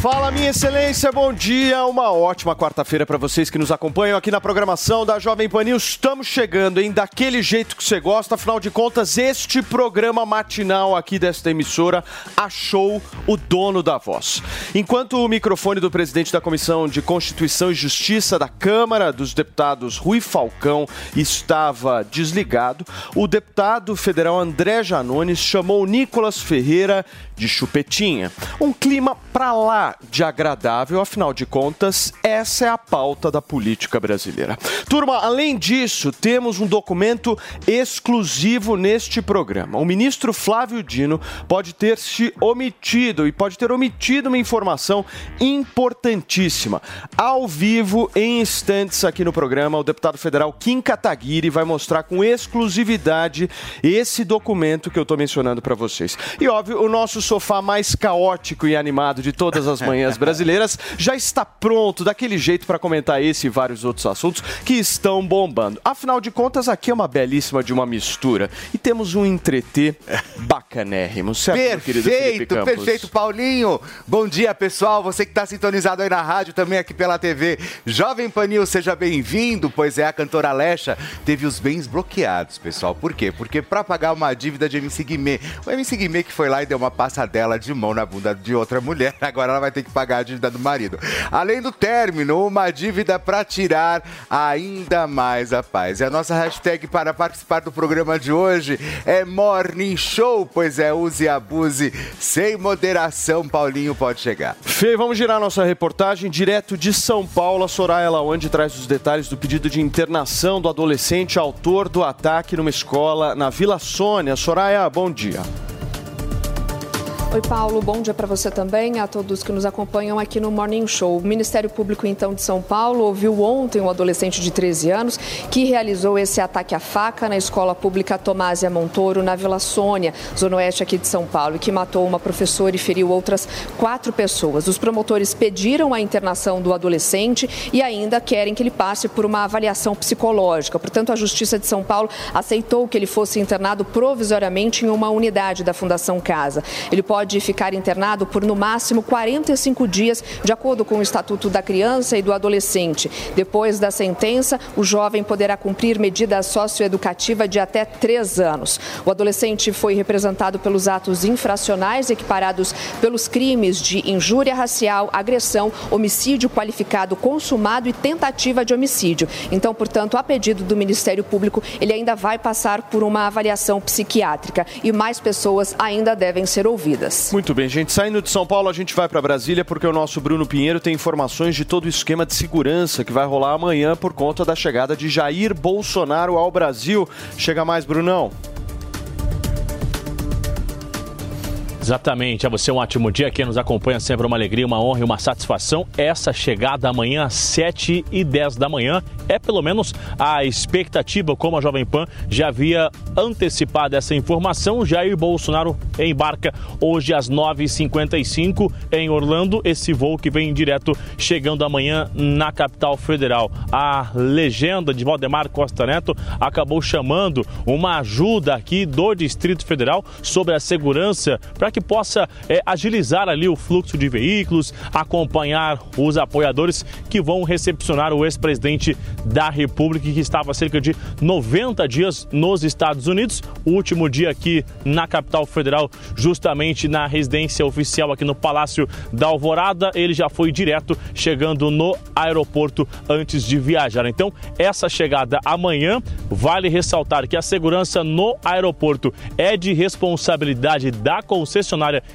Fala, minha excelência, bom dia. Uma ótima quarta-feira para vocês que nos acompanham aqui na programação da Jovem Pan News. Estamos chegando, hein? Daquele jeito que você gosta. Afinal de contas, este programa matinal aqui desta emissora achou o dono da voz. Enquanto o microfone do presidente da Comissão de Constituição e Justiça da Câmara dos Deputados, Rui Falcão, estava desligado, o deputado federal André Janones chamou Nicolas Ferreira de chupetinha. Um clima pra lá de agradável, afinal de contas, essa é a pauta da política brasileira. Turma, além disso, temos um documento exclusivo neste programa. O ministro Flávio Dino pode ter se omitido e pode ter omitido uma informação importantíssima. Ao vivo, em instantes aqui no programa, o deputado federal Kim Kataguiri vai mostrar com exclusividade esse documento que eu estou mencionando para vocês. E óbvio, o nosso sofá mais caótico e animado de todas as manhãs brasileiras já está pronto daquele jeito para comentar esse e vários outros assuntos que estão bombando. Afinal de contas, aqui é uma belíssima de uma mistura e temos um entretê bacanérrimo, certo, querido Perfeito, Campos? perfeito, Paulinho. Bom dia, pessoal. Você que está sintonizado aí na rádio, também aqui pela TV. Jovem Panil, seja bem-vindo, pois é, a cantora Alexa teve os bens bloqueados, pessoal. Por quê? Porque para pagar uma dívida de MC Guimê, o MC Guimê que foi lá e deu uma passadela de mão na bunda de outra mulher, agora ela vai ter que pagar a dívida do marido. Além do término, uma dívida para tirar ainda mais a paz. E a nossa hashtag para participar do programa de hoje é Morning Show, pois é, use e abuse sem moderação. Paulinho pode chegar. Fê, vamos girar nossa reportagem direto de São Paulo. A Soraya Lawande traz os detalhes do pedido de internação do adolescente autor do ataque numa escola na Vila Sônia. Soraya, bom dia. Oi, Paulo. Bom dia para você também, a todos que nos acompanham aqui no Morning Show. O Ministério Público, então, de São Paulo ouviu ontem um adolescente de 13 anos que realizou esse ataque à faca na escola pública Tomásia Montoro, na Vila Sônia, zona oeste aqui de São Paulo, e que matou uma professora e feriu outras quatro pessoas. Os promotores pediram a internação do adolescente e ainda querem que ele passe por uma avaliação psicológica. Portanto, a Justiça de São Paulo aceitou que ele fosse internado provisoriamente em uma unidade da Fundação Casa. Ele pode ficar internado por no máximo 45 dias, de acordo com o Estatuto da Criança e do Adolescente. Depois da sentença, o jovem poderá cumprir medida socioeducativa de até três anos. O adolescente foi representado pelos atos infracionais equiparados pelos crimes de injúria racial, agressão, homicídio qualificado consumado e tentativa de homicídio. Então, portanto, a pedido do Ministério Público, ele ainda vai passar por uma avaliação psiquiátrica e mais pessoas ainda devem ser ouvidas. Muito bem, gente. Saindo de São Paulo, a gente vai para Brasília porque o nosso Bruno Pinheiro tem informações de todo o esquema de segurança que vai rolar amanhã por conta da chegada de Jair Bolsonaro ao Brasil. Chega mais, Brunão. Exatamente. A você um ótimo dia. Quem nos acompanha sempre uma alegria, uma honra e uma satisfação. Essa chegada amanhã às 7 e 10 da manhã é pelo menos a expectativa, como a Jovem Pan já havia antecipado essa informação. Jair Bolsonaro embarca hoje às 9h55 em Orlando. Esse voo que vem direto chegando amanhã na capital federal. A legenda de Valdemar Costa Neto acabou chamando uma ajuda aqui do Distrito Federal sobre a segurança para que possa é, agilizar ali o fluxo de veículos, acompanhar os apoiadores que vão recepcionar o ex-presidente da República que estava cerca de 90 dias nos Estados Unidos. O último dia aqui na capital federal, justamente na residência oficial aqui no Palácio da Alvorada. Ele já foi direto chegando no aeroporto antes de viajar. Então, essa chegada amanhã vale ressaltar que a segurança no aeroporto é de responsabilidade da concessionária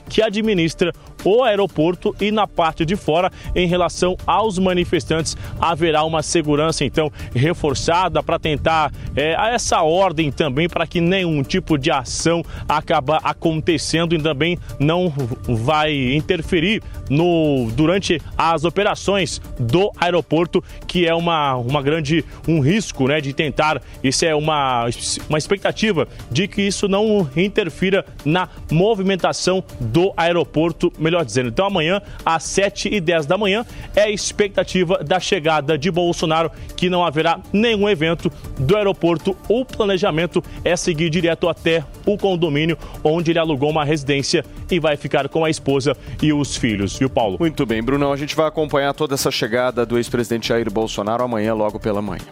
que administra o aeroporto e na parte de fora, em relação aos manifestantes, haverá uma segurança então reforçada para tentar é, essa ordem também para que nenhum tipo de ação acaba acontecendo e também não vai interferir no durante as operações do aeroporto, que é uma, uma grande um risco, né, de tentar isso é uma uma expectativa de que isso não interfira na movimentação do aeroporto, melhor dizendo. Então amanhã às 7 e 10 da manhã é a expectativa da chegada de Bolsonaro, que não haverá nenhum evento do aeroporto. O planejamento é seguir direto até o condomínio onde ele alugou uma residência e vai ficar com a esposa e os filhos. Viu, Paulo? Muito bem, Brunão. A gente vai acompanhar toda essa chegada do ex-presidente Jair Bolsonaro amanhã, logo pela manhã.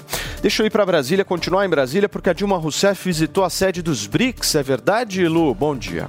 Deixa eu ir para Brasília, continuar em Brasília, porque a Dilma Rousseff visitou a sede dos BRICS. É verdade, Lu? Bom dia.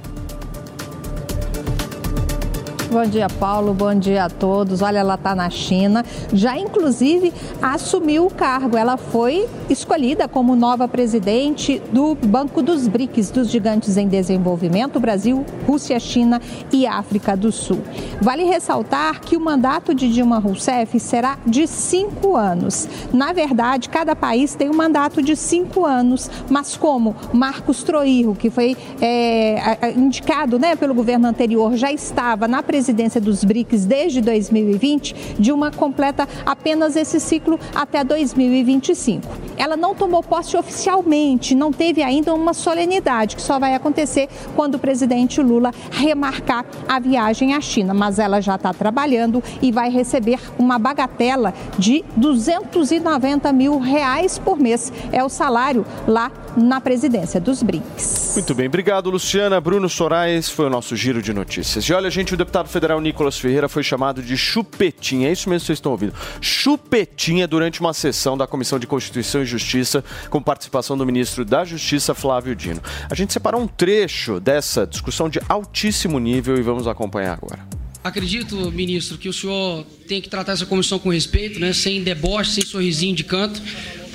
Bom dia, Paulo. Bom dia a todos. Olha, ela está na China. Já, inclusive, assumiu o cargo. Ela foi escolhida como nova presidente do Banco dos BRICS, dos gigantes em desenvolvimento: Brasil, Rússia, China e África do Sul. Vale ressaltar que o mandato de Dilma Rousseff será de cinco anos. Na verdade, cada país tem um mandato de cinco anos, mas como Marcos Troirro, que foi é, indicado né, pelo governo anterior, já estava na presidência presidência dos BRICS desde 2020, Dilma completa apenas esse ciclo até 2025. Ela não tomou posse oficialmente, não teve ainda uma solenidade, que só vai acontecer quando o presidente Lula remarcar a viagem à China, mas ela já está trabalhando e vai receber uma bagatela de 290 mil reais por mês. É o salário lá na presidência dos BRICS. Muito bem, obrigado, Luciana. Bruno Soares foi o nosso giro de notícias. E olha, gente, o deputado federal Nicolas Ferreira foi chamado de chupetinha. É isso mesmo que vocês estão ouvindo. Chupetinha durante uma sessão da Comissão de Constituição e Justiça, com participação do ministro da Justiça, Flávio Dino. A gente separou um trecho dessa discussão de altíssimo nível e vamos acompanhar agora. Acredito, ministro, que o senhor tem que tratar essa comissão com respeito, né? sem deboche, sem sorrisinho de canto,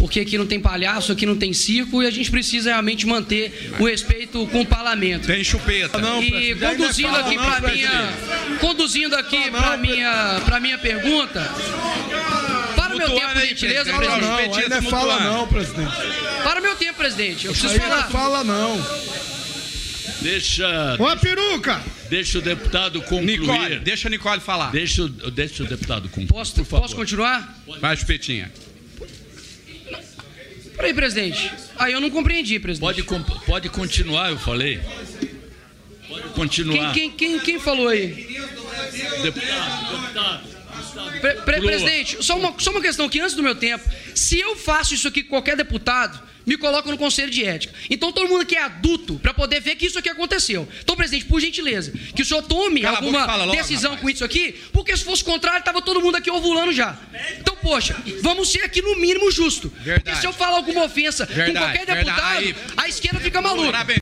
porque aqui não tem palhaço, aqui não tem circo e a gente precisa realmente manter o respeito com o parlamento. Tem chupeta. Não, e presidente. conduzindo aqui para minha, conduzindo aqui para minha, para minha pergunta. Para o meu tempo, por aí, gentileza, presidente. presidente. Não, é fala não, presidente. Para o meu tempo, presidente. Eu preciso aí não falar. fala não. Deixa. A peruca! Deixa o deputado concluir. Nicole, deixa a Nicole falar. Deixa, o- deixa o deputado concluir. Posso, por favor. Posso continuar? Vai, Chupetinha. Peraí, presidente. Aí eu não compreendi, presidente. Pode, com- pode continuar, eu falei. Pode Quem, continuar. quem, quem, quem falou aí? Deputado, deputado. Pre- pre- presidente, só uma, só uma questão que antes do meu tempo, se eu faço isso aqui com qualquer deputado, me coloca no conselho de ética. Então todo mundo que é adulto para poder ver que isso aqui aconteceu. Então, presidente, por gentileza, que o senhor tome Cala boca alguma logo, decisão com isso aqui, porque se fosse contrário, estava todo mundo aqui ovulando já. Então, poxa, vamos ser aqui no mínimo justo. Porque Verdade. se eu falar alguma ofensa com Verdade, qualquer deputado, verdade. a esquerda fica maluca.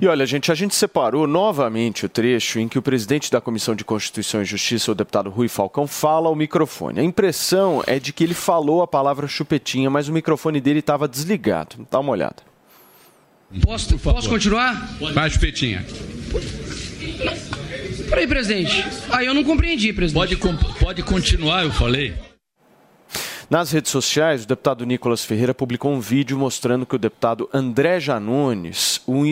E olha, gente, a gente separou novamente o trecho em que o presidente da Comissão de Constituição e Justiça, o deputado Rui Falcão, fala ao microfone. A impressão é de que ele falou a palavra chupetinha, mas o microfone dele estava desligado. Dá uma olhada. Posso, posso continuar? Vai, Chupetinha. Peraí, presidente. Aí eu não compreendi, presidente. Pode, pode continuar, eu falei. Nas redes sociais, o deputado Nicolas Ferreira publicou um vídeo mostrando que o deputado André Janones, o,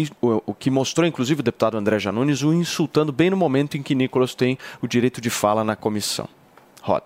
o que mostrou inclusive o deputado André Janones, o insultando bem no momento em que Nicolas tem o direito de fala na comissão. Roda.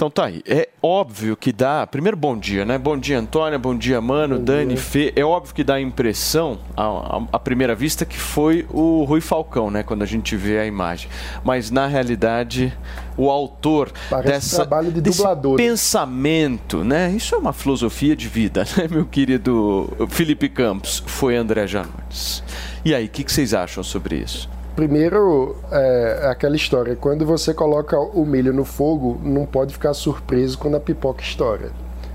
Então tá aí. É óbvio que dá. Primeiro, bom dia, né? Bom dia, Antônia. Bom dia, Mano, Dani, Fê. É óbvio que dá a impressão, à, primeira vista, que foi o Rui Falcão, né? Quando a gente vê a imagem. Mas na realidade, o autor Parece dessa, trabalho de desse dublador. pensamento, né? Isso é uma filosofia de vida, né, meu querido Felipe Campos? Foi André Janones. E aí, o que, que vocês acham sobre isso? Primeiro, é aquela história: quando você coloca o milho no fogo, não pode ficar surpreso quando a pipoca estoura.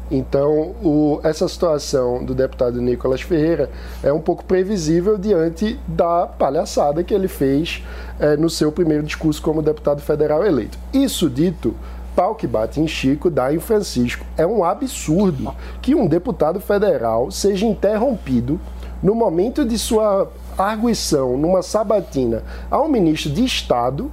Então, o- essa situação do deputado Nicolas Ferreira é um pouco previsível diante da palhaçada que ele fez eh, no seu primeiro discurso como deputado federal eleito. Isso dito, pau que bate em Chico dá em Francisco. É um absurdo que um deputado federal seja interrompido no momento de sua arguição numa sabatina ao ministro de Estado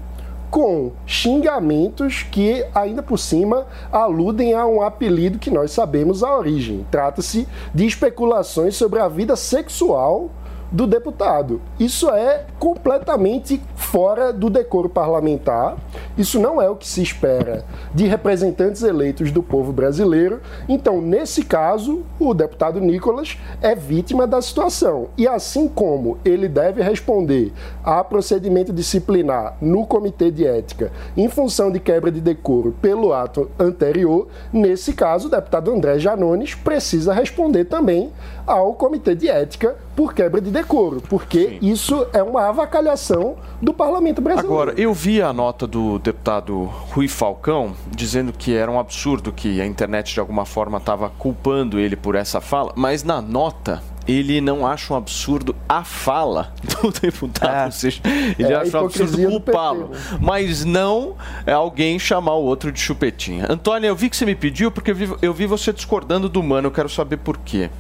com xingamentos que, ainda por cima, aludem a um apelido que nós sabemos a origem. Trata-se de especulações sobre a vida sexual do deputado. Isso é completamente fora do decoro parlamentar. Isso não é o que se espera de representantes eleitos do povo brasileiro. Então, nesse caso, o deputado Nicolas é vítima da situação. E assim como ele deve responder a procedimento disciplinar no Comitê de Ética em função de quebra de decoro pelo ato anterior, nesse caso, o deputado André Janones precisa responder também ao Comitê de Ética por quebra de decoro, porque isso é uma avacalhação do parlamento brasileiro. Agora, eu vi a nota do deputado Rui Falcão dizendo que era um absurdo que a internet de alguma forma estava culpando ele por essa fala, mas na nota ele não acha um absurdo a fala do deputado, ou seja, ele É acha um absurdo culpá-lo, PT, mas não é alguém chamar o outro de chupetinha. Antônia, eu vi que você me pediu porque eu vi, eu vi você discordando do mano, eu quero saber por quê.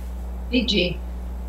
Pedir.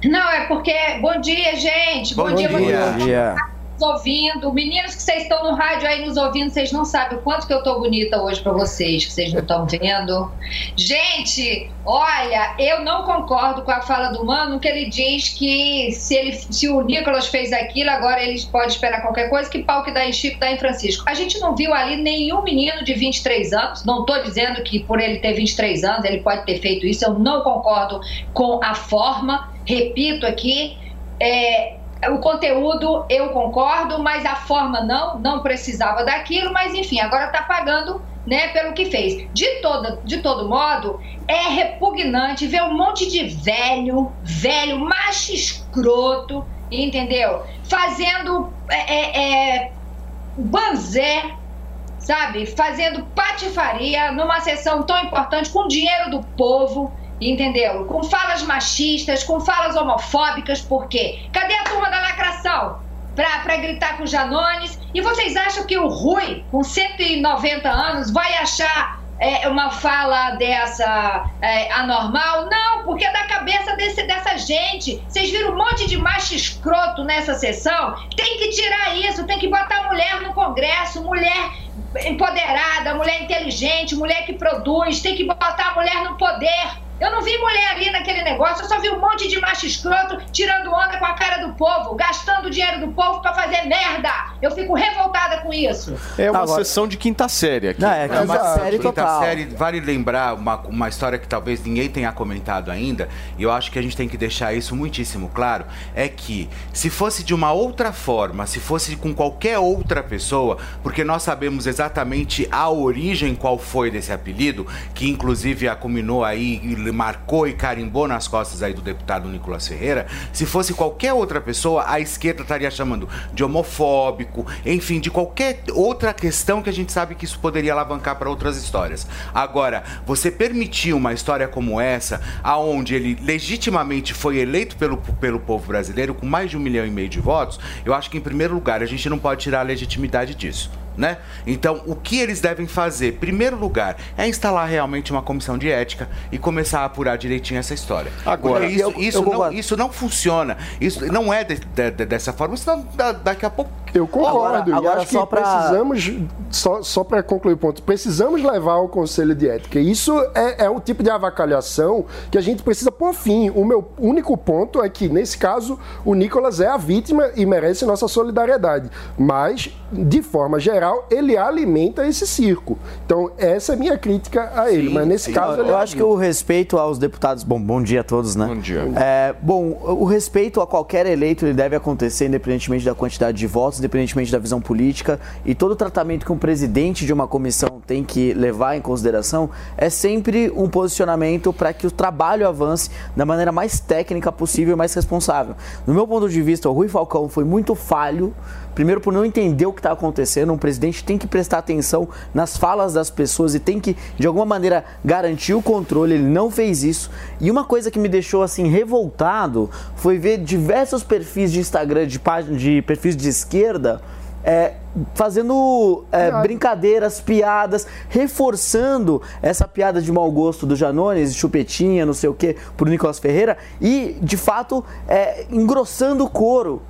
Não, é porque. Bom dia, gente. Bom, Bom dia, dia. Bom que dia. Nos ouvindo. Meninos que vocês estão no rádio aí nos ouvindo, vocês não sabem o quanto que eu tô bonita hoje pra vocês, que vocês não estão vendo. Gente, olha, eu não concordo com a fala do Mano, que ele diz que se, ele, se o Nicolas fez aquilo, agora eles podem esperar qualquer coisa, que pau que dá em Chico, dá em Francisco. A gente não viu ali nenhum menino de 23 anos, não tô dizendo que por ele ter 23 anos ele pode ter feito isso, eu não concordo com a forma, repito aqui, é, o conteúdo eu concordo, mas a forma não, não precisava daquilo, mas enfim, agora está pagando né, pelo que fez. De, toda, de todo modo, é repugnante ver um monte de velho, velho, macho escroto, entendeu? Fazendo é, é, é, banzé, sabe? Fazendo patifaria numa sessão tão importante com dinheiro do povo, entendeu? Com falas machistas, com falas homofóbicas, por quê? Cadê a turma da lacração? Pra, pra gritar com Janones? E vocês acham que o Rui, com 190 anos, vai achar é, uma fala dessa é, anormal? Não, porque é da cabeça desse, dessa gente. Vocês viram um monte de macho escroto nessa sessão? Tem que tirar isso, tem que botar mulher no Congresso, mulher empoderada, mulher inteligente, mulher que produz, tem que botar a mulher no poder. Eu não vi mulher ali naquele negócio, eu só vi um monte de macho escroto tirando onda com a cara do povo, gastando o dinheiro do povo pra fazer merda. Eu fico revoltada com isso. É uma Agora- sessão de quinta série aqui. É uma quinta série, vale lembrar uma, uma história que talvez ninguém tenha comentado ainda, e eu acho que a gente tem que deixar isso muitíssimo claro, é que se fosse de uma outra forma, se fosse com qualquer outra pessoa, porque nós sabemos exatamente a origem qual foi desse apelido, que inclusive acuminou aí, e marcou e carimbou nas costas aí do deputado Nicolas Ferreira, se fosse qualquer outra pessoa, a esquerda estaria chamando de homofóbico, enfim, de qualquer outra questão que a gente sabe que isso poderia alavancar para outras histórias. Agora, você permitir uma história como essa, aonde ele legitimamente foi eleito pelo, pelo povo brasileiro com mais de um milhão e meio de votos, eu acho que em primeiro lugar a gente não pode tirar a legitimidade disso. Né? Então, o que eles devem fazer, em primeiro lugar, é instalar realmente uma comissão de ética e começar a apurar direitinho essa história. Agora, isso, eu- isso, eu não, isso não funciona. Isso não é de- de- de- dessa forma, senão da- daqui a pouco Eu concordo. Agora- e agora acho só que pra- precisamos, só, só para concluir o ponto, precisamos levar ao Conselho de Ética. Isso é, é um tipo de avacalhação que a gente precisa pôr fim. O meu único ponto é que, nesse caso, o Nicolas é a vítima e merece nossa solidariedade. Mas, de forma geral, ele alimenta esse circo. Então, essa é a minha crítica a ele. Mas nesse caso, eu, ele é a acho que o respeito aos deputados. Bom, bom dia a todos, né? Bom dia. bom, o respeito a qualquer eleito ele deve acontecer independentemente da quantidade de votos, independentemente da visão política e todo o tratamento que um presidente de uma comissão tem que levar em consideração é sempre um posicionamento para que o trabalho avance da maneira mais técnica possível e mais responsável. No meu ponto de vista, o Rui Falcão foi muito falho Primeiro, por não entender o que está acontecendo, um presidente tem que prestar atenção nas falas das pessoas e tem que, de alguma maneira, garantir o controle. Ele não fez isso. E uma coisa que me deixou assim revoltado foi ver diversos perfis de Instagram, de páginas, de perfis de esquerda. é, fazendo é, brincadeiras, piadas, reforçando essa piada de mau gosto do Janones, chupetinha, não sei o que, pro Nicolas Ferreira, e de fato é, engrossando o coro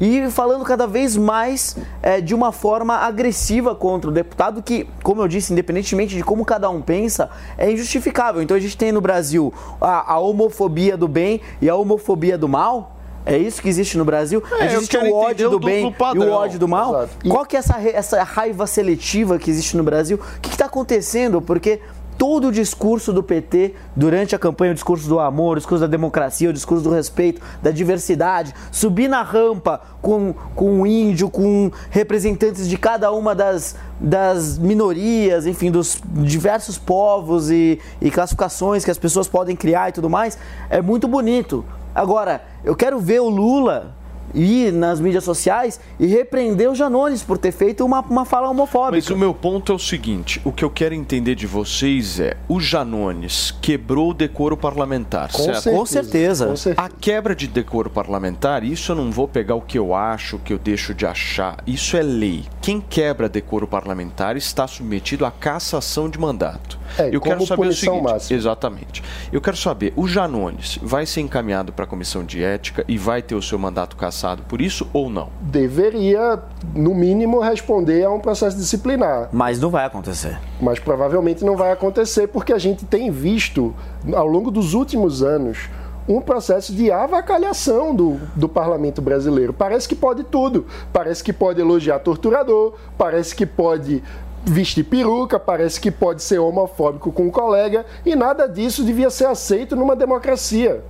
e falando cada vez mais é, de uma forma agressiva contra o deputado, que, como eu disse, independentemente de como cada um pensa, é injustificável. Então a gente tem no Brasil a, a homofobia do bem e a homofobia do mal. É isso que existe no Brasil? É, existe o ódio o do bem padrão. e o ódio do mal? Exato. Qual que é essa, essa raiva seletiva que existe no Brasil? O que está acontecendo? Porque todo o discurso do PT durante a campanha, o discurso do amor, o discurso da democracia, o discurso do respeito, da diversidade, subir na rampa com, com o índio, com representantes de cada uma das, das minorias, enfim, dos diversos povos e, e classificações que as pessoas podem criar e tudo mais, é muito bonito. Agora, eu quero ver o Lula ir nas mídias sociais e repreender o Janones por ter feito uma, uma fala homofóbica. Mas o meu ponto é o seguinte: o que eu quero entender de vocês é: o Janones quebrou o decoro parlamentar, Com certo? certeza, Com certeza. com certeza. A quebra de decoro parlamentar, isso eu não vou pegar o que eu acho, o que eu deixo de achar. Isso é lei. Quem quebra decoro parlamentar está submetido à cassação de mandato. É, eu quero saber o seguinte, máxima. exatamente. Eu quero saber, o Janones vai ser encaminhado para a comissão de ética e vai ter o seu mandato cassado por isso ou não? deveria, no mínimo, responder a um processo disciplinar. Mas não vai acontecer. Mas provavelmente não vai acontecer porque a gente tem visto, ao longo dos últimos anos, um processo de avacalhação do, do parlamento brasileiro. Parece que pode tudo. Parece que pode elogiar torturador, parece que pode vestir peruca, parece que pode ser homofóbico com um colega, e nada disso devia ser aceito numa democracia.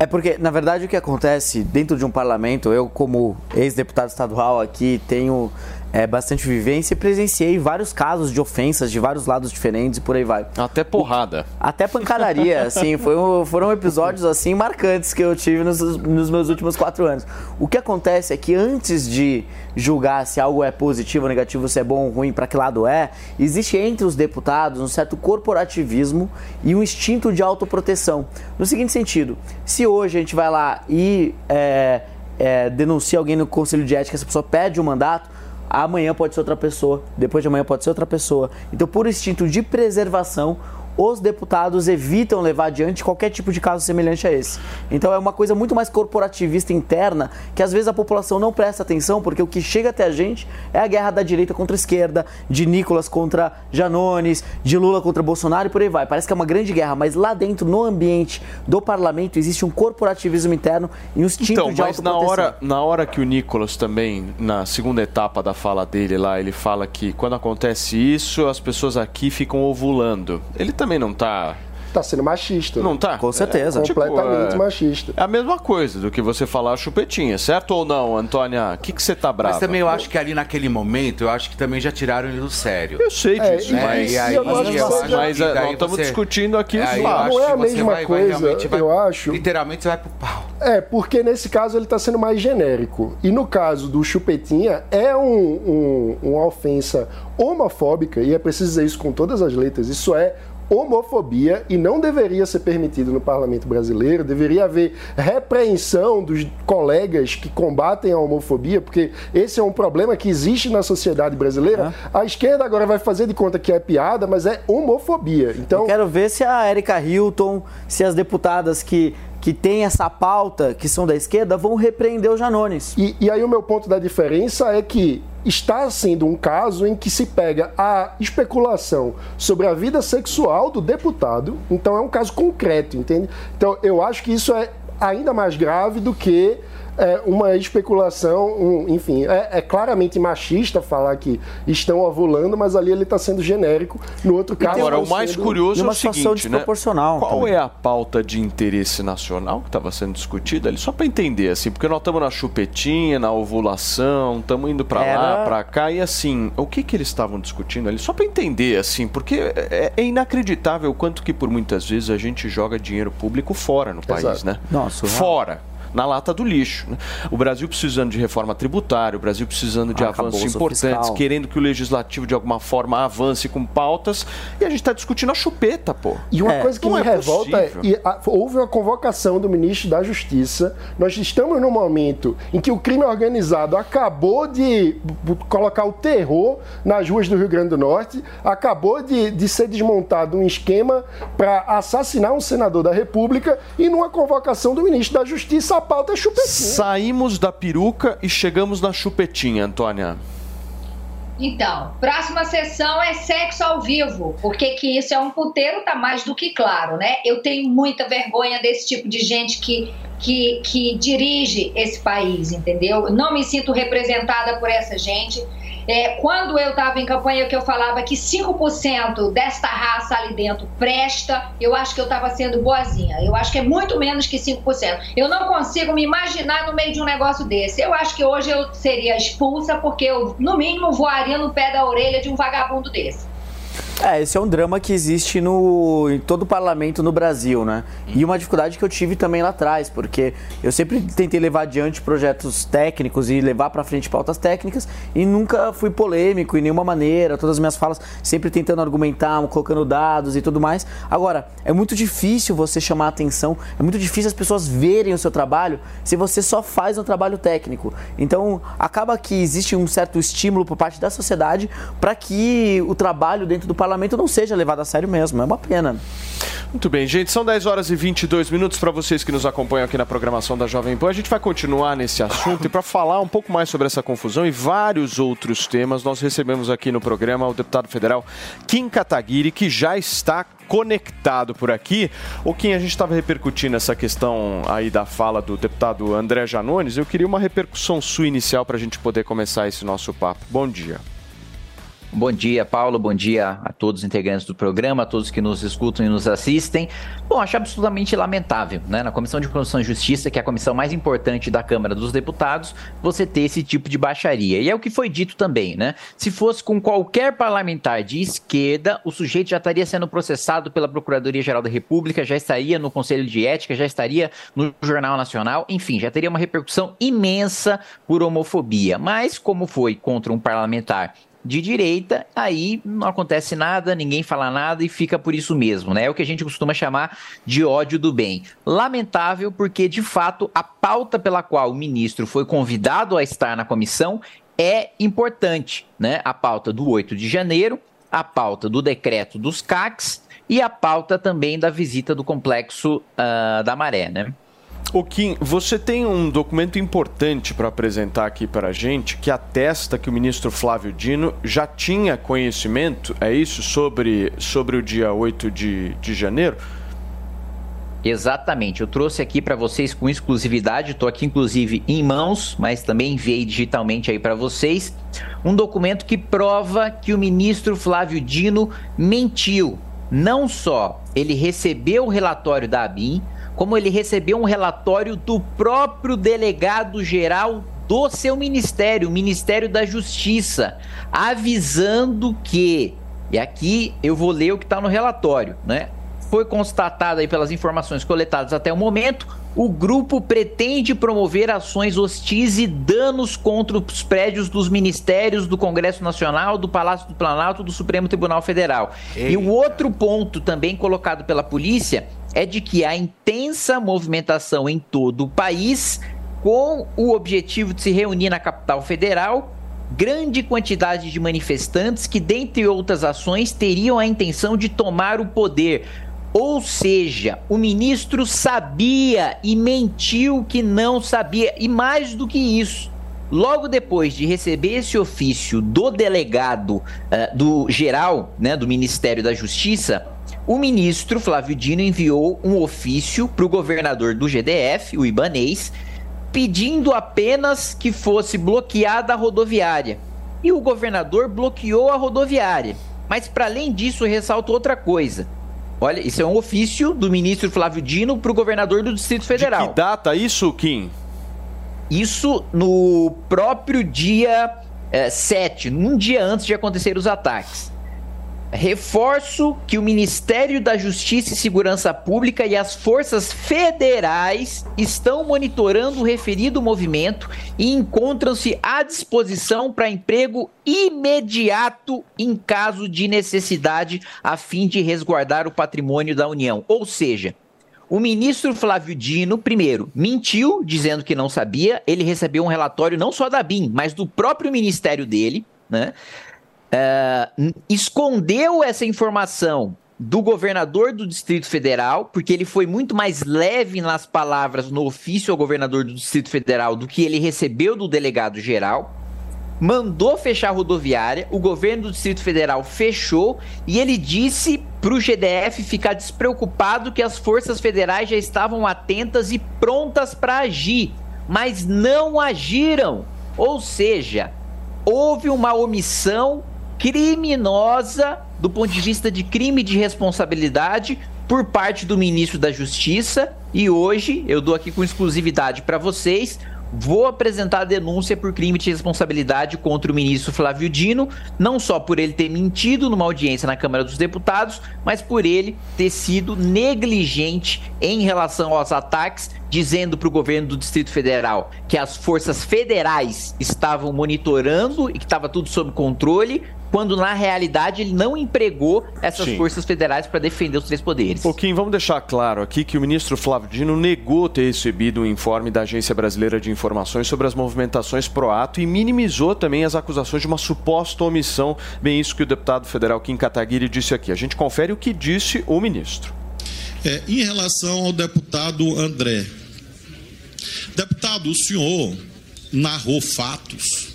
É porque, na verdade, o que acontece dentro de um parlamento, eu, como ex-deputado estadual aqui, tenho é, bastante vivência e presenciei vários casos de ofensas de vários lados diferentes e por aí vai. Até porrada. Até pancadaria, assim, foi foram episódios assim marcantes que eu tive nos, nos meus últimos quatro anos. O que acontece é que antes de julgar se algo é positivo ou negativo, se é bom ou ruim, para que lado é, existe entre os deputados um certo corporativismo e um instinto de autoproteção. No seguinte sentido, se hoje a gente vai lá e é, é, denuncia alguém no Conselho de Ética, essa pessoa pede um mandato, amanhã pode ser outra pessoa, depois de amanhã pode ser outra pessoa. Então, por instinto de preservação, os deputados evitam levar adiante qualquer tipo de caso semelhante a esse. Então é uma coisa muito mais corporativista interna que às vezes a população não presta atenção porque o que chega até a gente é a guerra da direita contra a esquerda, de Nicolas contra Janones, de Lula contra Bolsonaro e por aí vai. Parece que é uma grande guerra, mas lá dentro, no ambiente do parlamento, existe um corporativismo interno e um instinto Então, de mas na hora, na hora que o Nicolas também, na segunda etapa da fala dele lá, ele fala que quando acontece isso, as pessoas aqui ficam ovulando. Ele também não tá. Tá sendo machista. Não tá? Com certeza. Tipo, Completamente é- machista. É a mesma coisa do que você falar chupetinha, certo ou não, Antônia? O que, que você tá bravo? Mas também eu acho que ali naquele momento, eu acho que também já tiraram ele do sério. Eu sei disso, É, mas, e aí, eu não que eu acho mas é, nós estamos você- discutindo aqui os fatos. Não é a mesma vai- coisa, realmente vai- eu acho. Literalmente você vai pro pau. É, porque nesse caso ele está sendo mais genérico. E no caso do Chupetinha, é um, um- uma ofensa homofóbica, e é preciso dizer isso com todas as letras. Isso é homofobia e não deveria ser permitido no parlamento brasileiro. Deveria haver repreensão dos colegas que combatem a homofobia, porque esse é um problema que existe na sociedade brasileira. A esquerda agora vai fazer de conta que é piada, mas é homofobia. Então, Eu quero ver se a Erika Hilton, se as deputadas que, que tem essa pauta, que são da esquerda, vão repreender o Janones. E, e aí o meu ponto da diferença é que está sendo um caso em que se pega a especulação sobre a vida sexual do deputado, então é um caso concreto, entende? Então eu acho que isso é ainda mais grave do que é, uma especulação, um, enfim, é, é, claramente machista falar que estão ovulando, mas ali ele está sendo genérico. No outro caso, Agora, o mais curioso é o seguinte, né? desproporcional Qual também. é a pauta de interesse nacional que estava sendo discutida ali? Só para entender, assim, porque nós estamos na chupetinha, na ovulação, estamos indo para lá, Era- para cá, e assim, o que que eles estavam discutindo ali? Só para entender, assim, porque é, é inacreditável o quanto que por muitas vezes a gente joga dinheiro público fora no país, Exato. né? Nossa, fora. Na lata do lixo. né? O Brasil precisando de reforma tributária, o Brasil precisando de avanços Arcabouço importantes, fiscal. querendo que o legislativo de alguma forma avance com pautas, e a gente está discutindo a chupeta, pô. E uma coisa que me é revolta é, possível. e a- houve uma convocação do ministro da Justiça. Nós estamos num momento em que o crime organizado acabou de colocar o terror nas ruas do Rio Grande do Norte, acabou de, de ser desmontado um esquema para assassinar um senador da República e numa convocação do ministro da Justiça a pauta é chupetinha. Saímos da peruca e chegamos na chupetinha, Antônia. Então, próxima sessão é sexo ao vivo. Porque que isso é um puteiro, tá mais do que claro, né? Eu tenho muita vergonha desse tipo de gente que, que, que dirige esse país, entendeu? Eu Não me sinto representada por essa gente. É, quando eu estava em campanha que eu falava que 5% desta raça ali dentro presta, eu acho que eu estava sendo boazinha. Eu acho que é muito menos que 5%. Eu não consigo me imaginar no meio de um negócio desse. Eu acho que hoje eu seria expulsa porque eu, no mínimo, voaria no pé da orelha de um vagabundo desse. É, esse é um drama que existe no, em todo o parlamento no Brasil, né? E uma dificuldade que eu tive também lá atrás, porque eu sempre tentei levar adiante projetos técnicos e levar para frente pautas técnicas e nunca fui polêmico em nenhuma maneira. Todas as minhas falas sempre tentando argumentar, colocando dados e tudo mais. Agora, é muito difícil você chamar atenção, é muito difícil as pessoas verem o seu trabalho se você só faz um trabalho técnico. Então, acaba que existe um certo estímulo por parte da sociedade para que o trabalho dentro do parlamento não seja levado a sério mesmo. É uma pena. Muito bem, gente, são 10 horas e 22 minutos para vocês que nos acompanham aqui na programação da Jovem Pan. A gente vai continuar nesse assunto e para falar um pouco mais sobre essa confusão e vários outros temas, nós recebemos aqui no programa o deputado federal Kim Kataguiri, que já está conectado por aqui. O Kim, a gente estava repercutindo essa questão aí da fala do deputado André Janones. Eu queria uma repercussão sua inicial para a gente poder começar esse nosso papo. Bom dia. Bom dia, Paulo. Bom dia a todos os integrantes do programa, a todos que nos escutam e nos assistem. Bom, acho absolutamente lamentável, né? Na Comissão de Constituição e Justiça, que é a comissão mais importante da Câmara dos Deputados, você ter esse tipo de baixaria. E é o que foi dito também, né? Se fosse com qualquer parlamentar de esquerda, o sujeito já estaria sendo processado pela Procuradoria-Geral da República, já estaria no Conselho de Ética, já estaria no Jornal Nacional, enfim, já teria uma repercussão imensa por homofobia. Mas, como foi contra um parlamentar de direita, aí não acontece nada, ninguém fala nada e fica por isso mesmo, né? É o que a gente costuma chamar de ódio do bem. Lamentável porque, de fato, a pauta pela qual o ministro foi convidado a estar na comissão é importante, né? A pauta do 8 de janeiro, a pauta do decreto dos CACs e a pauta também da visita do complexo ah, da Maré, né? O Kim, você tem um documento importante para apresentar aqui para a gente que atesta que o ministro Flávio Dino já tinha conhecimento, é isso, sobre, sobre o dia 8 de, de janeiro? Exatamente, eu trouxe aqui para vocês com exclusividade, estou aqui inclusive em mãos, mas também enviei digitalmente aí para vocês, um documento que prova que o ministro Flávio Dino mentiu. Não só ele recebeu o relatório da ABIN, como ele recebeu um relatório do próprio delegado-geral do seu ministério, o Ministério da Justiça, avisando que, e aqui eu vou ler o que está no relatório, né? Foi constatado aí pelas informações coletadas até o momento, o grupo pretende promover ações hostis e danos contra os prédios dos ministérios do Congresso Nacional, do Palácio do Planalto, do Supremo Tribunal Federal. E o outro ponto também colocado pela polícia é de que há intensa movimentação em todo o país com o objetivo de se reunir na capital federal grande quantidade de manifestantes que, dentre outras ações, teriam a intenção de tomar o poder. Ou seja, o ministro sabia e mentiu que não sabia. E mais do que isso, logo depois de receber esse ofício do delegado eh, do geral, né, do Ministério da Justiça, o ministro Flávio Dino enviou um ofício para o governador do GDF, o Ibanês, pedindo apenas que fosse bloqueada a rodoviária. E o governador bloqueou a rodoviária. Mas, para além disso, ressalto outra coisa. Olha, isso é um ofício do ministro Flávio Dino para o governador do Distrito Federal. Que data isso, Kim? Isso no próprio dia eh, 7, um dia antes de acontecer os ataques. Reforço que o Ministério da Justiça e Segurança Pública e as forças federais estão monitorando o referido movimento e encontram-se à disposição para emprego imediato em caso de necessidade, a fim de resguardar o patrimônio da União. Ou seja, o ministro Flávio Dino, primeiro, mentiu dizendo que não sabia. Ele recebeu um relatório não só da BIM, mas do próprio ministério dele, né? Uh, escondeu essa informação do governador do Distrito Federal, porque ele foi muito mais leve nas palavras no ofício ao governador do Distrito Federal do que ele recebeu do delegado geral. Mandou fechar a rodoviária, o governo do Distrito Federal fechou e ele disse para o GDF ficar despreocupado que as forças federais já estavam atentas e prontas para agir, mas não agiram. Ou seja, houve uma omissão criminosa do ponto de vista de crime de responsabilidade por parte do ministro da Justiça. E hoje eu dou aqui com exclusividade para vocês vou apresentar a denúncia por crime de responsabilidade contra o ministro Flávio Dino, não só por ele ter mentido numa audiência na Câmara dos Deputados, mas por ele ter sido negligente em relação aos ataques, dizendo para o governo do Distrito Federal que as forças federais estavam monitorando e que estava tudo sob controle, quando na realidade ele não empregou essas Sim. forças federais para defender os três poderes. Pouquinho, vamos deixar claro aqui que o ministro Flávio Dino negou ter recebido um informe da Agência Brasileira de Informações sobre as movimentações pro ato e minimizou também as acusações de uma suposta omissão. Bem, isso que o deputado federal Kim Kataguiri disse aqui. A gente confere o que disse o ministro. É, em relação ao deputado André. Deputado, o senhor narrou fatos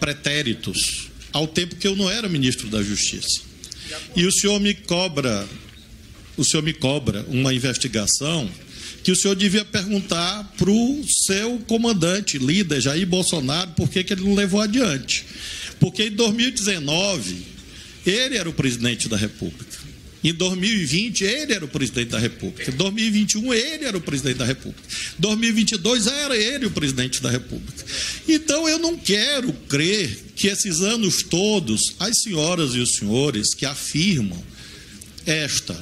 pretéritos ao tempo que eu não era ministro da Justiça. E o senhor me cobra, o senhor me cobra uma investigação que o senhor devia perguntar para o seu comandante, líder Jair Bolsonaro, por que, que ele não levou adiante. Porque em 2019, ele era o presidente da República. Em 2020, ele era o presidente da República. Em 2021, ele era o presidente da República. Em 2022, era ele o presidente da República. Então, eu não quero crer que esses anos todos, as senhoras e os senhores que afirmam esta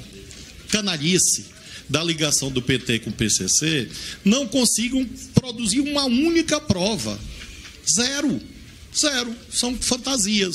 canalice da ligação do PT com o PCC, não consigam produzir uma única prova. Zero. Zero. São fantasias.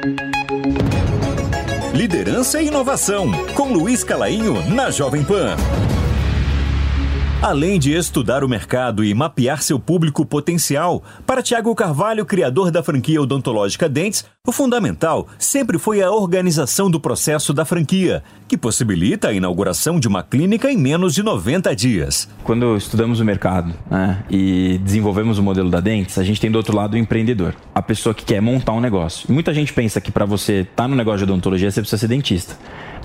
Liderança e inovação, com Luiz Calainho na Jovem Pan. Além de estudar o mercado e mapear seu público potencial, para Tiago Carvalho, criador da franquia odontológica Dentes, o fundamental sempre foi a organização do processo da franquia, que possibilita a inauguração de uma clínica em menos de 90 dias. Quando estudamos o mercado né, e desenvolvemos o modelo da Dentes, a gente tem do outro lado o empreendedor, a pessoa que quer montar um negócio. Muita gente pensa que para você estar tá no negócio de odontologia você precisa ser dentista.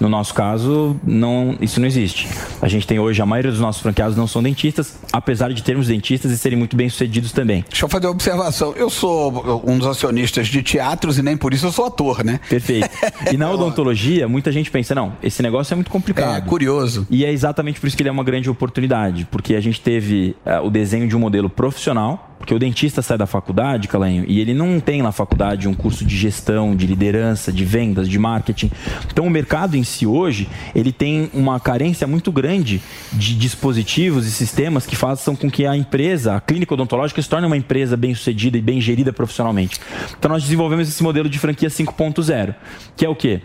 No nosso caso, não, isso não existe. A gente tem hoje, a maioria dos nossos franqueados não são dentistas, apesar de termos dentistas e serem muito bem sucedidos também. Deixa eu fazer uma observação. Eu sou um dos acionistas de teatros e nem por isso eu sou ator, né? Perfeito. E na odontologia, muita gente pensa, não, esse negócio é muito complicado. É, curioso. E é exatamente por isso que ele é uma grande oportunidade, porque a gente teve uh, o desenho de um modelo profissional, porque o dentista sai da faculdade, Calanho, e ele não tem na faculdade um curso de gestão, de liderança, de vendas, de marketing. Então o mercado em si hoje, ele tem uma carência muito grande de dispositivos e sistemas que façam com que a empresa, a clínica odontológica, se torne uma empresa bem sucedida e bem gerida profissionalmente. Então nós desenvolvemos esse modelo de franquia 5.0, que é o quê?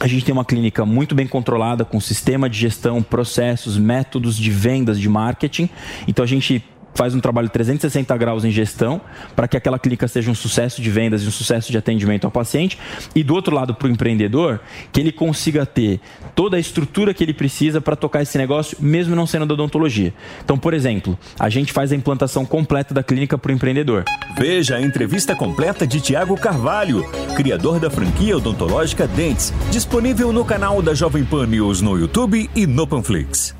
A gente tem uma clínica muito bem controlada, com sistema de gestão, processos, métodos de vendas, de marketing. Então a gente faz um trabalho 360 graus em gestão para que aquela clínica seja um sucesso de vendas e um sucesso de atendimento ao paciente. E do outro lado, para o empreendedor, que ele consiga ter toda a estrutura que ele precisa para tocar esse negócio, mesmo não sendo da odontologia. Então, por exemplo, a gente faz a implantação completa da clínica para o empreendedor. Veja a entrevista completa de Tiago Carvalho, criador da franquia odontológica Dentes, disponível no canal da Jovem Pan News no YouTube e no Panflix.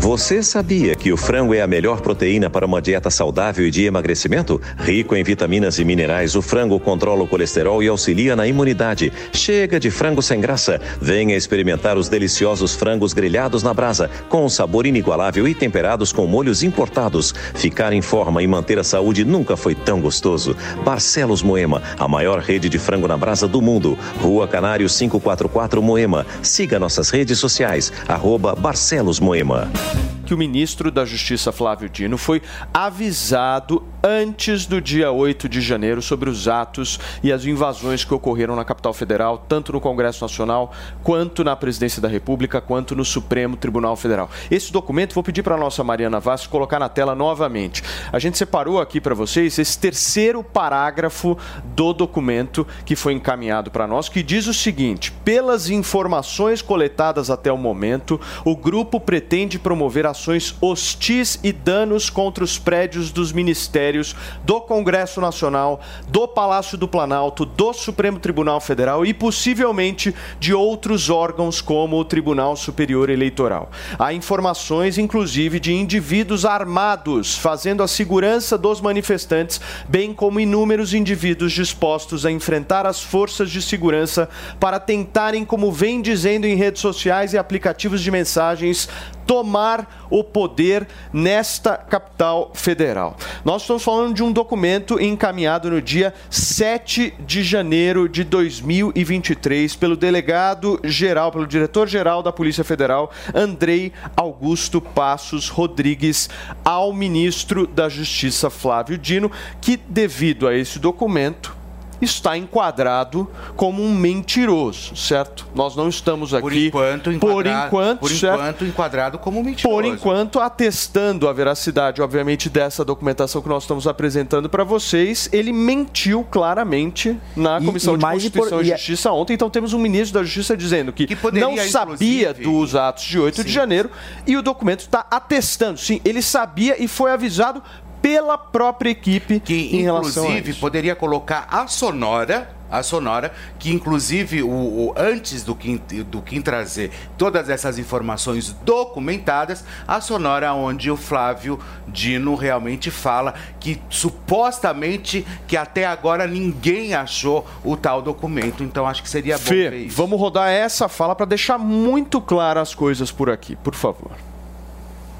Você sabia que o frango é a melhor proteína para uma dieta saudável e de emagrecimento? Rico em vitaminas e minerais, o frango controla o colesterol e auxilia na imunidade. Chega de frango sem graça. Venha experimentar os deliciosos frangos grelhados na brasa, com um sabor inigualável e temperados com molhos importados. Ficar em forma e manter a saúde nunca foi tão gostoso. Barcelos Moema, a maior rede de frango na brasa do mundo. Rua Canário 544 Moema. Siga nossas redes sociais, arroba Barcelos Moema love. Que o ministro da Justiça Flávio Dino foi avisado antes do dia 8 de janeiro sobre os atos e as invasões que ocorreram na capital federal, tanto no Congresso Nacional, quanto na Presidência da República, quanto no Supremo Tribunal Federal. Esse documento, vou pedir para a nossa Mariana Vaz colocar na tela novamente. A gente separou aqui para vocês esse terceiro parágrafo do documento que foi encaminhado para nós, que diz o seguinte: pelas informações coletadas até o momento, o grupo pretende promover ações hostis e danos contra os prédios dos ministérios do Congresso Nacional, do Palácio do Planalto, do Supremo Tribunal Federal e possivelmente de outros órgãos como o Tribunal Superior Eleitoral. Há informações, inclusive, de indivíduos armados fazendo a segurança dos manifestantes, bem como inúmeros indivíduos dispostos a enfrentar as forças de segurança para tentarem, como vem dizendo em redes sociais e aplicativos de mensagens, tomar o poder nesta capital federal. Nós estamos falando de um documento encaminhado no dia 7 de janeiro de 2023 pelo delegado geral, pelo diretor-geral da Polícia Federal, Andrei Augusto Passos Rodrigues, ao ministro da Justiça Flávio Dino, que devido a esse documento está enquadrado como um mentiroso, certo? Nós não estamos aqui por enquanto enquadrado, por enquanto, por enquanto enquadrado como mentiroso. Por enquanto atestando a veracidade, obviamente, dessa documentação que nós estamos apresentando para vocês, ele mentiu claramente na Comissão e, e de Constituição por... e Justiça ontem. Então temos um ministro da Justiça dizendo que, que poderia, não sabia inclusive... dos atos de 8 sim. de janeiro e o documento está atestando. Sim, ele sabia e foi avisado pela própria equipe que em relação a inclusive poderia colocar a sonora a sonora que inclusive o, o, antes do Kim, do Kim trazer todas essas informações documentadas a sonora onde o Flávio Dino realmente fala que supostamente que até agora ninguém achou o tal documento. Então acho que seria bom Fê, ver isso. vamos rodar essa fala para deixar muito claras as coisas por aqui por favor.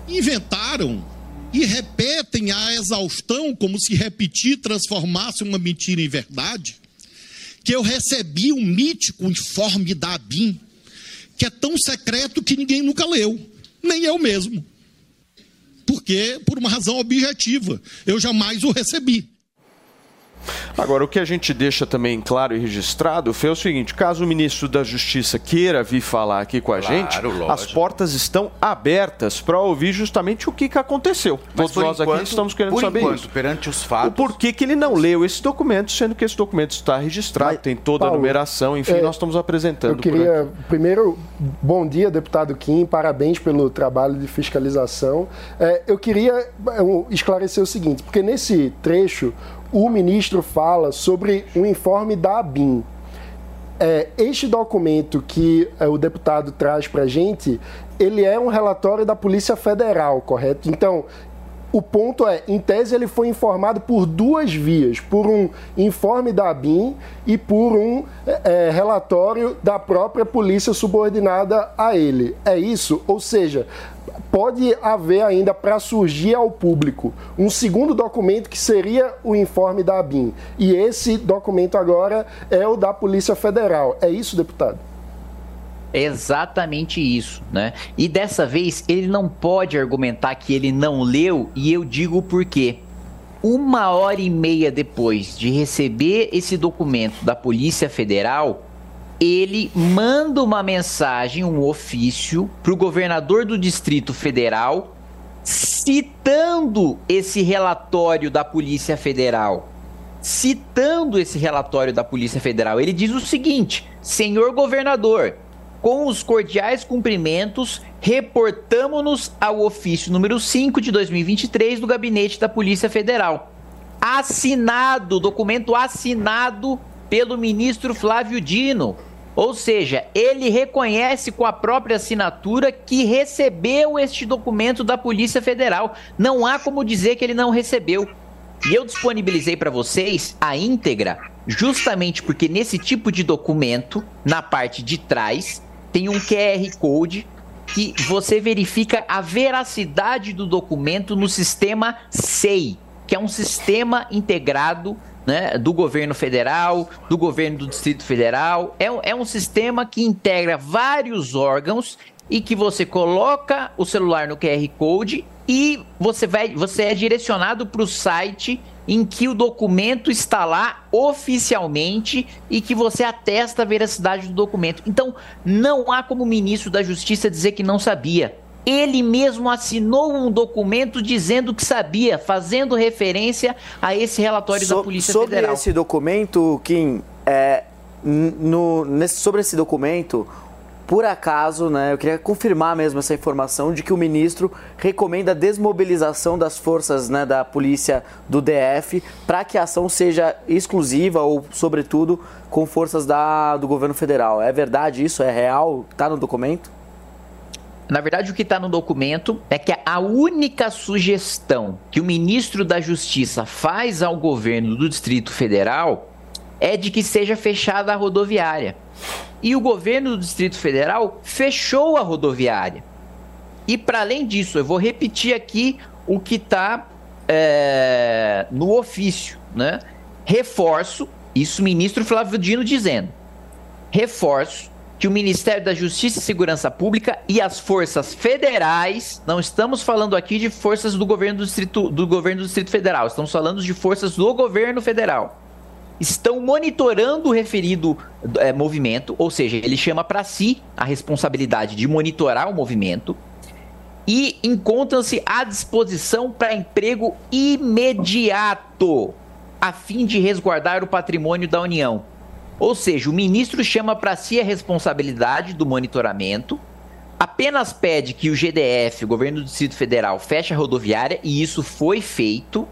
Inventaram e repetem a exaustão, como se repetir transformasse uma mentira em verdade, que eu recebi um mítico informe da ABIN, que é tão secreto que ninguém nunca leu, nem eu mesmo. Porque, por uma razão objetiva, eu jamais o recebi. Agora, o que a gente deixa também claro e registrado foi o seguinte: caso o ministro da Justiça queira vir falar aqui com a Claro, gente, lógico. as portas estão abertas para ouvir justamente o que, que aconteceu. Mas Todos nós aqui enquanto- estamos querendo por saber enquanto, isso. perante os fatos. O porquê que ele não leu esse documento, sendo que esse documento está registrado, tem toda a Paulo, numeração, enfim, é, nós estamos apresentando. Eu queria, aqui. primeiro, bom dia, deputado Kim, parabéns pelo trabalho de fiscalização. É, eu queria é, esclarecer o seguinte, porque nesse trecho o ministro fala sobre um informe da ABIN. É, este documento que é, o deputado traz para a gente, ele é um relatório da Polícia Federal, correto? Então, o ponto é, em tese, ele foi informado por duas vias, por um informe da ABIN e por um é, é, relatório da própria polícia subordinada a ele. É isso? Ou seja, pode haver ainda para surgir ao público um segundo documento que seria o informe da ABIN. E esse documento agora é o da Polícia Federal. É isso, deputado? Exatamente isso, né? E dessa vez ele não pode argumentar que ele não leu e eu digo por quê. Uma hora e meia depois de receber esse documento da Polícia Federal, ele manda uma mensagem, um ofício, para o governador do Distrito Federal, citando esse relatório da Polícia Federal. Citando esse relatório da Polícia Federal, ele diz o seguinte: Senhor governador, com os cordiais cumprimentos, reportamos-nos ao ofício número 5 de 2023 do Gabinete da Polícia Federal. Assinado, documento assinado pelo ministro Flávio Dino. Ou seja, ele reconhece com a própria assinatura que recebeu este documento da Polícia Federal. Não há como dizer que ele não recebeu. E eu disponibilizei para vocês a íntegra, justamente porque nesse tipo de documento, na parte de trás, tem um QR Code que você verifica a veracidade do documento no sistema SEI, que é um sistema integrado né, do governo federal, do governo do Distrito Federal. É, um- é um sistema que integra vários órgãos e que você coloca o celular no QR Code e você, vai, você é direcionado para o site em que o documento está lá oficialmente e que você atesta a veracidade do documento. Então, não há como o ministro da Justiça dizer que não sabia. Ele mesmo assinou um documento dizendo que sabia, fazendo referência a esse relatório da So- Polícia sobre Federal. esse documento, Kim, é, no, nesse- sobre esse documento, por acaso, né, eu queria confirmar mesmo essa informação de que o ministro recomenda a desmobilização das forças né, da polícia do DF para que a ação seja exclusiva ou, sobretudo, com forças da, do governo federal. É verdade isso? É real? Está no documento? Na verdade, o que está no documento é que a única sugestão que o ministro da Justiça faz ao governo do Distrito Federal é de que seja fechada a rodoviária. E o governo do Distrito Federal fechou a rodoviária. E para além disso, eu vou repetir aqui o que está no ofício, né? Reforço, isso o ministro Flávio Dino dizendo. Reforço que o Ministério da Justiça e Segurança Pública e as forças federais, não estamos falando aqui de forças do governo do Distrito, do governo do Distrito Federal, estamos falando de forças do governo federal. Estão monitorando o referido eh, movimento, ou seja, ele chama para si a responsabilidade de monitorar o movimento e encontram-se à disposição para emprego imediato, a fim de resguardar o patrimônio da União. Ou seja, o ministro chama para si a responsabilidade do monitoramento, apenas pede que o GDF, o governo do Distrito Federal, feche a rodoviária, e isso foi feito,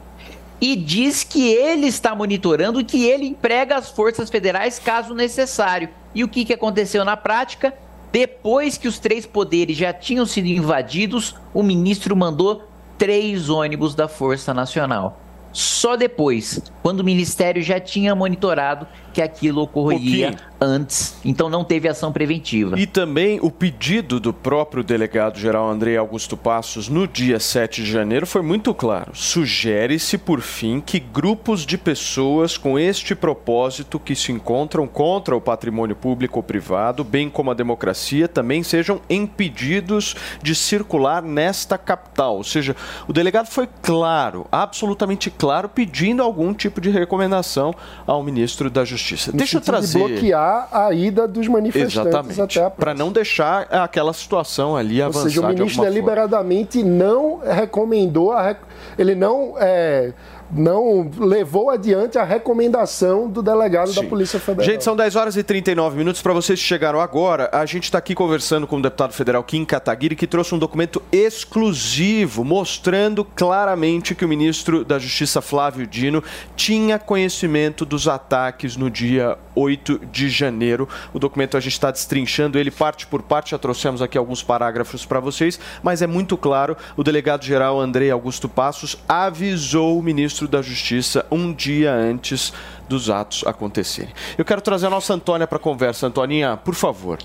e diz que ele está monitorando e que ele emprega as forças federais caso necessário. E o que, que aconteceu na prática? Depois que os três poderes já tinham sido invadidos, o ministro mandou três ônibus da Força Nacional. Só depois, quando o ministério já tinha monitorado, que aquilo ocorreria antes. Então não teve ação preventiva. E também o pedido do próprio delegado-geral André Augusto Passos no dia 7 de janeiro foi muito claro. Sugere-se, por fim, que grupos de pessoas com este propósito que se encontram contra o patrimônio público ou privado, bem como a democracia, também sejam impedidos de circular nesta capital. Ou seja, o delegado foi claro, absolutamente claro, pedindo algum tipo de recomendação ao ministro da Justiça. No Deixa eu sentido de trazer. bloquear a ida dos manifestantes Exatamente. até a Para não deixar aquela situação ali Ou avançar seja, o ministro alguma forma. deliberadamente não recomendou, a ele não, é, não levou adiante a recomendação do delegado da Polícia Federal. Gente, são 10 horas e 39 minutos. Para vocês que chegaram agora, a gente está aqui conversando com o deputado federal Kim Kataguiri, que trouxe um documento exclusivo mostrando claramente que o ministro da Justiça, Flávio Dino, tinha conhecimento dos ataques no dia 8 de janeiro. O documento a gente está destrinchando ele parte por parte, já trouxemos aqui alguns parágrafos para vocês, mas é muito claro: o delegado-geral André Augusto Passos avisou o ministro da Justiça um dia antes dos atos acontecerem. Eu quero trazer a nossa Antônia para a conversa. Antoninha, por favor.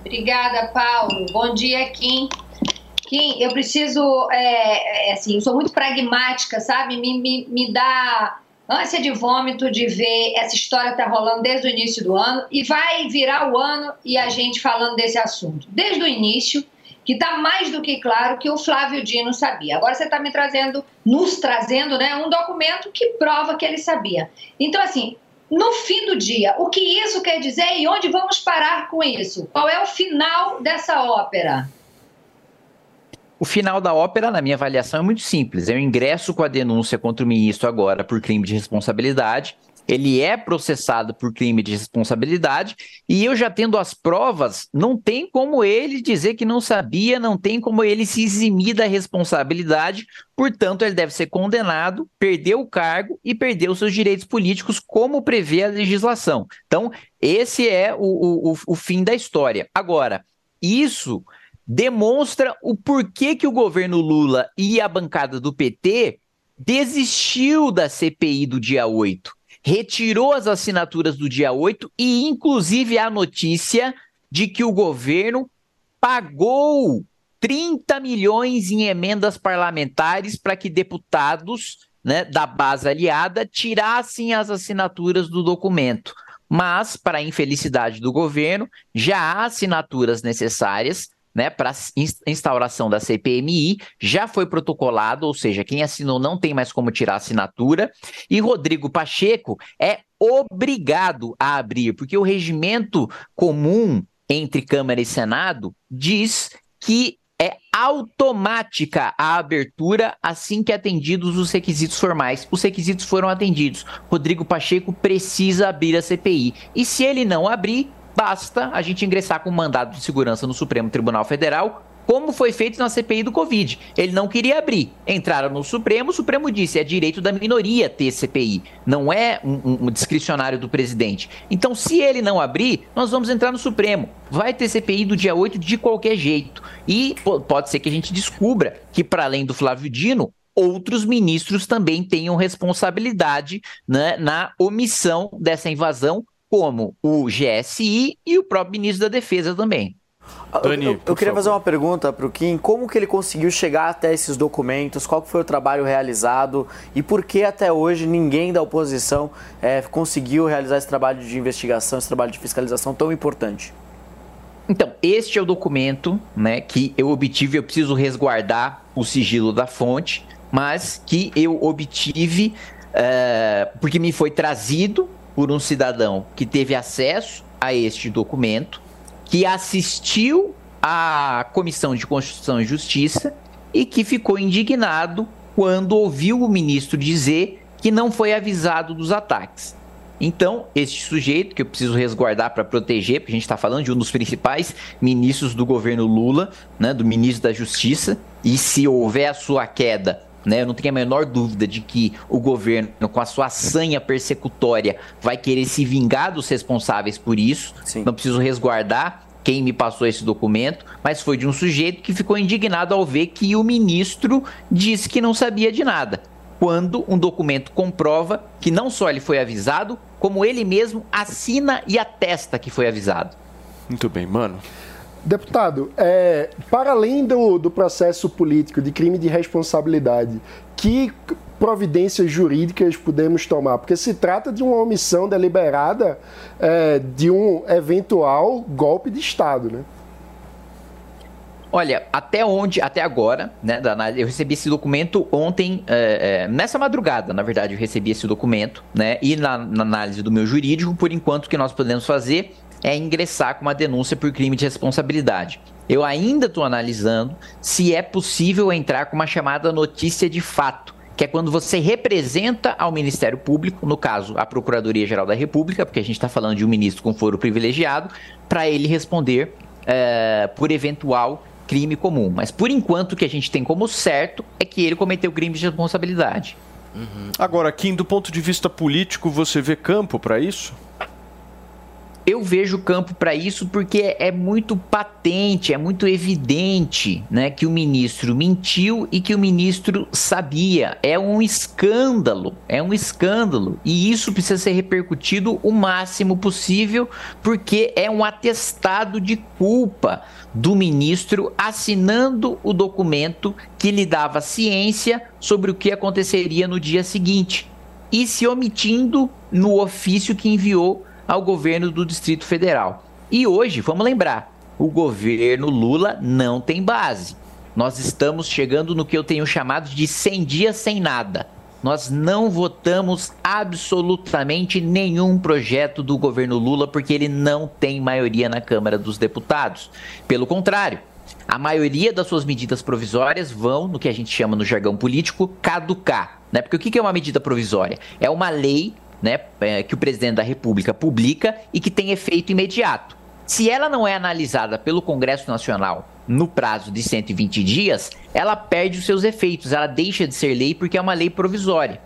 Obrigada, Paulo. Bom dia, Kim. Kim, eu preciso, é, é, assim, eu sou muito pragmática, sabe? Me, me, me dá ânsia de vômito de ver essa história tá rolando desde o início do ano e vai virar o ano e a gente falando desse assunto. Desde o início, que está mais do que claro que o Flávio Dino sabia. Agora você está me trazendo, nos trazendo, né, um documento que prova que ele sabia. Então, assim, no fim do dia, o que isso quer dizer e onde vamos parar com isso? Qual é o final dessa ópera? O final da ópera, na minha avaliação, é muito simples. Eu ingresso com a denúncia contra o ministro agora por crime de responsabilidade. Ele é processado por crime de responsabilidade e eu já tendo as provas, não tem como ele dizer que não sabia, não tem como ele se eximir da responsabilidade. Portanto, ele deve ser condenado, perder o cargo e perder os seus direitos políticos, como prevê a legislação. Então, esse é o, o, o- fim da história. Agora, isso demonstra o porquê que o governo Lula e a bancada do PT desistiu da CPI do dia 8, retirou as assinaturas do dia 8 e inclusive a notícia de que o governo pagou 30 milhões em emendas parlamentares para que deputados né, da base aliada tirassem as assinaturas do documento. Mas, para a infelicidade do governo, já há assinaturas necessárias né, para instauração da CPMI, já foi protocolado, ou seja, quem assinou não tem mais como tirar a assinatura, e Rodrigo Pacheco é obrigado a abrir, porque o regimento comum entre Câmara e Senado diz que é automática a abertura assim que atendidos os requisitos formais. Os requisitos foram atendidos. Rodrigo Pacheco precisa abrir a CPI. E se ele não abrir, basta a gente ingressar com um mandado de segurança no Supremo Tribunal Federal, como foi feito na CPI do Covid. Ele não queria abrir. Entraram no Supremo, o Supremo disse: é direito da minoria ter CPI, não é um, um- discricionário do presidente. Então, se ele não abrir, nós vamos entrar no Supremo. Vai ter CPI do dia 8 de qualquer jeito. E po- pode ser que a gente descubra que, para além do Flávio Dino, outros ministros também tenham responsabilidade né, na omissão dessa invasão, como o GSI e o próprio ministro da Defesa também. Eu- eu, eu queria fazer uma pergunta para o Kim. Como que ele conseguiu chegar até esses documentos? Qual foi o trabalho realizado? E por que até hoje ninguém da oposição eh, conseguiu realizar esse trabalho de investigação, esse trabalho de fiscalização tão importante? Então, este é o documento né, que eu obtive, eu preciso resguardar o sigilo da fonte, mas que eu obtive eh, porque me foi trazido por um cidadão que teve acesso a este documento, que assistiu à Comissão de Constituição e Justiça e que ficou indignado quando ouviu o ministro dizer que não foi avisado dos ataques. Então, este sujeito, que eu preciso resguardar para proteger, porque a gente está falando de um dos principais ministros do governo Lula, né, do ministro da Justiça, e se houver a sua queda, né, eu não tenho a menor dúvida de que o governo, com a sua sanha persecutória, vai querer se vingar dos responsáveis por isso. Não preciso resguardar quem me passou esse documento, mas foi de um sujeito que ficou indignado ao ver que o ministro disse que não sabia de nada. Quando um documento comprova que não só ele foi avisado, como ele mesmo assina e atesta que foi avisado. Muito bem, mano. Deputado, é, para além do, do processo político de crime de responsabilidade, que providências jurídicas podemos tomar? Porque se trata de uma omissão deliberada é, de um eventual golpe de Estado, né? Olha, até onde, até agora, né, eu recebi esse documento ontem, é, é, nessa madrugada, na verdade, eu recebi esse documento, né, e na, na análise do meu jurídico, por enquanto, o que nós podemos fazer é ingressar com uma denúncia por crime de responsabilidade. Eu ainda estou analisando se é possível entrar com uma chamada notícia de fato, que é quando você representa ao Ministério Público, no caso, a Procuradoria-Geral da República, porque a gente está falando de um ministro com foro privilegiado, para ele responder é, por eventual crime comum. Mas por enquanto o que a gente tem como certo é que ele cometeu crime de responsabilidade. Agora, Kim, do ponto de vista político, você vê campo para isso? Eu vejo campo para isso porque é muito patente, é muito evidente, né, que o ministro mentiu e que o ministro sabia. É um escândalo, é um escândalo. E isso precisa ser repercutido o máximo possível, porque é um atestado de culpa do ministro assinando o documento que lhe dava ciência sobre o que aconteceria no dia seguinte e se omitindo no ofício que enviou ao governo do Distrito Federal. E hoje, vamos lembrar, o governo Lula não tem base. Nós estamos chegando no que eu tenho chamado de 100 dias sem nada. Nós não votamos absolutamente nenhum projeto do governo Lula porque ele não tem maioria na Câmara dos Deputados. Pelo contrário, a maioria das suas medidas provisórias vão, no que a gente chama no jargão político, caducar. Né? Porque o que é uma medida provisória? É uma lei né, é, que o presidente da República publica e que tem efeito imediato. Se ela não é analisada pelo Congresso Nacional no prazo de 120 dias, ela perde os seus efeitos, ela deixa de ser lei porque é uma lei provisória.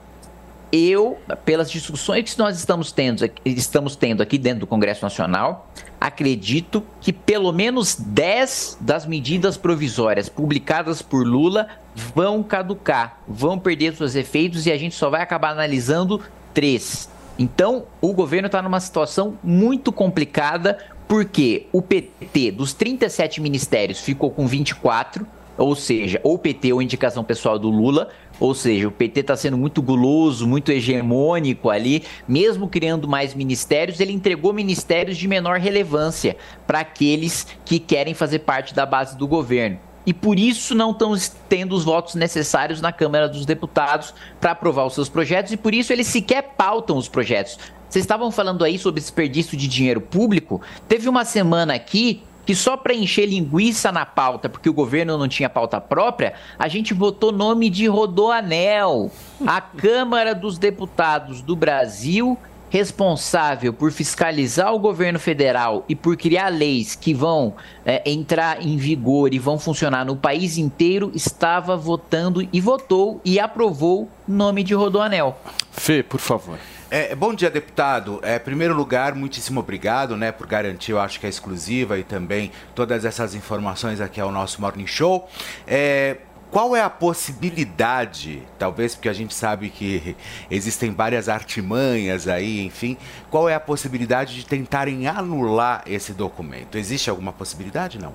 Eu, pelas discussões que nós estamos tendo, estamos tendo aqui dentro do Congresso Nacional, acredito que pelo menos 10 das medidas provisórias publicadas por Lula vão caducar, vão perder seus efeitos e a gente só vai acabar analisando três. Então, o governo está numa situação muito complicada, porque o PT, dos 37 ministérios, ficou com 24, ou seja, ou PT ou indicação pessoal do Lula, ou seja, o PT está sendo muito guloso, muito hegemônico ali, mesmo criando mais ministérios, ele entregou ministérios de menor relevância para aqueles que querem fazer parte da base do governo e por isso não estão tendo os votos necessários na Câmara dos Deputados para aprovar os seus projetos e por isso eles sequer pautam os projetos. Vocês estavam falando aí sobre desperdício de dinheiro público. Teve uma semana aqui que só para encher linguiça na pauta, porque o governo não tinha pauta própria, a gente votou nome de Rodoanel. A Câmara dos Deputados do Brasil responsável por fiscalizar o governo federal e por criar leis que vão é, entrar em vigor e vão funcionar no país inteiro, estava votando e votou e aprovou nome de Rodoanel. Fê, por favor. É, bom dia, deputado. É, em primeiro lugar, muitíssimo obrigado né, por garantir, eu acho que é exclusiva e também todas essas informações aqui ao nosso Morning Show. É, qual é a possibilidade, talvez porque a gente sabe que existem várias artimanhas aí, enfim, qual é a possibilidade de tentarem anular esse documento? Existe alguma possibilidade? Não.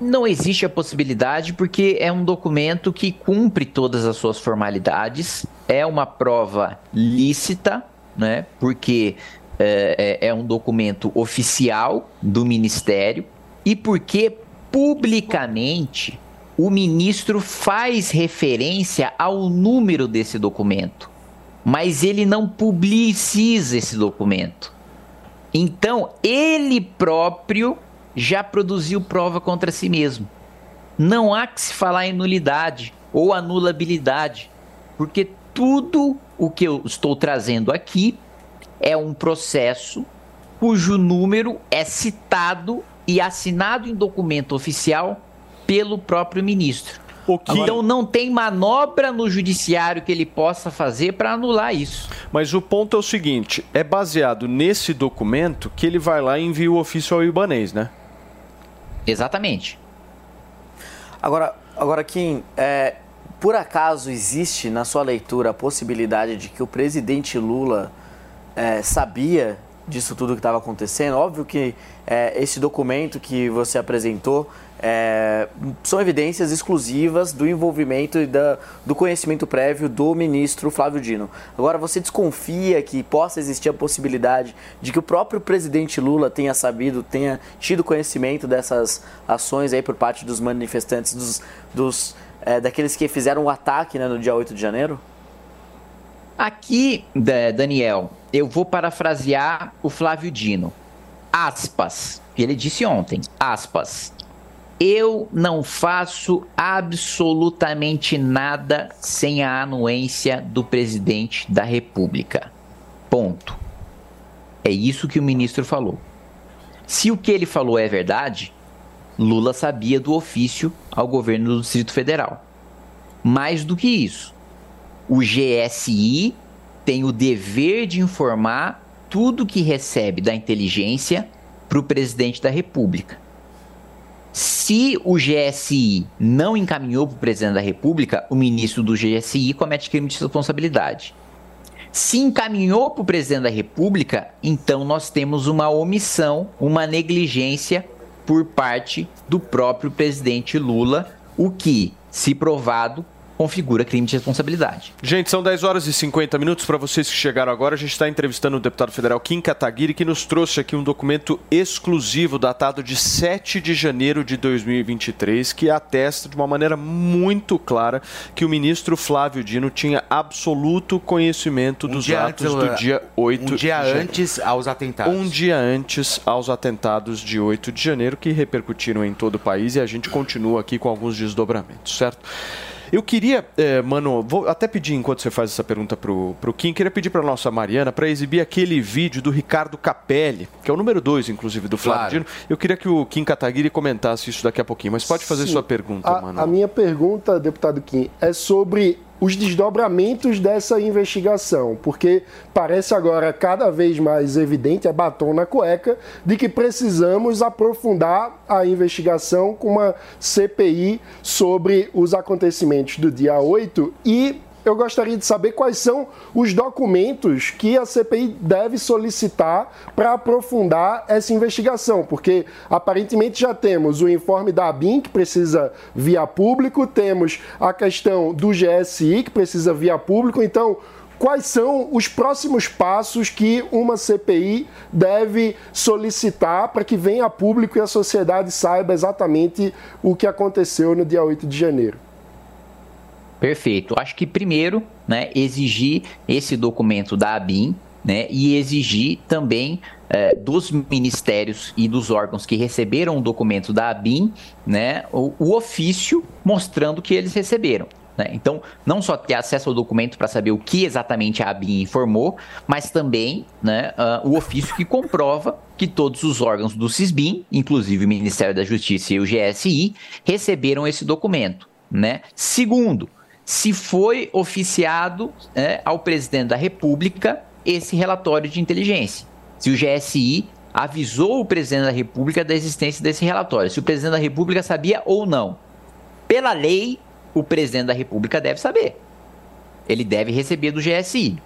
Não existe a possibilidade porque é um documento que cumpre todas as suas formalidades, é uma prova lícita, né? Porque é, é, é um documento oficial do Ministério e porque publicamente o ministro faz referência ao número desse documento, mas ele não publiciza esse documento. Então, ele próprio já produziu prova contra si mesmo. Não há que se falar em nulidade ou anulabilidade, porque tudo o que eu estou trazendo aqui é um processo cujo número é citado e assinado em documento oficial pelo próprio ministro. Que... Então não tem manobra no judiciário que ele possa fazer para anular isso. Mas o ponto é o seguinte: é baseado nesse documento que ele vai lá e envia o ofício ao Ibanês, né? Exatamente. Agora, agora Kim, é, por acaso existe na sua leitura a possibilidade de que o presidente Lula é, sabia disso tudo que estava acontecendo? Óbvio que é, esse documento que você apresentou é, são evidências exclusivas do envolvimento e da, do conhecimento prévio do ministro Flávio Dino. Agora, você desconfia que possa existir a possibilidade de que o próprio presidente Lula tenha sabido, tenha tido conhecimento dessas ações aí por parte dos manifestantes, dos, dos é, daqueles que fizeram o ataque né, no dia 8 de janeiro? Aqui, Daniel, eu vou parafrasear o Flávio Dino. Aspas, que ele disse ontem, aspas. Eu não faço absolutamente nada sem a anuência do presidente da República. Ponto. É isso que o ministro falou. Se o que ele falou é verdade, Lula sabia do ofício ao governo do Distrito Federal. Mais do que isso, o GSI tem o dever de informar tudo que recebe da inteligência para o presidente da República. Se o GSI não encaminhou para o presidente da República, o ministro do GSI comete crime de responsabilidade. Se encaminhou para o presidente da República, então nós temos uma omissão, uma negligência por parte do próprio presidente Lula, o que, se provado, configura crime de responsabilidade. Gente, são 10 horas e 50 minutos. Para vocês que chegaram agora, a gente está entrevistando o deputado federal Kim Kataguiri, que nos trouxe aqui um documento exclusivo datado de 7 de janeiro de 2023, que atesta de uma maneira muito clara que o ministro Flávio Dino tinha absoluto conhecimento Um dos atos antes, do dia 8 um dia de janeiro. antes aos atentados. Um dia antes aos atentados de 8 de janeiro, que repercutiram em todo o país e a gente continua aqui com alguns desdobramentos, certo? Eu queria, eh, mano, vou até pedir enquanto você faz essa pergunta pro, pro Kim, queria pedir para nossa Mariana para exibir aquele vídeo do Ricardo Capelli, que é o número 2, inclusive, do Flávio Claro. Dino. Eu queria que o Kim Kataguiri comentasse isso daqui a pouquinho, mas pode fazer Sim. sua pergunta, a, mano. a minha pergunta, deputado Kim, é sobre os desdobramentos dessa investigação, porque parece agora cada vez mais evidente, é batom na cueca, de que precisamos aprofundar a investigação com uma CPI sobre os acontecimentos do dia 8 e eu gostaria de saber quais são os documentos que a CPI deve solicitar para aprofundar essa investigação, porque aparentemente já temos o informe da ABIN, que precisa via público, temos a questão do GSI, que precisa via público, então. Quais são os próximos passos que uma CPI deve solicitar para que venha a público e a sociedade saiba exatamente o que aconteceu no dia 8 de janeiro? Perfeito. Acho que primeiro, né, exigir esse documento da ABIN, né, e exigir também eh, dos ministérios e dos órgãos que receberam o documento da ABIN, né, o, o ofício mostrando que eles receberam. né? Então, não só ter acesso ao documento para saber o que exatamente a ABIN informou, mas também né, ah, o ofício que comprova que todos os órgãos do CISBIM, inclusive o Ministério da Justiça e o GSI, receberam esse documento. Né? Segundo, se foi oficiado né, ao presidente da República esse relatório de inteligência. Se o GSI avisou o presidente da República da existência desse relatório, se o presidente da República sabia ou não. Pela lei, o presidente da República deve saber. Ele deve receber do GSI.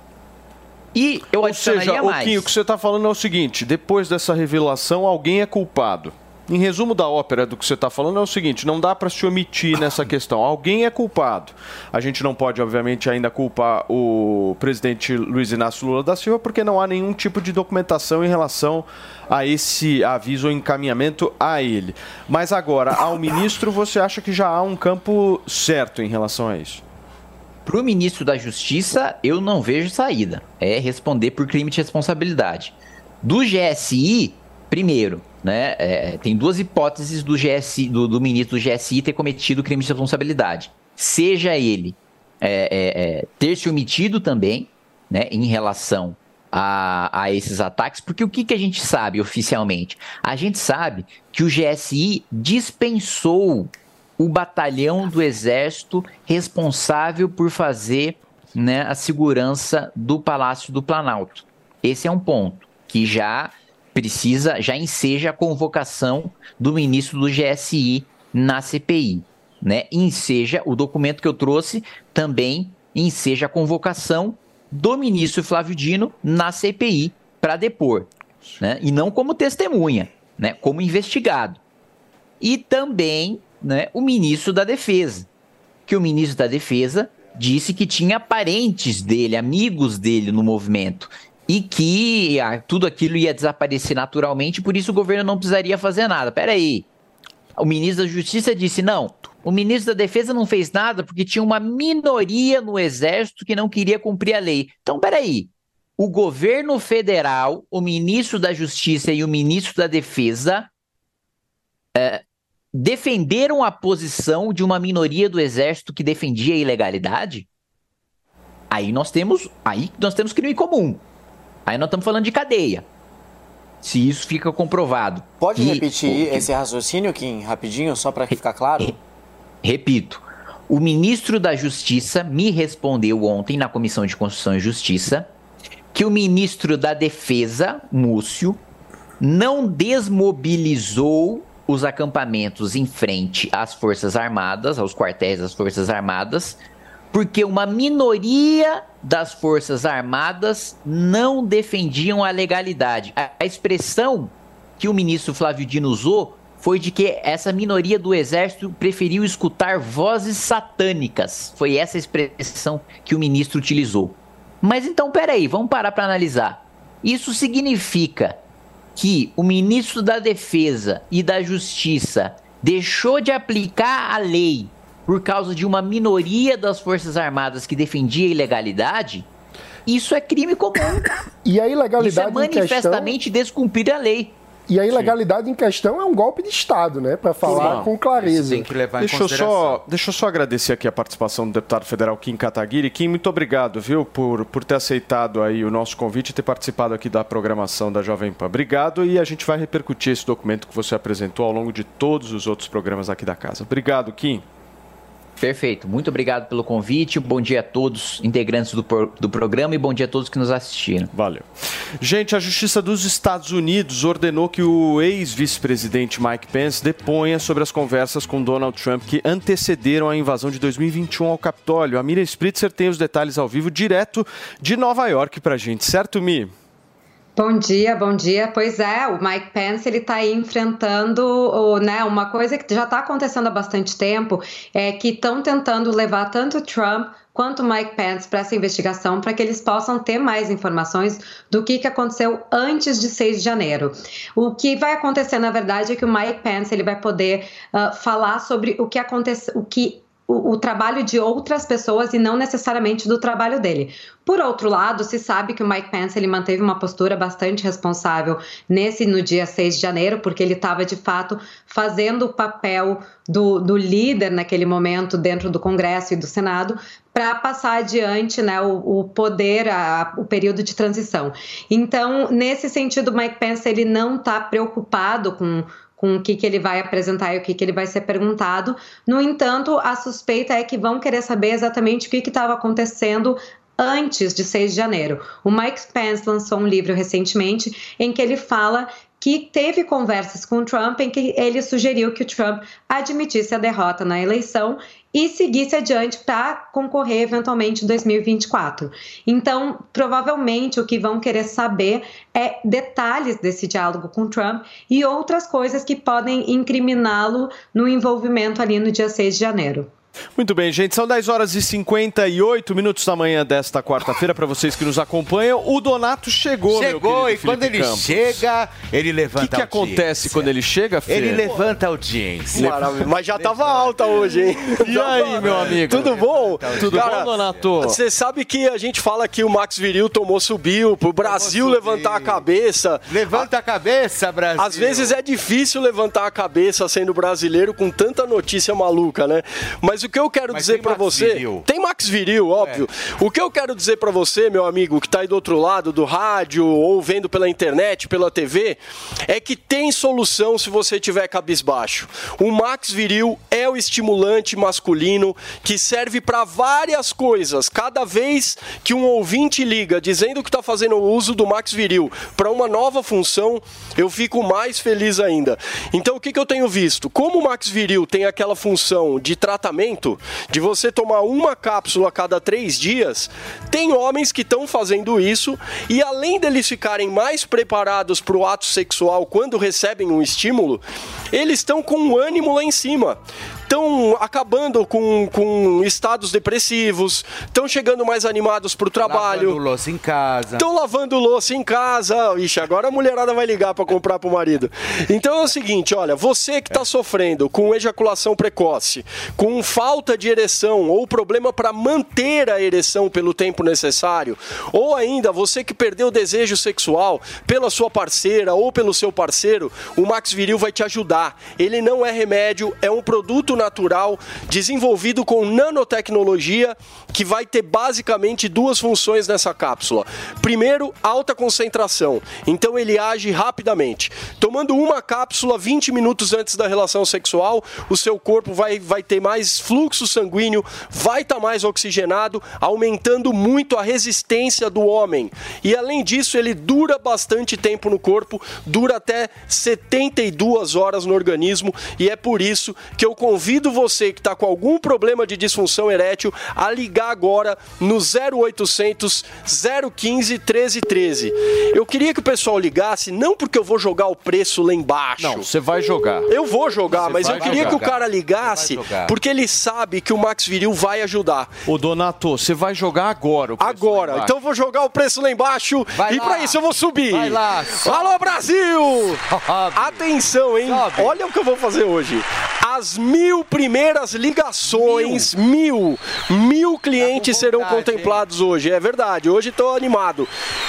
E eu Ou adicionaria seja, mais. o Kim, o que você está falando é o seguinte: depois dessa revelação, alguém é culpado. Em resumo da ópera do que você está falando é o seguinte: não dá para se omitir nessa questão. Alguém é culpado. A gente não pode, obviamente, ainda culpar o presidente Luiz Inácio Lula da Silva porque não há nenhum tipo de documentação em relação a esse aviso ou encaminhamento a ele. Mas agora, ao ministro, você acha que já há um campo certo em relação a isso? Para o ministro da Justiça, eu não vejo saída. É responder por crime de responsabilidade. Do GSI, primeiro, né? é, tem duas hipóteses do GSI, do, do ministro do GSI ter cometido crime de responsabilidade. Seja ele é, é, é, ter se omitido também, né, em relação a, a esses ataques, porque o que, que a gente sabe oficialmente? A gente sabe que o GSI dispensou o batalhão do Exército responsável por fazer né, a segurança do Palácio do Planalto. Esse é um ponto que já precisa, já enseja a convocação do ministro do GSI na CPI. Né? Enseja, o documento que eu trouxe também enseja a convocação do ministro Flávio Dino na CPI para depor, né? E não como testemunha, né? Como investigado. E também, né, o ministro da Defesa, que o ministro da Defesa disse que tinha parentes dele, amigos dele no movimento e que ah, tudo aquilo ia desaparecer naturalmente, por isso o governo não precisaria fazer nada. Peraí, o ministro da Justiça disse não. O ministro da Defesa não fez nada porque tinha uma minoria no Exército que não queria cumprir a lei. Então, peraí. O governo federal, o ministro da Justiça e o ministro da Defesa é, defenderam a posição de uma minoria do Exército que defendia a ilegalidade? Aí nós temos, aí nós temos crime comum. Aí nós estamos falando de cadeia. Se isso fica comprovado. Pode E repetir o- esse raciocínio, Kim, rapidinho, só para ficar claro? Repito, o ministro da Justiça me respondeu ontem na Comissão de Constituição e Justiça que o ministro da Defesa, Múcio, não desmobilizou os acampamentos em frente às Forças Armadas, aos quartéis das Forças Armadas, porque uma minoria das Forças Armadas não defendiam a legalidade. A, expressão que o ministro Flávio Dino usou foi de que essa minoria do exército preferiu escutar vozes satânicas. Foi essa expressão que o ministro utilizou. Mas então, peraí, vamos parar para analisar. Isso significa que o ministro da Defesa e da Justiça deixou de aplicar a lei por causa de uma minoria das Forças Armadas que defendia a ilegalidade? Isso é crime comum. E a Isso é ilegalidade em questão... manifestamente descumprir a lei. E a ilegalidade em questão é um golpe de Estado, né? Para falar Não, com clareza. Deixa eu, só, deixa eu só agradecer aqui a participação do deputado federal Kim Kataguiri. Kim, muito obrigado, viu, por, por ter aceitado aí o nosso convite e ter participado aqui da programação da Jovem Pan. Obrigado e a gente vai repercutir esse documento que você apresentou ao longo de todos os outros programas aqui da casa. Obrigado, Kim. Perfeito. Muito obrigado pelo convite. Bom dia a todos, integrantes do, do programa, e bom dia a todos que nos assistiram. Valeu. Gente, a Justiça dos Estados Unidos ordenou que o ex-vice-presidente Mike Pence deponha sobre as conversas com Donald Trump que antecederam a invasão de 2021 ao Capitólio. A Miriam Spritzer tem os detalhes ao vivo direto de Nova York pra gente, certo, Mi? Bom dia, bom dia. Pois é, o Mike Pence ele está enfrentando né, uma coisa que já está acontecendo há bastante tempo, é que estão tentando levar tanto Trump quanto Mike Pence para essa investigação para que eles possam ter mais informações do que, que aconteceu antes de 6 de janeiro. O que vai acontecer, na verdade, é que o Mike Pence ele vai poder ah, falar sobre o que aconteceu, o que o, o trabalho de outras pessoas e não necessariamente do trabalho dele. Por outro lado, se sabe que o Mike Pence ele manteve uma postura bastante responsável nesse no dia 6 de janeiro, porque ele estava de fato fazendo o papel do, do líder naquele momento dentro do Congresso e do Senado para passar adiante né, o, o poder, a- o período de transição. Então, nesse sentido, o Mike Pence ele não está preocupado com com o que, que ele vai apresentar e o que, que ele vai ser perguntado. No entanto, a suspeita é que vão querer saber exatamente o que estava acontecendo antes de 6 de janeiro. O Mike Pence lançou um livro recentemente em que ele fala que teve conversas com o Trump em que ele sugeriu que o Trump admitisse a derrota na eleição e seguisse adiante para concorrer eventualmente em 2024. Então, provavelmente o que vão querer saber é detalhes desse diálogo com Trump e outras coisas que podem incriminá-lo no envolvimento ali no dia 6 de janeiro. Muito bem, gente. São 10 horas e 58 minutos da manhã desta quarta-feira para vocês que nos acompanham. O Donato chegou, Chegou e quando Felipe ele Campos. chega, ele O levanta que, que a audiência. acontece quando ele chega, Fê? Ele levanta a audiência. Maravilha. Mas já tava alta hoje, hein? E aí, meu amigo? Tudo bom? Tudo bom, Donato? Você sabe que a gente fala que o Max Viril tomou subiu, pro Brasil levantar a cabeça. Levanta a cabeça, Brasil. Às vezes é difícil levantar a cabeça sendo brasileiro com tanta notícia maluca, né? Mas o que eu quero Mas dizer Max você. Viril. Tem Max Viril, óbvio. O que eu quero dizer pra você, meu amigo, que tá aí do outro lado do rádio ou vendo pela internet, pela TV, é que tem solução se você tiver cabisbaixo. O Max Viril é o estimulante masculino que serve pra várias coisas. Cada vez que um ouvinte liga dizendo que está fazendo uso do Max Viril para uma nova função, eu fico mais feliz ainda. Então, o que, que eu tenho visto? Como o Max Viril tem aquela função de tratamento, de você tomar uma cápsula a cada três dias, tem homens que estão fazendo isso e além deles ficarem mais preparados para o ato sexual quando recebem um estímulo, eles estão com o ânimo lá em cima. Estão acabando com, com estados depressivos, estão chegando mais animados para o trabalho. Lavando louça em casa. Estão lavando louça em casa. Ixi, agora a mulherada vai ligar para comprar pro marido. Então é o seguinte, olha, você que está sofrendo com ejaculação precoce, com falta de ereção ou problema para manter a ereção pelo tempo necessário, ou ainda você que perdeu o desejo sexual pela sua parceira ou pelo seu parceiro, o Max Viril vai te ajudar. Ele não é remédio, é um produto natural desenvolvido com nanotecnologia que vai ter basicamente duas funções nessa cápsula. Primeiro, alta concentração. Então ele age rapidamente. Tomando uma cápsula 20 minutos antes da relação sexual, o seu corpo vai, vai ter mais fluxo sanguíneo, vai estar mais oxigenado, aumentando muito a resistência do homem. E além disso, ele dura bastante tempo no corpo, dura até 72 horas no organismo, e é por isso que eu convido você que está com algum problema de disfunção erétil a ligar agora no 0800 015 1313. Eu queria que o pessoal ligasse, não porque eu vou jogar o preço lá embaixo. Não, você vai jogar. Eu vou jogar, Você mas eu queria que o jogar. cara ligasse, jogar. porque ele sabe que o Max Viril vai ajudar. Ô, Donato, você vai jogar agora. o preço lá Agora, então eu vou jogar o preço lá embaixo Vai e pra isso eu vou subir. Vai lá, sobe. Alô Brasil! Atenção, hein? Olha o que eu vou fazer hoje. As mil primeiras ligações, mil, mil, clientes serão contemplados hoje. É verdade, hoje estou animado.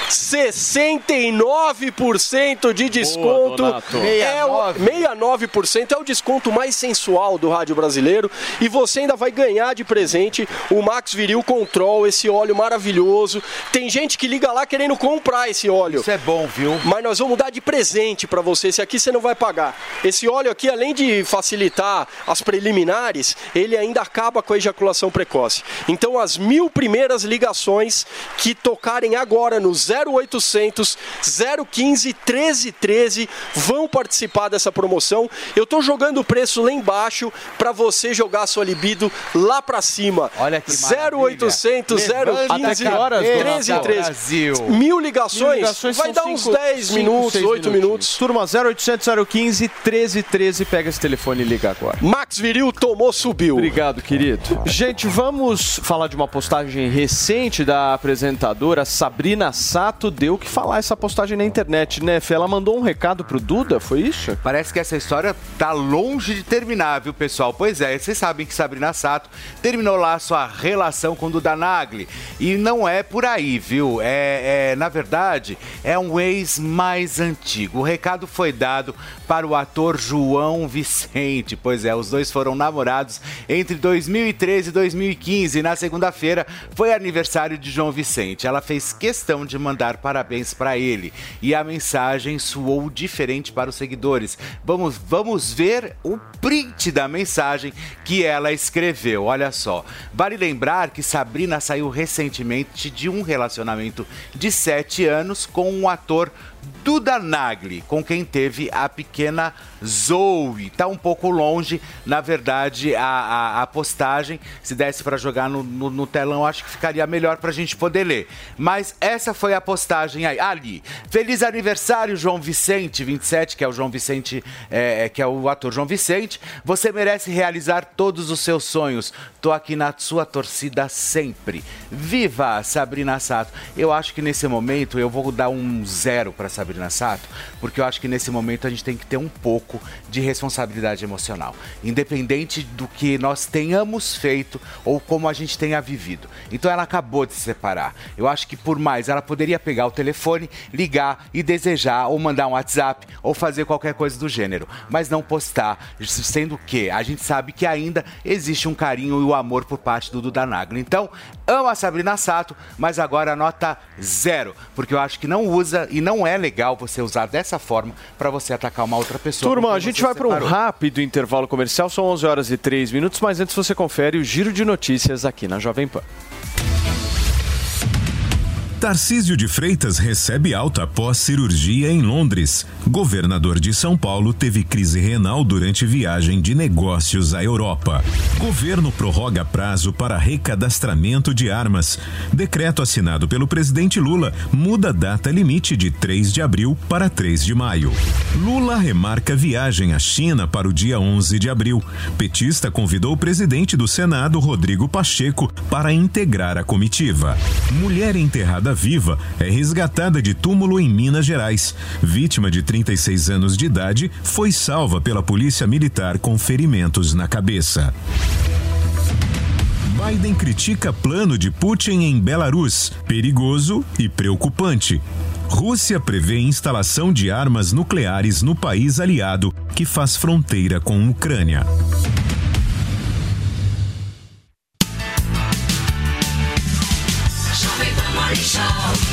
69% de desconto. Donato. é o, 69% é o desconto mais sensual do rádio brasileiro. E você ainda vai ganhar de presente o Max Viril Control, esse óleo maravilhoso. Tem gente que liga lá querendo comprar esse óleo. Isso é bom, viu? Mas nós vamos dar de presente para você. Esse aqui você não vai pagar. Esse óleo aqui, além de facilitar as preliminares, ele ainda acaba com a ejaculação precoce. Então, as mil primeiras ligações que tocarem agora no 0800 015 1313 vão participar dessa promoção. Eu tô jogando o preço lá embaixo para você jogar sua libido lá para cima. Olha que 0800 Levanta 015 a cabeça, 1313. Brasil. Mil ligações, Mil ligações vai dar uns cinco- 5, 10 cinco, minutos, seis 8 minutinhos. minutos. Turma 0800 015 1313, pega esse telefone e liga agora. Max Viril tomou, subiu. Obrigado, querido. Gente, vamos falar de uma postagem recente da apresentadora Sabrina Sato. Deu que falar essa postagem na internet, né, Fê? Ela mandou um recado pro Duda, foi isso? Parece que essa história tá longe de terminar, viu, pessoal? Pois é, vocês sabem que Sabrina Sato terminou lá sua relação com Duda Nagli. E não é por aí, viu? É, é, na verdade, é um ex mais antigo. O recado foi dado para o ator João Vicente. Pois é, os dois foram namorados entre 2013 e 2015. Na segunda-feira foi aniversário de João Vicente. Ela fez questão de mandar parabéns para ele. E a mensagem soou diferente para os seguidores. Vamos, vamos ver o print da mensagem que ela escreveu. Olha só. Vale lembrar que Sabrina saiu recentemente de um relacionamento de 7 anos com um ator Duda Nagli, com quem teve a pequena Zoe. Tá um pouco longe, na verdade, a, a, a postagem. Se desse para jogar no, no, no telão, acho que ficaria melhor pra gente poder ler. Mas essa foi a postagem aí. Ali. Feliz aniversário, João Vicente, 27, que é o João Vicente, é, é, que é o ator João Vicente. Você merece realizar todos os seus sonhos. Tô aqui na sua torcida sempre. Viva Sabrina Sato. Eu acho que nesse momento eu vou dar um zero para Sabrina Sato, porque eu acho que nesse momento a gente tem que ter um pouco de responsabilidade emocional, independente do que nós tenhamos feito ou como a gente tenha vivido. Então ela acabou de se separar. Eu acho que por mais ela poderia pegar o telefone, ligar e desejar ou mandar um WhatsApp ou fazer qualquer coisa do gênero, mas não postar, sendo que a gente sabe que ainda existe um carinho e o amor por parte do Duda. Então, amo a Sabrina Sato, mas agora nota zero, porque eu acho que não usa e não é legal você usar dessa forma para você atacar uma outra pessoa. Turma, a gente vai para um rápido intervalo comercial, são 11 horas e 3 minutos, mas antes você confere o giro de notícias aqui na Jovem Pan. Tarcísio de Freitas recebe alta após cirurgia em Londres. Governador de São Paulo teve crise renal durante viagem de negócios à Europa. Governo prorroga prazo para recadastramento de armas. Decreto assinado pelo presidente Lula muda data limite de 3 de abril para 3 de maio. Lula remarca viagem à China para o dia 11 de abril. Petista convidou o presidente do Senado, Rodrigo Pacheco, para integrar a comitiva. Mulher enterrada viva é resgatada de túmulo em Minas Gerais. Vítima de 36 anos de idade foi salva pela polícia militar com ferimentos na cabeça. Biden critica plano de Putin em Belarus, perigoso e preocupante. Rússia prevê instalação de armas nucleares no país aliado que faz fronteira com Ucrânia. show.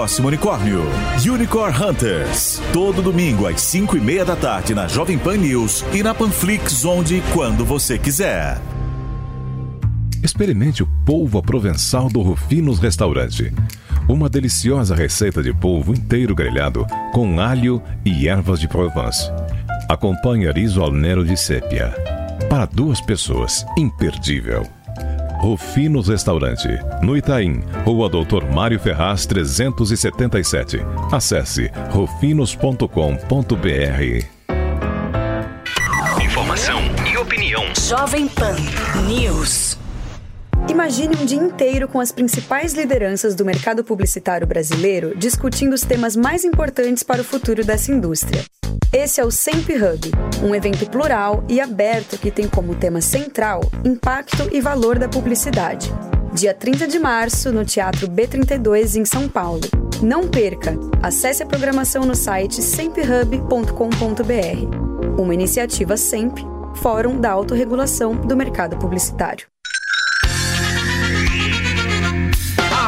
unicórnio. Unicorn Hunters. Todo domingo às 5 e meia da tarde na Jovem Pan News e na Panflix, onde e quando você quiser. Experimente o polvo à provençal do Rufinos Restaurante. Uma deliciosa receita de polvo inteiro grelhado com alho e ervas de Provence. Acompanhe riso al nero de sépia. Para duas pessoas, imperdível. Rufinos Restaurante, no Itaim, Rua Doutor Mário Ferraz 377. Acesse rufinos.com.br. Informação e opinião. Jovem Pan News. Imagine um dia inteiro com as principais lideranças do mercado publicitário brasileiro discutindo os temas mais importantes para o futuro dessa indústria. Esse é o Sempre Hub, um evento plural e aberto que tem como tema central impacto e valor da publicidade. Dia 30 de março, no Teatro B32, em São Paulo. Não perca! Acesse a programação no site semphub.com.br. Uma iniciativa SEMP, Fórum da Autorregulação do Mercado Publicitário.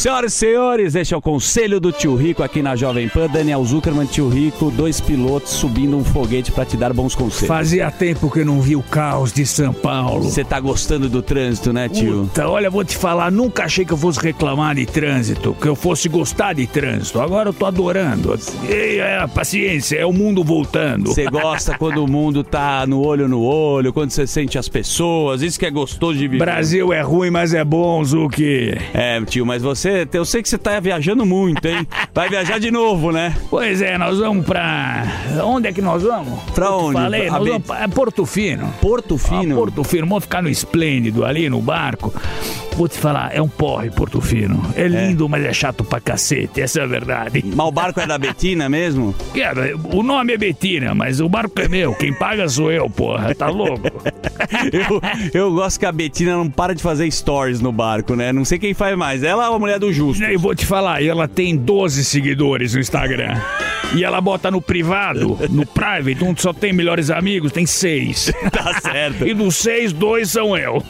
Senhoras e senhores, este é o Conselho do Tio Rico aqui na Jovem Pan. Daniel Zuckerman, Tio Rico, dois pilotos subindo um foguete para te dar bons conselhos. Fazia tempo que eu não vi o caos de São Paulo. Você tá gostando do trânsito, né, tio? Puta, olha, vou te falar, nunca achei que eu fosse reclamar de trânsito, que eu fosse gostar de trânsito. Agora eu tô adorando. É, paciência, é o mundo voltando. Você gosta quando o mundo tá no olho no olho, quando você sente as pessoas, isso que é gostoso de viver. Brasil é ruim, mas é bom, Zuki. É, tio, mas você, eu sei que você tá viajando muito, hein? Vai viajar de novo, né? Pois é, nós vamos pra. Onde é que nós vamos? Pra Eu onde? Falei, A nós vamos pra é Porto Fino. Porto Fino? Ah, Porto Fino, vamos ficar no Esplêndido ali no barco. Vou te falar, é um porre Porto Fino. É lindo, mas é chato pra cacete, essa é a verdade. Mas o barco é da Betina mesmo? Cara, o nome é Betina, mas o barco é meu. Quem paga sou eu, porra. Tá louco? Eu, eu gosto que a Betina não para de fazer stories no barco, né? Não sei quem faz mais, ela ou a mulher do Justo? E vou te falar, ela tem 12 seguidores no Instagram. E ela bota no privado, no private, onde só tem melhores amigos, tem seis. Tá certo. E dos seis, dois são eu.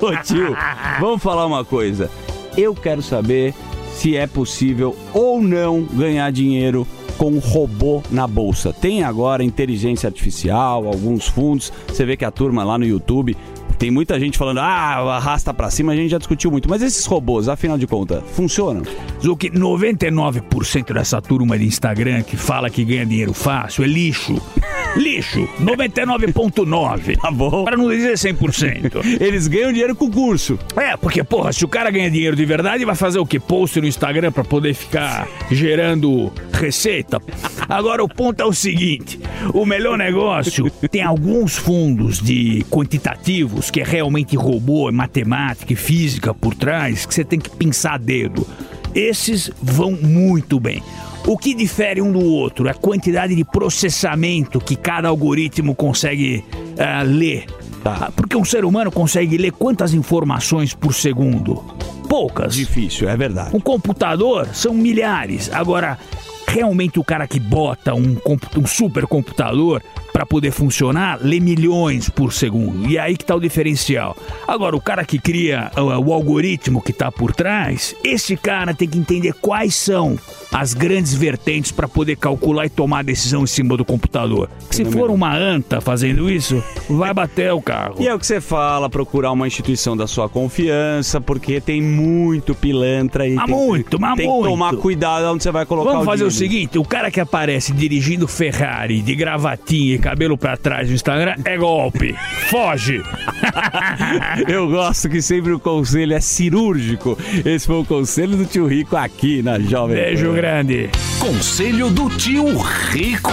Ô tio, vamos falar uma coisa. Eu quero saber se é possível ou não ganhar dinheiro com robô na bolsa. Tem agora inteligência artificial, alguns fundos. Você vê que a turma lá no YouTube tem muita gente falando, ah, arrasta pra cima, a gente já discutiu muito. Mas esses robôs, afinal de contas, funcionam? Zuki, 99% dessa turma de Instagram que fala que ganha dinheiro fácil é lixo. Lixo. 99,9. Tá bom. Pra não dizer 100%. Eles ganham dinheiro com o curso. É, porque, porra, se o cara ganha dinheiro de verdade, vai fazer o quê? Post no Instagram pra poder ficar gerando receita. Agora, o ponto é o seguinte: o melhor negócio tem alguns fundos de quantitativos que é realmente robô, é matemática e física por trás, que você tem que pensar dedo. Esses vão muito bem. O que difere um do outro é a quantidade de processamento que cada algoritmo consegue uh, ler. Tá. Porque um ser humano consegue ler quantas informações por segundo? Poucas. Difícil, é verdade. Um computador são milhares. Agora, realmente o cara que bota um, um supercomputador para poder funcionar, lê milhões por segundo. E é aí que tá o diferencial. Agora, o cara que cria o, o algoritmo que tá por trás, esse cara tem que entender quais são as grandes vertentes para poder calcular e tomar decisão em cima do computador. Se for uma anta fazendo isso, vai bater o carro. E é o que você fala, procurar uma instituição da sua confiança, porque tem muito pilantra aí. Mas tem, muito, mas tem muito. que tomar cuidado onde você vai colocar Vamos o fazer o dinheiro. seguinte, o cara que aparece dirigindo Ferrari de gravatinha e cabelo pra trás no Instagram é golpe. Foge. Eu gosto que sempre o conselho é cirúrgico. Esse foi o conselho do tio Rico aqui na Jovem Beijo. Grande. Conselho do tio Rico.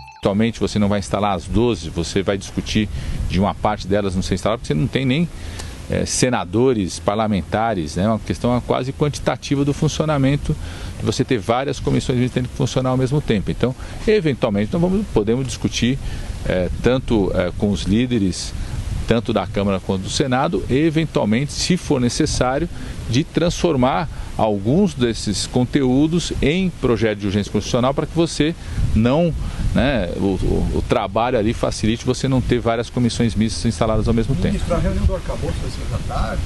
Atualmente você não vai instalar as 12, você vai discutir de uma parte delas não ser instalada, porque você não tem nem eh, senadores, parlamentares, é né? uma questão quase quantitativa do funcionamento de você ter várias comissões tendo que funcionar ao mesmo tempo. Então, eventualmente, nós vamos, podemos discutir eh, tanto eh, com os líderes tanto da Câmara quanto do Senado, e eventualmente, se for necessário, de transformar alguns desses conteúdos em projeto de urgência constitucional para que você não, né, o, o, o, trabalho ali facilite você não ter várias comissões mistas instaladas ao mesmo tempo. a reunião do arcabouço vai ser da tarde?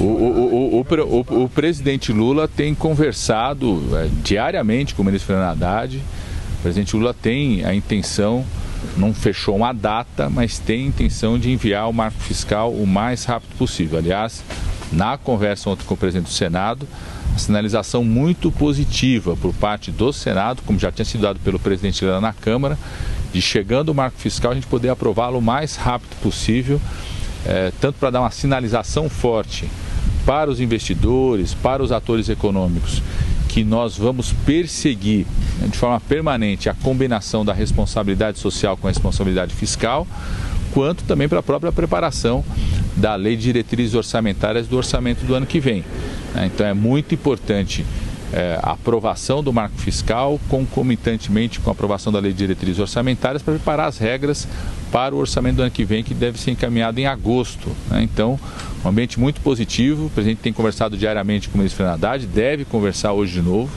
O, o, o, o, presidente Lula tem conversado é, diariamente com o ministro Fernando Haddad. O presidente Lula tem a intenção não fechou uma data, mas tem intenção de enviar o marco fiscal o mais rápido possível. Aliás, na conversa ontem com o presidente do Senado, a sinalização muito positiva por parte do Senado, como já tinha sido dado pelo presidente Lula na Câmara, de chegando o marco fiscal a gente poder aprová-lo o mais rápido possível, eh, tanto para dar uma sinalização forte para os investidores, para os atores econômicos, que nós vamos perseguir né, de forma permanente a combinação da responsabilidade social com a responsabilidade fiscal, quanto também para a própria preparação da lei de diretrizes orçamentárias do orçamento do ano que vem. Né. Então é muito importante é, a aprovação do marco fiscal, concomitantemente com a aprovação da lei de diretrizes orçamentárias, para preparar as regras para o orçamento do ano que vem, que deve ser encaminhado em agosto. Né? Então, um ambiente muito positivo. O presidente tem conversado diariamente com o ministro Fernando Haddad, deve conversar hoje de novo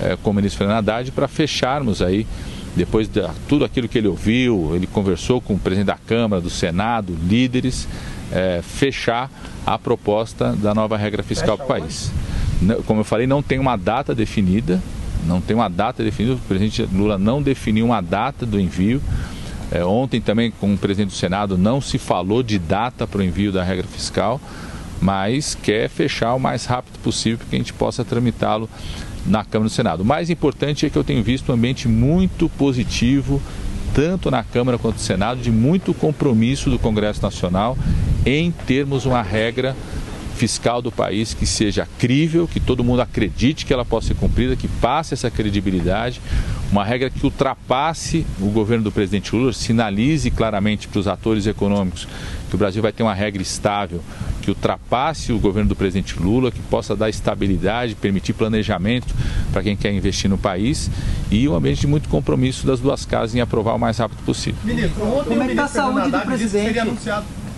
é, com o ministro Fernando Haddad para fecharmos aí, depois de tudo aquilo que ele ouviu, ele conversou com o presidente da Câmara, do Senado, líderes, é, fechar a proposta da nova regra fiscal para o país. Como eu falei, não tem uma data definida, não tem uma data definida, o presidente Lula não definiu uma data do envio. É, ontem também com o presidente do Senado não se falou de data para o envio da regra fiscal, mas quer fechar o mais rápido possível para que a gente possa tramitá-lo na Câmara do Senado. O mais importante é que eu tenho visto um ambiente muito positivo, tanto na Câmara quanto no Senado, de muito compromisso do Congresso Nacional em termos uma regra fiscal do país que seja crível, que todo mundo acredite que ela possa ser cumprida, que passe essa credibilidade, uma regra que ultrapasse o governo do presidente Lula, sinalize claramente para os atores econômicos que o Brasil vai ter uma regra estável, que ultrapasse o governo do presidente Lula, que possa dar estabilidade, permitir planejamento para quem quer investir no país e um ambiente de muito compromisso das duas casas em aprovar o mais rápido possível. Ministro, ontem Como é o que tá a saúde do presidente?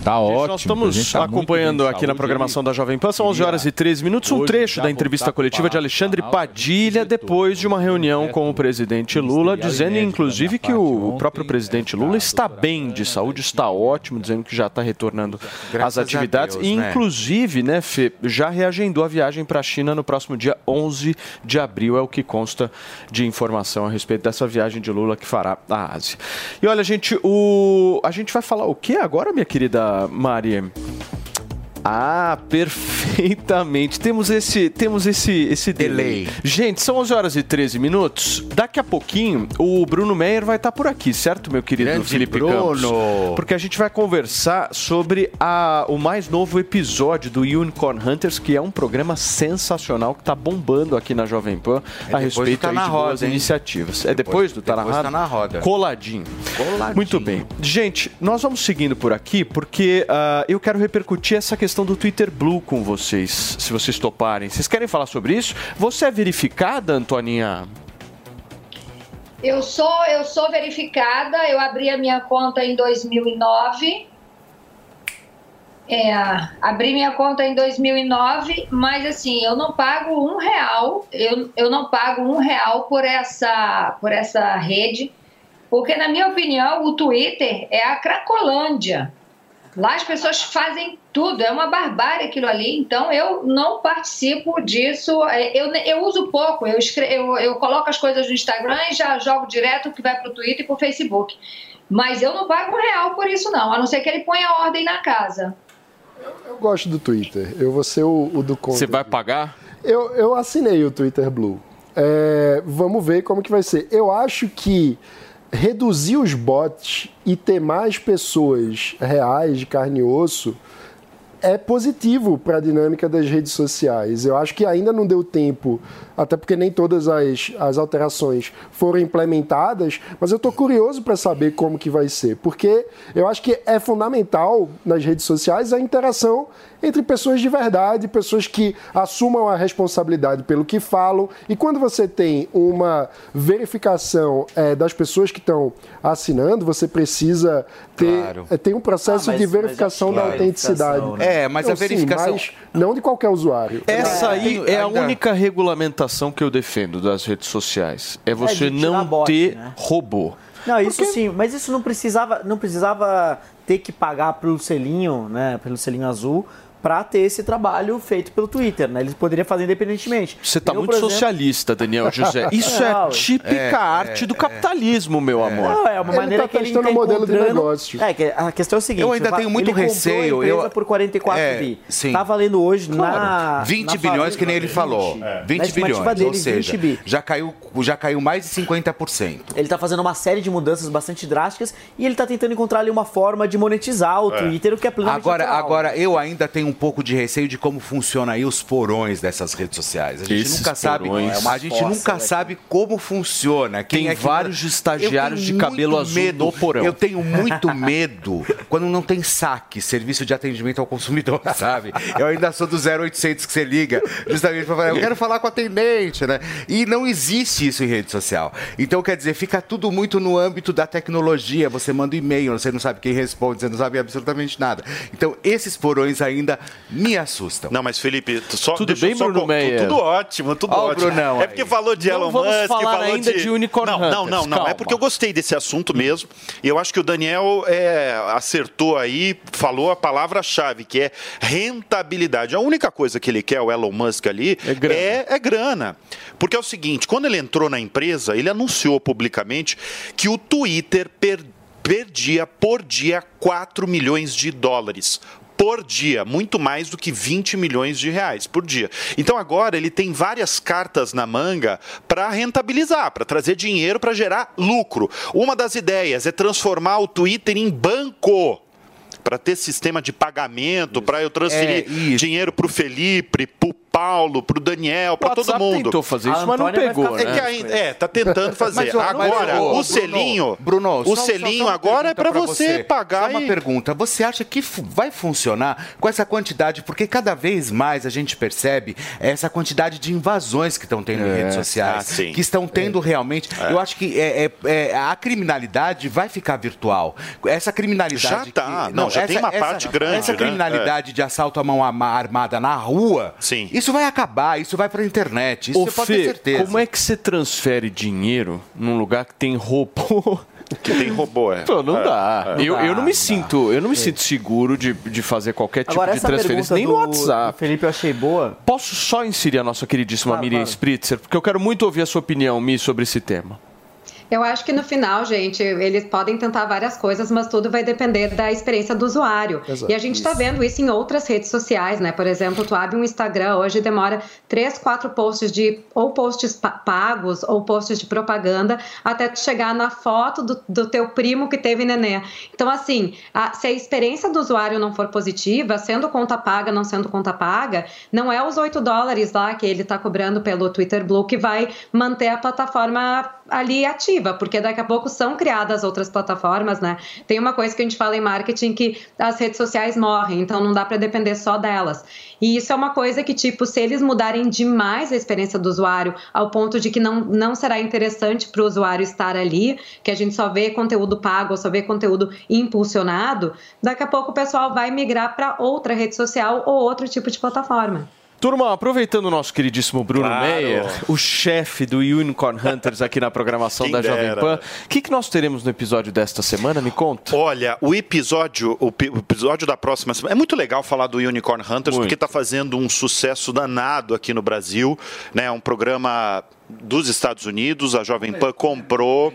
Tá ótimo. Nós estamos tá acompanhando aqui na programação da Jovem Pan, são 11 horas e 13 minutos, um trecho da entrevista coletiva de Alexandre Padilha depois de uma reunião com o presidente Lula, dizendo inclusive que o próprio presidente Lula está bem de saúde, está ótimo, dizendo que já está retornando às atividades e né? inclusive, né, Fê, já reagendou a viagem para a China no próximo dia 11 de abril, é o que consta de informação a respeito dessa viagem de Lula que fará à Ásia. E olha, gente, o a gente vai falar o que agora, minha querida uh, Ah, perfeitamente. Temos esse, temos esse, esse delay. Gente, são 11 horas e 13 minutos. Daqui a pouquinho, o Bruno Meyer vai estar por aqui, certo, meu querido Grande Felipe Bruno. Campos? Porque a gente vai conversar sobre a, o mais novo episódio do Unicorn Hunters, que é um programa sensacional que está bombando aqui na Jovem Pan É a depois respeito Tá na de boas Roda, hein? iniciativas. É depois do Tá na depois Roda? Tá na Roda. Coladinho. Coladinho. Muito bem. Gente, nós vamos seguindo por aqui porque ah, eu quero repercutir essa questão do Twitter Blue com vocês, se vocês toparem. Vocês querem falar sobre isso? Você é verificada, Antoninha? Eu sou, eu sou verificada, eu abri a minha conta em 2009. É, abri minha conta em 2009, mas assim, eu não pago um real, eu, eu não pago um real por essa, por essa rede, porque na minha opinião o Twitter é a Cracolândia. Lá as pessoas fazem tudo, é uma barbárie aquilo ali, então eu não participo disso. É, Eu, eu uso pouco, eu, escre- eu, eu coloco as coisas no Instagram e já jogo direto que vai para o Twitter e para o Facebook. Mas eu não pago um real por isso, não, a não ser que ele ponha ordem na casa. Eu gosto do Twitter. Eu vou ser o, o do contra. Você vai pagar? Eu, eu assinei o Twitter Blue. É, vamos ver como que vai ser. Eu acho que reduzir os bots e ter mais pessoas reais de carne e osso é positivo para a dinâmica das redes sociais. Eu acho que ainda não deu tempo, até porque nem todas as, as alterações foram implementadas, mas eu estou curioso para saber como que vai ser, porque eu acho que é fundamental nas redes sociais a interação entre pessoas de verdade, pessoas que assumam a responsabilidade pelo que falam. E quando você tem uma verificação eh, das pessoas que estão assinando, você precisa ter, Claro. eh, tem um processo Ah, mas- de mas verificação da a autenticidade. né? É, mas a Não, sim, verificação- mas não de qualquer usuário. Essa aí Ainda- é a única regulamentação que eu defendo das redes sociais. É você de tirar não bot, ter né? robô. Não, isso sim, mas isso não precisava, não precisava ter que pagar pelo selinho, né, pelo selinho azul, para ter esse trabalho feito pelo Twitter, né? Eles poderiam fazer independentemente. Você tá Eu, muito exemplo- socialista, Daniel José. Isso é Não, típica é, arte do capitalismo, meu amor. Não, é uma maneira que ele está encontrando... É, que a questão é o seguinte... Eu ainda tenho muito ele comprou a receio, empresa eu- por 44 É, bi. sim. Tá valendo hoje Claro. na... 20 na bilhões, que nem ele falou. 20 Na estimativa bilhões. dele, ou seja, 20 bi. já caiu, já caiu mais de 50%. Ele tá fazendo uma série de mudanças bastante drásticas e ele tá tentando encontrar ali uma forma de monetizar o É. Twitter, o que é plenamente Agora, natural. agora, eu ainda tenho um pouco de receio de como funciona aí os porões dessas redes sociais. A gente Esses nunca sabe, porões. É uma a gente nunca né? sabe como funciona. Quem Tem é que- vários estagiários de cabelo azul no porão. Eu tenho muito medo quando não tem saque, serviço de atendimento ao consumidor, sabe? Eu ainda sou do 0800 que você liga, justamente para falar, eu quero falar com a atendente, né? E não existe isso em rede social. Então, quer dizer, fica tudo muito no âmbito da tecnologia. Você manda um e-mail, você não sabe quem responde, você não sabe absolutamente nada. Então, esses porões ainda me assustam. Não, mas Felipe, só Tudo bem, só Bruno Meyer? Tudo ótimo, tudo Ó ótimo. Brunão é aí. porque falou de Não Elon vamos Musk, falar falou ainda de... de Unicorn não, não, não, não. É porque eu gostei desse assunto mesmo. E eu acho que o Daniel é, acertou aí, falou a palavra-chave, que é rentabilidade. A única coisa que ele quer, o Elon Musk ali, é grana. É, grana. Porque é o seguinte, quando ele entrou na empresa, ele anunciou publicamente que o Twitter per- perdia por dia 4 milhões de dólares por dia, muito mais do que 20 milhões de reais por dia. Então agora ele tem várias cartas na manga para rentabilizar, para trazer dinheiro para gerar lucro. Uma das ideias é transformar o Twitter em banco. Para ter sistema de pagamento, para eu transferir É, dinheiro para o Felipe, para Paulo, para o Daniel, para todo mundo. tentou fazer isso, mas não pegou, ficar É, que né? ainda, é, tá tentando fazer. Mas, agora, o Bruno, selinho, Bruno, o só- só- selinho só uma agora é para você, pagar Só uma e... pergunta. Você acha que vai funcionar com essa quantidade? Porque cada vez mais a gente percebe essa quantidade de invasões que estão tendo em É. redes sociais. Ah, que estão tendo realmente. Eu acho que é, é- é- a criminalidade vai ficar virtual. Essa criminalidade. Já tá. que- Não, já tem uma parte grande, Essa né? criminalidade de assalto à mão armada na rua. Sim. Isso vai acabar, isso vai pra internet. Isso Ô, você pode ter Fê, certeza. como é que você transfere dinheiro num lugar que tem robô? Que tem robô, é. Pô, não É, dá. é. eu, eu não me não sinto, eu não me sinto seguro de, de fazer qualquer tipo Agora, de essa transferência, nem pergunta no do- WhatsApp. do Felipe eu achei boa. Posso só inserir a nossa queridíssima Claro, Miriam claro. Spritzer, porque eu quero muito ouvir a sua opinião, Mi, sobre esse tema. Eu acho que no final, gente, eles podem tentar várias coisas, mas tudo vai depender da experiência do usuário. Exato, e a gente está vendo isso em outras redes sociais, né? Por exemplo, tu abre um Instagram hoje demora três, quatro posts de ou posts pagos ou posts de propaganda até tu chegar na foto do, do teu primo que teve neném. Então, assim, a, se a experiência do usuário não for positiva, sendo conta paga, não sendo conta paga, não é os 8 dólares lá que ele está cobrando pelo Twitter Blue que vai manter a plataforma ali ativa, porque daqui a pouco são criadas outras plataformas, né? Tem uma coisa que a gente fala em marketing que as redes sociais morrem, então não dá para depender só delas. E isso é uma coisa que, tipo, se eles mudarem demais a experiência do usuário, ao ponto de que não, não será interessante para o usuário estar ali, que a gente só vê conteúdo pago só vê conteúdo impulsionado, daqui a pouco o pessoal vai migrar para outra rede social ou outro tipo de plataforma. Turma, aproveitando o nosso queridíssimo Bruno claro. Meyer, o chefe do Unicorn Hunters aqui na programação da Jovem Pan, o que, que nós teremos no episódio desta semana? Me conta. Olha, o episódio, o, episódio da próxima semana. É muito legal falar do Unicorn Hunters, muito. porque está fazendo um sucesso danado aqui no Brasil. Né? É um programa dos Estados Unidos, a Jovem Pan comprou.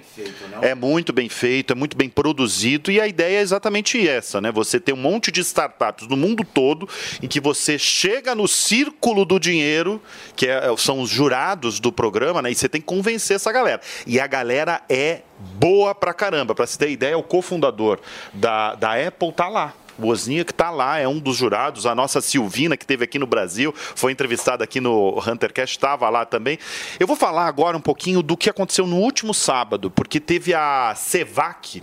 É muito bem feito, é muito bem produzido e a ideia é exatamente essa, né? Você tem um monte de startups no mundo todo em que você chega no círculo do dinheiro, que é, são os jurados do programa, né? E você tem que convencer essa galera. E a galera é boa pra caramba. Pra você ter ideia, o cofundador da, da Apple tá lá. O Osninha que está lá, é um dos jurados. A nossa Silvina, que esteve aqui no Brasil, foi entrevistada aqui no Huntercast, estava lá também. Eu vou falar agora um pouquinho do que aconteceu no último sábado, porque teve a Cevac,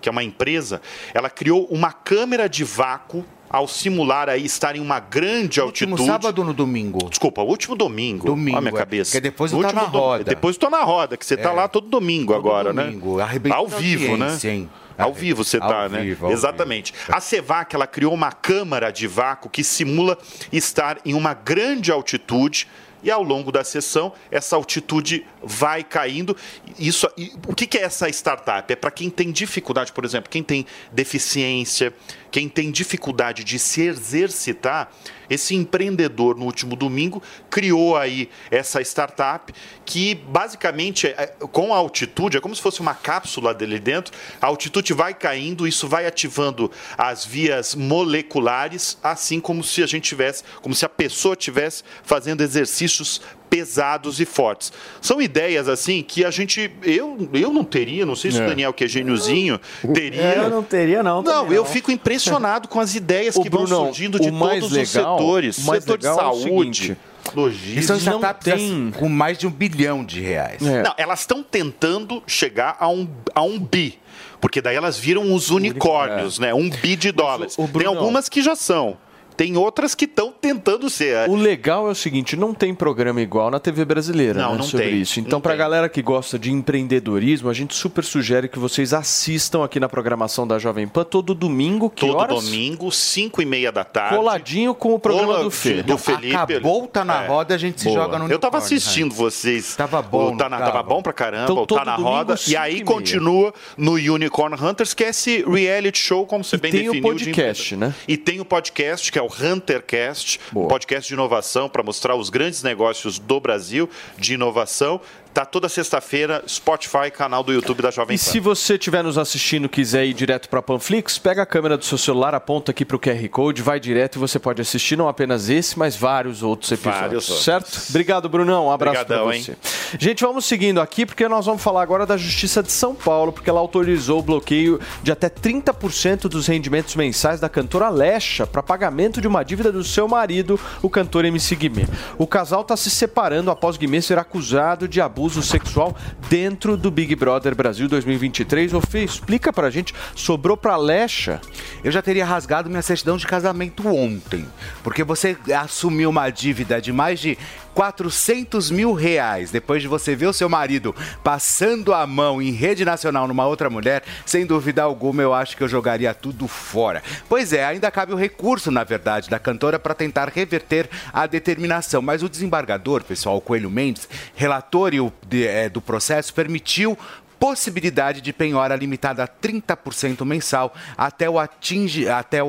que é uma empresa, ela criou uma câmera de vácuo ao simular aí estar em uma grande no altitude. Último sábado ou no domingo? Desculpa, o último domingo. Domingo. Olha a minha é. cabeça. Porque depois eu tá na roda. Depois estou na roda, que você está é. lá todo domingo todo agora, domingo. né? Domingo. Ao vivo, né? Sim. Ao vivo você está, né? Vivo, Exatamente. Vivo. A Cevac, ela criou uma câmara de vácuo que simula estar em uma grande altitude e ao longo da sessão essa altitude vai caindo. Isso, o que é essa startup? É para quem tem dificuldade, por exemplo, quem tem deficiência, quem tem dificuldade de se exercitar, esse empreendedor no último domingo criou aí essa startup que basicamente é, com a altitude, é como se fosse uma cápsula dele dentro, a altitude vai caindo, isso vai ativando as vias moleculares, assim como se a gente tivesse, como se a pessoa tivesse fazendo exercícios pesados e fortes. São ideias assim que a gente. Eu, eu não teria, não sei se é. o Daniel, que é gêniozinho, teria. É, eu não teria, não. Não, eu fico impressionado com as ideias que vão surgindo de todos legal, os setores. Setor de é saúde. É logística. São startups tem... com mais de um bilhão de reais. É. Não, elas estão tentando chegar a um, a um bi. Porque daí elas viram os unicórnios, é. né? Um bi de dólares. O, o Tem algumas que já são. Tem outras que estão tentando ser. O legal é o seguinte, não tem programa igual na TV brasileira não, né, não sobre tem, isso. Então, para a galera que gosta de empreendedorismo, a gente super sugere que vocês assistam aqui na programação da Jovem Pan todo domingo. Que todo horas? domingo, 5 e meia da tarde. Coladinho com o programa Cola, do Fê. Do Felipe. Acabou, tá na é. roda, a gente Boa. se joga no Eu tava assistindo né? vocês. Tava bom. Tá na, tava bom pra caramba, então, tá na roda. E aí continua no Unicorn Hunters, que é esse reality show, como você e bem tem definiu. Tem o podcast, de... né? E tem o podcast, que é o Huntercast Boa. um podcast de inovação para mostrar os grandes negócios do Brasil de inovação. Tá toda sexta-feira, Spotify, canal do YouTube da Jovem Pan. E se você estiver nos assistindo e quiser ir direto para a Panflix, pega a câmera do seu celular, aponta aqui para o QR Code, vai direto e você pode assistir não apenas esse, mas vários outros episódios. Vários certo? Outros. Obrigado, Brunão. Um abraço para você. Hein? Gente, vamos seguindo aqui porque nós vamos falar agora da Justiça de São Paulo, porque ela autorizou o bloqueio de até 30% dos rendimentos mensais da cantora Lecha para pagamento de uma dívida do seu marido, o cantor MC Guimê. O casal está se separando após Guimê ser acusado de abuso abuso sexual dentro do Big Brother Brasil 2023. Ô Fê, explica pra gente, sobrou pra Lecha? Eu já teria rasgado minha certidão de casamento ontem, porque você assumiu uma dívida de mais de 400 mil reais depois de você ver o seu marido passando a mão em rede nacional numa outra mulher, sem dúvida alguma eu acho que eu jogaria tudo fora. Pois é, ainda cabe o recurso, na verdade, da cantora para tentar reverter a determinação, mas o desembargador, pessoal, Coelho Mendes, relator é, do processo, permitiu possibilidade de penhora limitada a 30% mensal até o, atingi, até o,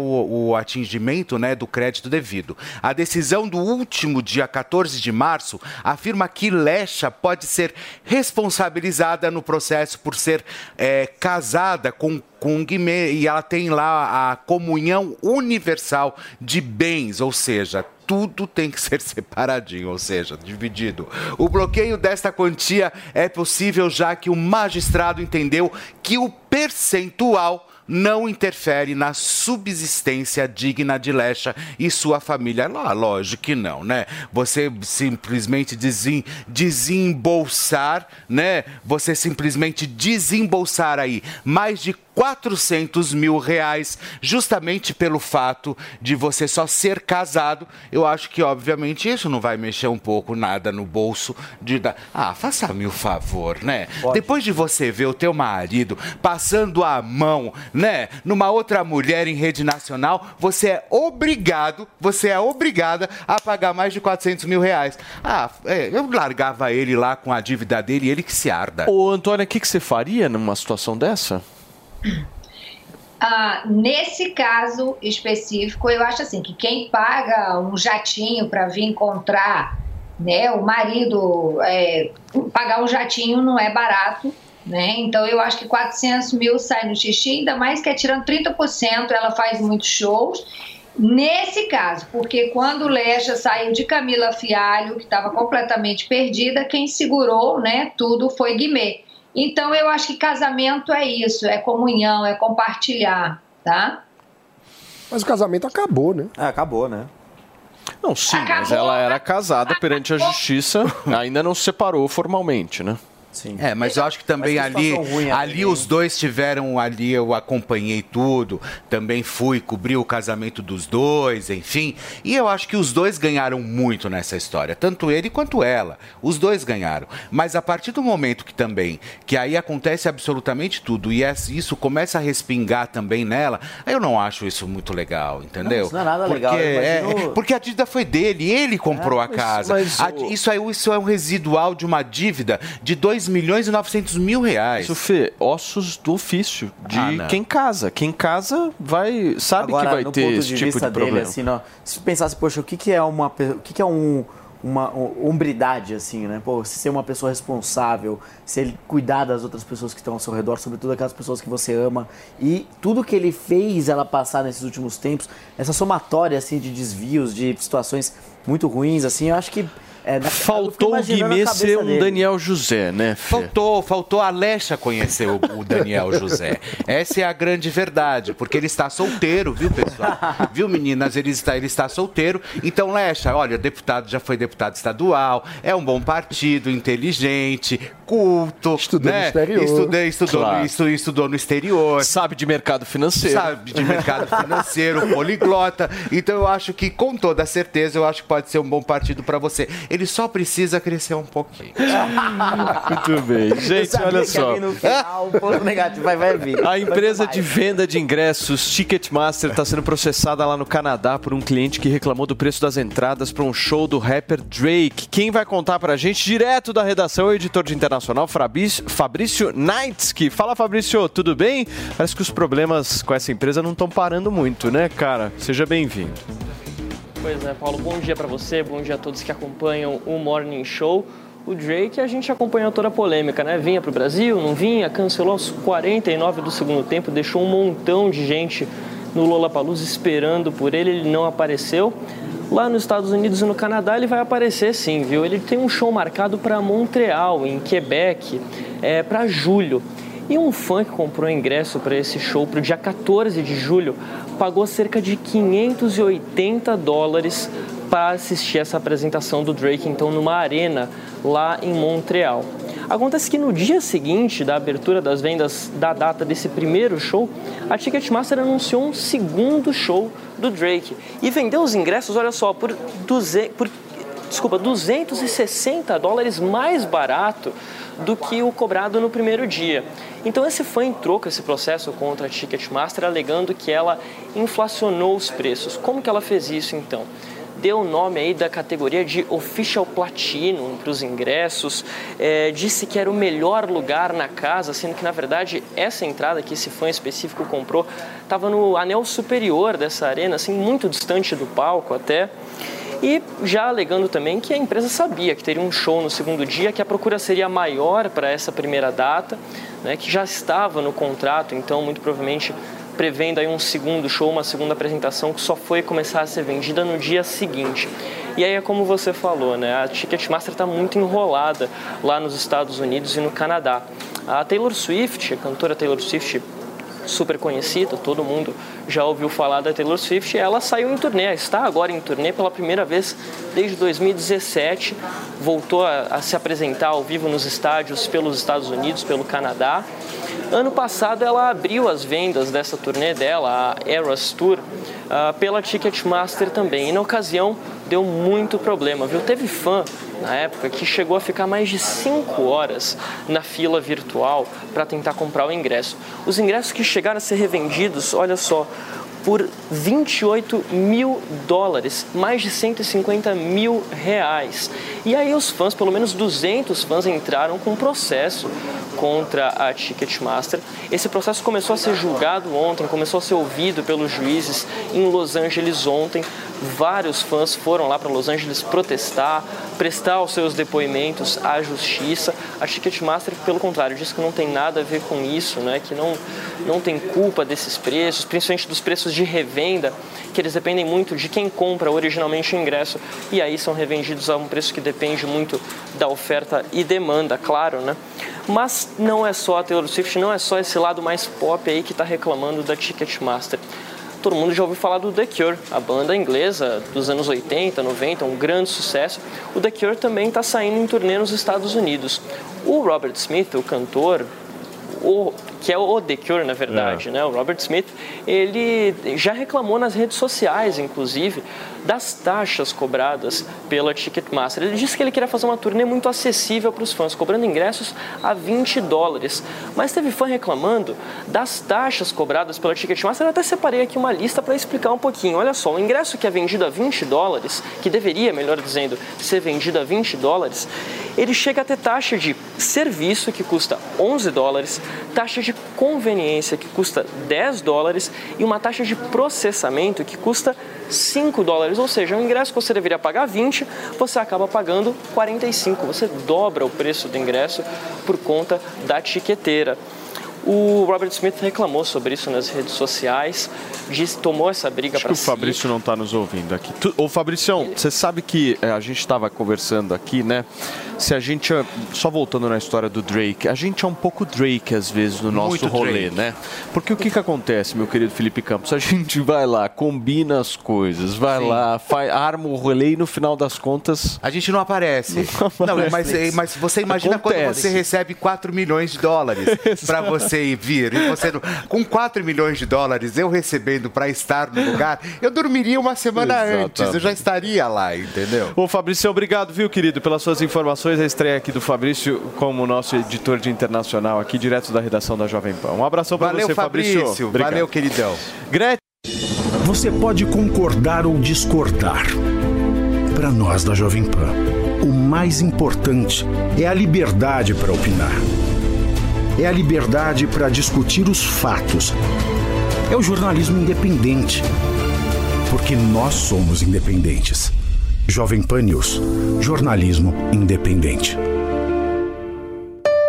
o atingimento né, do crédito devido. A decisão do último dia 14 de março afirma que Lecha pode ser responsabilizada no processo por ser é, casada com com Guimê e ela tem lá a comunhão universal de bens, ou seja, tudo tem que ser separadinho, ou seja, dividido. O bloqueio desta quantia é possível já que o magistrado entendeu que o percentual não interfere na subsistência digna de Lecha e sua família. Lá, lógico que não, né? Você simplesmente desem, desembolsar, né? Você simplesmente desembolsar aí mais de 400 mil reais, justamente pelo fato de você só ser casado. Eu acho que, obviamente, isso não vai mexer um pouco nada no bolso de dar. Ah, faça-me o favor, né? Pode. Depois de você ver o teu marido passando a mão, né, numa outra mulher em rede nacional, você é obrigado, você é obrigada a pagar mais de 400 mil reais. Ah, é, eu largava ele lá com a dívida dele e ele que se arda. Ô, Antônio, o que, que você faria numa situação dessa? Ah, nesse caso específico, eu acho assim que quem paga um jatinho para vir encontrar né, o marido, é, pagar um jatinho não é barato, né? Então eu acho que 400 mil sai no xixi, ainda mais que é tirando 30%, ela faz muitos shows. Nesse caso, porque quando Lecha saiu de Camila Fialho, que estava completamente perdida, quem segurou né, tudo foi Guimê. Então eu acho que casamento é isso, é comunhão, é compartilhar, tá? Mas o casamento acabou, né? É, acabou, né? Não, sim, acabou. mas ela era casada perante a justiça, ainda não se separou formalmente, né? Sim. É, mas eu acho que também ali, ali os dois tiveram ali, eu acompanhei tudo, também fui cobrir o casamento dos dois, enfim. E eu acho que os dois ganharam muito nessa história, tanto ele quanto ela. Os dois ganharam. Mas a partir do momento que também, que aí acontece absolutamente tudo e isso começa a respingar também nela, eu não acho isso muito legal, entendeu? Não, isso não é nada porque, legal. É, porque a dívida foi dele, ele comprou é, a casa. Mas, a, isso, é, isso é um residual de uma dívida de dois milhões e 900 mil reais. Isso, Fê, ossos do ofício de ah, quem casa. Quem casa vai sabe Agora, que vai ter esse tipo de dele, problema. Assim, não, se pensasse, poxa, o que, que é uma o que, que é um uma hombridade, assim, né? Pô, ser uma pessoa responsável, se ele cuidar das outras pessoas que estão ao seu redor, sobretudo aquelas pessoas que você ama. E tudo que ele fez ela passar nesses últimos tempos, essa somatória, assim, de desvios, de situações muito ruins, assim, eu acho que é, na, faltou o Guimê ser um dele. Daniel José, né? Fê? Faltou, faltou a Alexa conhecer o, o, Daniel José. Essa é a grande verdade, porque ele está solteiro, viu, pessoal? Viu, meninas? Ele está, ele está solteiro. Então, Lecha, olha, deputado já foi deputado estadual, é um bom partido, inteligente, culto. Estudou né? no exterior. Estudei, estudou, claro. estudou, estudou no exterior. Sabe de mercado financeiro. Sabe de mercado financeiro, poliglota. Então, eu acho que, com toda certeza, eu acho que pode ser um bom partido para você. Ele só precisa crescer um pouquinho. Muito bem. Gente, olha só. Final, negativo vai, vai vir. A empresa de venda de ingressos Ticketmaster está sendo processada lá no Canadá por um cliente que reclamou do preço das entradas para um show do rapper Drake. Quem vai contar para a gente, direto da redação, é o editor de internacional Fabrício Knights. Fala, Fabrício, tudo bem? Parece que os problemas com essa empresa não estão parando muito, né, cara? Seja bem-vindo. Pois é, Paulo, bom dia para você, bom dia a todos que acompanham o Morning Show. O Drake, a gente acompanhou toda a polêmica, né? Vinha para o Brasil, não vinha, cancelou aos 49 do segundo tempo, deixou um montão de gente no Lollapalooza esperando por ele, ele não apareceu. Lá nos Estados Unidos e no Canadá ele vai aparecer sim, viu? Ele tem um show marcado para Montreal, em Quebec, é, para julho. E um fã que comprou ingresso para esse show para o dia 14 de julho pagou cerca de 580 dólares para assistir essa apresentação do Drake, então numa arena lá em Montreal. Acontece que no dia seguinte da abertura das vendas da data desse primeiro show, a Ticketmaster anunciou um segundo show do Drake e vendeu os ingressos, olha só, por, 200, por desculpa, 260 dólares mais barato do que o cobrado no primeiro dia. Então esse fã entrou com esse processo contra a Ticketmaster alegando que ela inflacionou os preços. Como que ela fez isso então? deu o nome aí da categoria de Official Platinum para os ingressos, é, disse que era o melhor lugar na casa, sendo que na verdade essa entrada que esse fã específico comprou estava no anel superior dessa arena, assim, muito distante do palco até. E já alegando também que a empresa sabia que teria um show no segundo dia, que a procura seria maior para essa primeira data, né, que já estava no contrato, então muito provavelmente prevendo aí um segundo show, uma segunda apresentação que só foi começar a ser vendida no dia seguinte. E aí é como você falou, né? A Ticketmaster está muito enrolada lá nos Estados Unidos e no Canadá. A Taylor Swift, a cantora Taylor Swift, super conhecida, todo mundo já ouviu falar da Taylor Swift. Ela saiu em turnê, está agora em turnê pela primeira vez desde 2017. Voltou a, a se apresentar ao vivo nos estádios pelos Estados Unidos, pelo Canadá. Ano passado ela abriu as vendas dessa turnê dela, a Eras Tour, uh, pela Ticketmaster também. E na ocasião deu muito problema, viu? Teve fã na época que chegou a ficar mais de 5 horas na fila virtual para tentar comprar o ingresso. Os ingressos que chegaram a ser revendidos, olha só, por 28 mil dólares, mais de 150 mil reais. E aí os fãs, pelo menos 200 fãs, entraram com um processo contra a Ticketmaster. Esse processo começou a ser julgado ontem, começou a ser ouvido pelos juízes em Los Angeles ontem. Vários fãs foram lá para Los Angeles protestar, prestar os seus depoimentos à justiça. A Ticketmaster, pelo contrário, diz que não tem nada a ver com isso, né? que não, não tem culpa desses preços, principalmente dos preços de revenda, que eles dependem muito de quem compra originalmente o ingresso e aí são revendidos a um preço que depende muito da oferta e demanda, claro, né? Mas não é só a Taylor Swift, não é só esse lado mais pop aí que está reclamando da Ticketmaster todo mundo já ouviu falar do The Cure, a banda inglesa dos anos 80, 90, um grande sucesso. O The Cure também está saindo em turnê nos Estados Unidos. O Robert Smith, o cantor, o que é o The Cure, na verdade, é. né? O Robert Smith, ele já reclamou nas redes sociais, inclusive, das taxas cobradas pela Ticketmaster. Ele disse que ele queria fazer uma turnê muito acessível para os fãs, cobrando ingressos a 20 dólares. Mas teve fã reclamando das taxas cobradas pela Ticketmaster. Eu até separei aqui uma lista para explicar um pouquinho. Olha só, o ingresso que é vendido a 20 dólares, que deveria, melhor dizendo, ser vendido a 20 dólares, ele chega a ter taxa de serviço, que custa 11 dólares, taxa de conveniência, que custa 10 dólares, e uma taxa de processamento, que custa 5 dólares, ou seja, o ingresso que você deveria pagar 20, você acaba pagando 45, você dobra o preço do ingresso por conta da tiqueteira. O Robert Smith reclamou sobre isso nas redes sociais, disse, tomou essa briga para si. o Fabrício não está nos ouvindo aqui. Tu, ô Fabrício, você sabe que é, a gente estava conversando aqui, né? se a gente, só voltando na história do Drake, a gente é um pouco Drake às vezes no nosso Muito rolê, Drake. né? Porque o que que acontece, meu querido Felipe Campos? A gente vai lá, combina as coisas, vai Sim. lá, faz, arma o rolê e no final das contas... A gente não aparece. Não, aparece. não mas, mas você imagina acontece. quando você recebe 4 milhões de dólares para você vir. E você não... Com 4 milhões de dólares, eu recebendo para estar no lugar, eu dormiria uma semana Exatamente. antes, eu já estaria lá, entendeu? Ô Fabrício, obrigado, viu, querido, pelas suas informações a estreia aqui do Fabrício como nosso editor de internacional aqui, direto da redação da Jovem Pan. Um abração para você, Fabrício. Fabrício. Valeu, queridão. Gretchen. Você pode concordar ou discordar. Para nós da Jovem Pan, o mais importante é a liberdade para opinar. É a liberdade para discutir os fatos. É o jornalismo independente. Porque nós somos independentes. Jovem Pan News, jornalismo independente.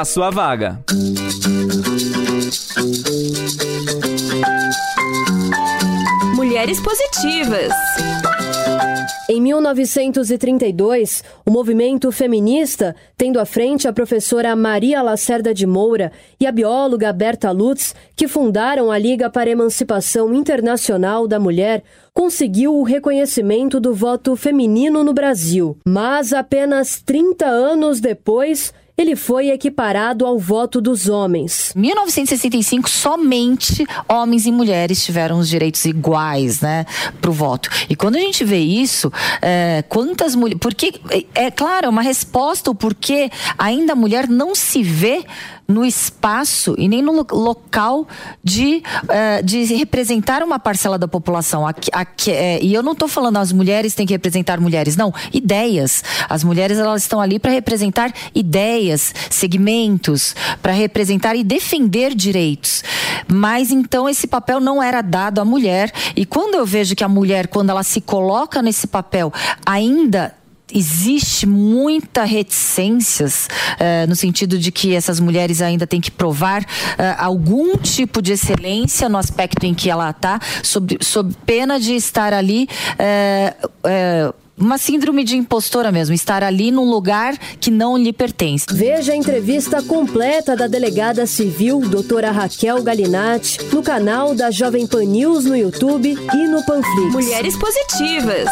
a sua vaga. Mulheres Positivas. Em 1932, o movimento feminista, tendo à frente a professora Maria Lacerda de Moura e a bióloga Berta Lutz, que fundaram a Liga para a Emancipação Internacional da Mulher, conseguiu o reconhecimento do voto feminino no Brasil. Mas apenas 30 anos depois, ele foi equiparado ao voto dos homens. 1965, somente homens e mulheres tiveram os direitos iguais, né, para o voto. E quando a gente vê isso, é, quantas mulheres. Porque, é, é claro, é uma resposta o porquê ainda a mulher não se vê no espaço e nem no local de, uh, de representar uma parcela da população. Aqui, aqui, é, e eu não estou falando as mulheres têm que representar mulheres, não. Ideias. As mulheres elas estão ali para representar ideias, segmentos, para representar e defender direitos. Mas então esse papel não era dado à mulher. E quando eu vejo que a mulher, quando ela se coloca nesse papel, ainda existe muita reticências uh, no sentido de que essas mulheres ainda têm que provar uh, algum tipo de excelência no aspecto em que ela está, sob, sob pena de estar ali. Uh, uma síndrome de impostora mesmo, estar ali num lugar que não lhe pertence. Veja a entrevista completa da delegada civil, doutora Raquel Galinatti, no canal da Jovem Pan News no YouTube e no Panflix. Mulheres Positivas.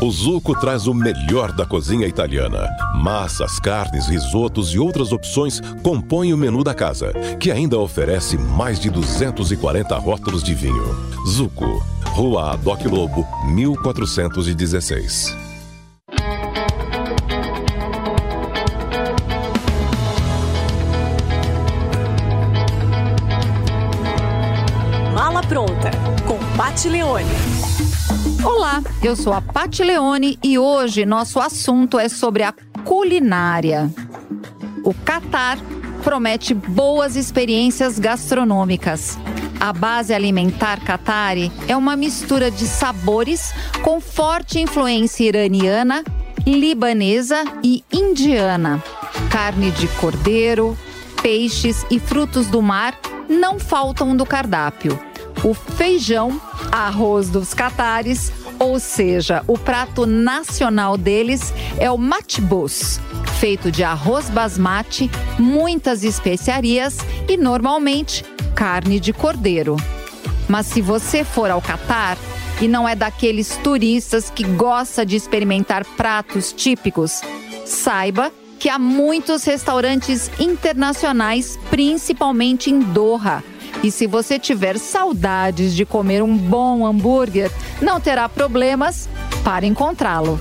O Zuco traz o melhor da cozinha italiana. Massas, carnes, risotos e outras opções compõem o menu da casa, que ainda oferece mais de 240 rótulos de vinho. Zuco, Rua Doc Lobo, 1416. Mala pronta, com Pat Leone. Olá, eu sou a Pati Leone e hoje nosso assunto é sobre a culinária. O Catar promete boas experiências gastronômicas. A base alimentar Qatari é uma mistura de sabores com forte influência iraniana, libanesa e indiana. Carne de cordeiro, peixes e frutos do mar não faltam do cardápio. O feijão, arroz dos catares, ou seja, o prato nacional deles é o matbus, feito de arroz basmati, muitas especiarias e normalmente carne de cordeiro. Mas se você for ao Catar e não é daqueles turistas que gosta de experimentar pratos típicos, saiba que há muitos restaurantes internacionais, principalmente em Doha. E se você tiver saudades de comer um bom hambúrguer, não terá problemas para encontrá-lo.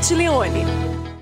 Pat Leone.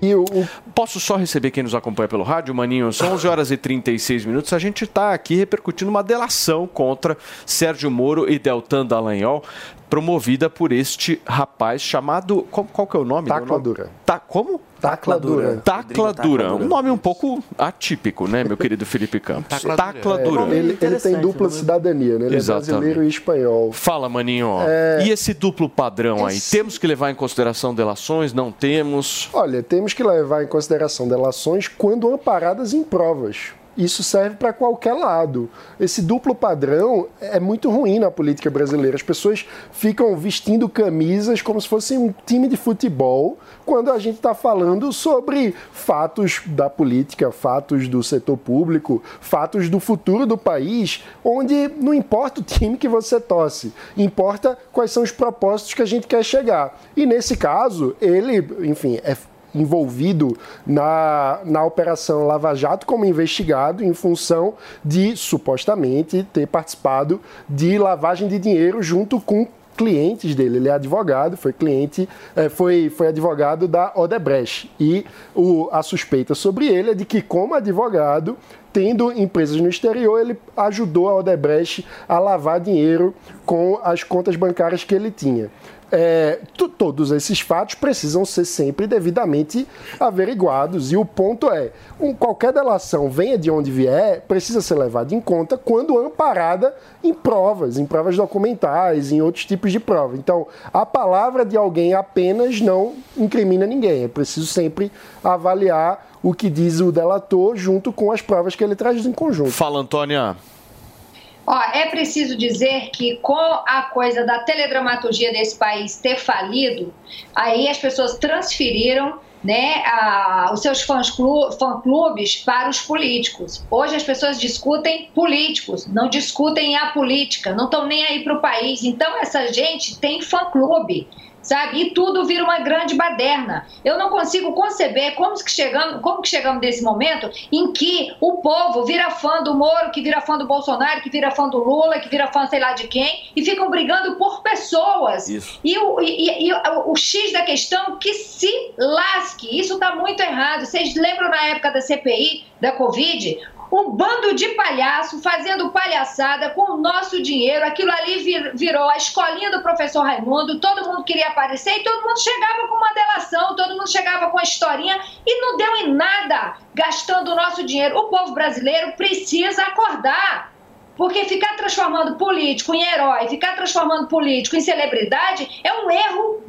E o, o, Posso só receber quem nos acompanha pelo rádio, Maninho? São 11 horas e 36 minutos. A gente está aqui repercutindo uma delação contra Sérgio Moro e Deltan Dallagnol, promovida por este rapaz chamado. Qual, qual que é o nome? Tacladura. Tá, como? Tacladura. Tacladura. Um nome um pouco atípico, né, meu querido Felipe Campos? Tacladura. É, ele, ele, tem dupla cidadania, né? Ele Exatamente. é brasileiro e espanhol. Fala, Maninho. É... E esse duplo padrão esse... aí? Temos que levar em consideração delações? Não temos? Olha, temos que levar em consideração delações quando amparadas em provas. Isso serve para qualquer lado. Esse duplo padrão é muito ruim na política brasileira. As pessoas ficam vestindo camisas como se fosse um time de futebol, quando a gente está falando sobre fatos da política, fatos do setor público, fatos do futuro do país, onde não importa o time que você torce, importa quais são os propósitos que a gente quer chegar. E nesse caso, ele, enfim, é envolvido na, na Operação Lava Jato como investigado em função de supostamente ter participado de lavagem de dinheiro junto com clientes dele. Ele é advogado, foi cliente, é, foi, foi advogado da Odebrecht. E o, a suspeita sobre ele é de que, como advogado, tendo empresas no exterior, ele ajudou a Odebrecht a lavar dinheiro com as contas bancárias que ele tinha é, todos esses fatos precisam ser sempre devidamente averiguados. E o ponto é: um, qualquer delação, venha de onde vier, precisa ser levada em conta quando amparada em provas, em provas documentais, em outros tipos de prova. Então, a palavra de alguém apenas não incrimina ninguém. É preciso sempre avaliar o que diz o delator junto com as provas que ele traz em conjunto. Fala, Antônia. Ó, é preciso dizer que com a coisa da teledramaturgia desse país ter falido, aí as pessoas transferiram né, a, os seus fã-clubes para os políticos. Hoje as pessoas discutem políticos, não discutem a política, não estão nem aí para o país. Então essa gente tem fã-clube sabe? E tudo vira uma grande baderna. Eu não consigo conceber como que chegamos, como que chegamos nesse momento em que o povo vira fã do Moro, que vira fã do Bolsonaro, que vira fã do Lula, que vira fã sei lá de quem, e ficam brigando por pessoas. Isso. E, o, e, e o, o X da questão que se lasque. Isso está muito errado. Vocês lembram na época da CPI, da Covid? Um bando de palhaço fazendo palhaçada com o nosso dinheiro. Aquilo ali virou a escolinha do professor Raimundo. Todo mundo queria aparecer e todo mundo chegava com uma delação, todo mundo chegava com a historinha e não deu em nada gastando o nosso dinheiro. O povo brasileiro precisa acordar. Porque ficar transformando político em herói, ficar transformando político em celebridade é um erro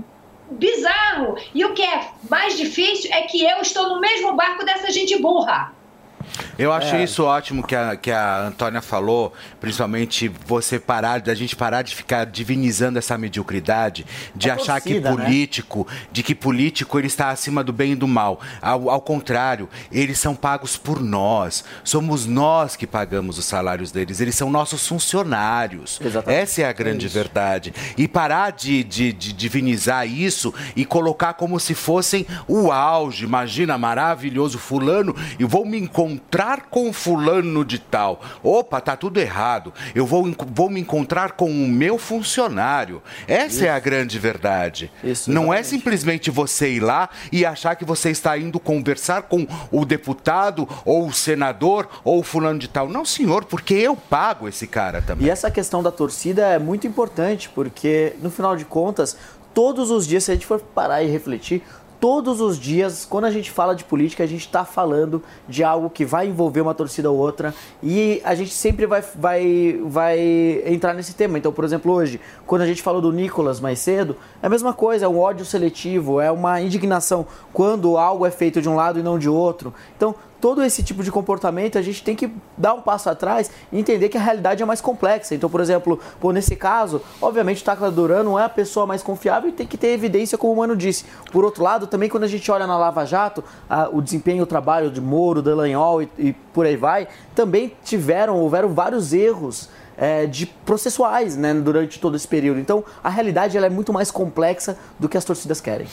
bizarro. E o que é mais difícil é que eu estou no mesmo barco dessa gente burra. Eu achei é. isso ótimo que a, que a Antônia falou, principalmente você parar, da gente parar de ficar divinizando essa mediocridade, de é achar torcida, que né? político, né? de que político ele está acima do bem e do mal. Ao, ao contrário, eles são pagos por nós. Somos nós que pagamos os salários deles. Eles são nossos funcionários. Exatamente. Essa é a grande é verdade. E parar de, de, de divinizar isso e colocar como se fossem o auge. Imagina, maravilhoso fulano, e vou me encontrar encontrar com fulano de tal. Opa, tá tudo errado. Eu vou, vou me encontrar com o meu funcionário. Essa Isso. é a grande verdade. Isso, Não é simplesmente você ir lá e achar que você está indo conversar com o deputado ou o senador ou o fulano de tal. Não, senhor, porque eu pago esse cara também. E essa questão da torcida é muito importante, porque no final de contas, todos os dias, se a gente for parar e refletir, todos os dias, quando a gente fala de política, a gente está falando de algo que vai envolver uma torcida ou outra e a gente sempre vai, vai, vai entrar nesse tema. Então, por exemplo, hoje, quando a gente falou do Nicolas mais cedo, é a mesma coisa, é um ódio seletivo, é uma indignação quando algo é feito de um lado e não de outro. Então, todo esse tipo de comportamento, a gente tem que dar um passo atrás e entender que a realidade é mais complexa. Então, por exemplo, pô, nesse caso, obviamente o Tacla Duran não é a pessoa mais confiável e tem que ter evidência, como o Mano disse. Por outro lado, também quando a gente olha na Lava Jato, a, o desempenho, o trabalho de Moro, Dallagnol e, e por aí vai, também tiveram, houveram vários erros é, de processuais né, durante todo esse período. Então, a realidade ela é muito mais complexa do que as torcidas querem.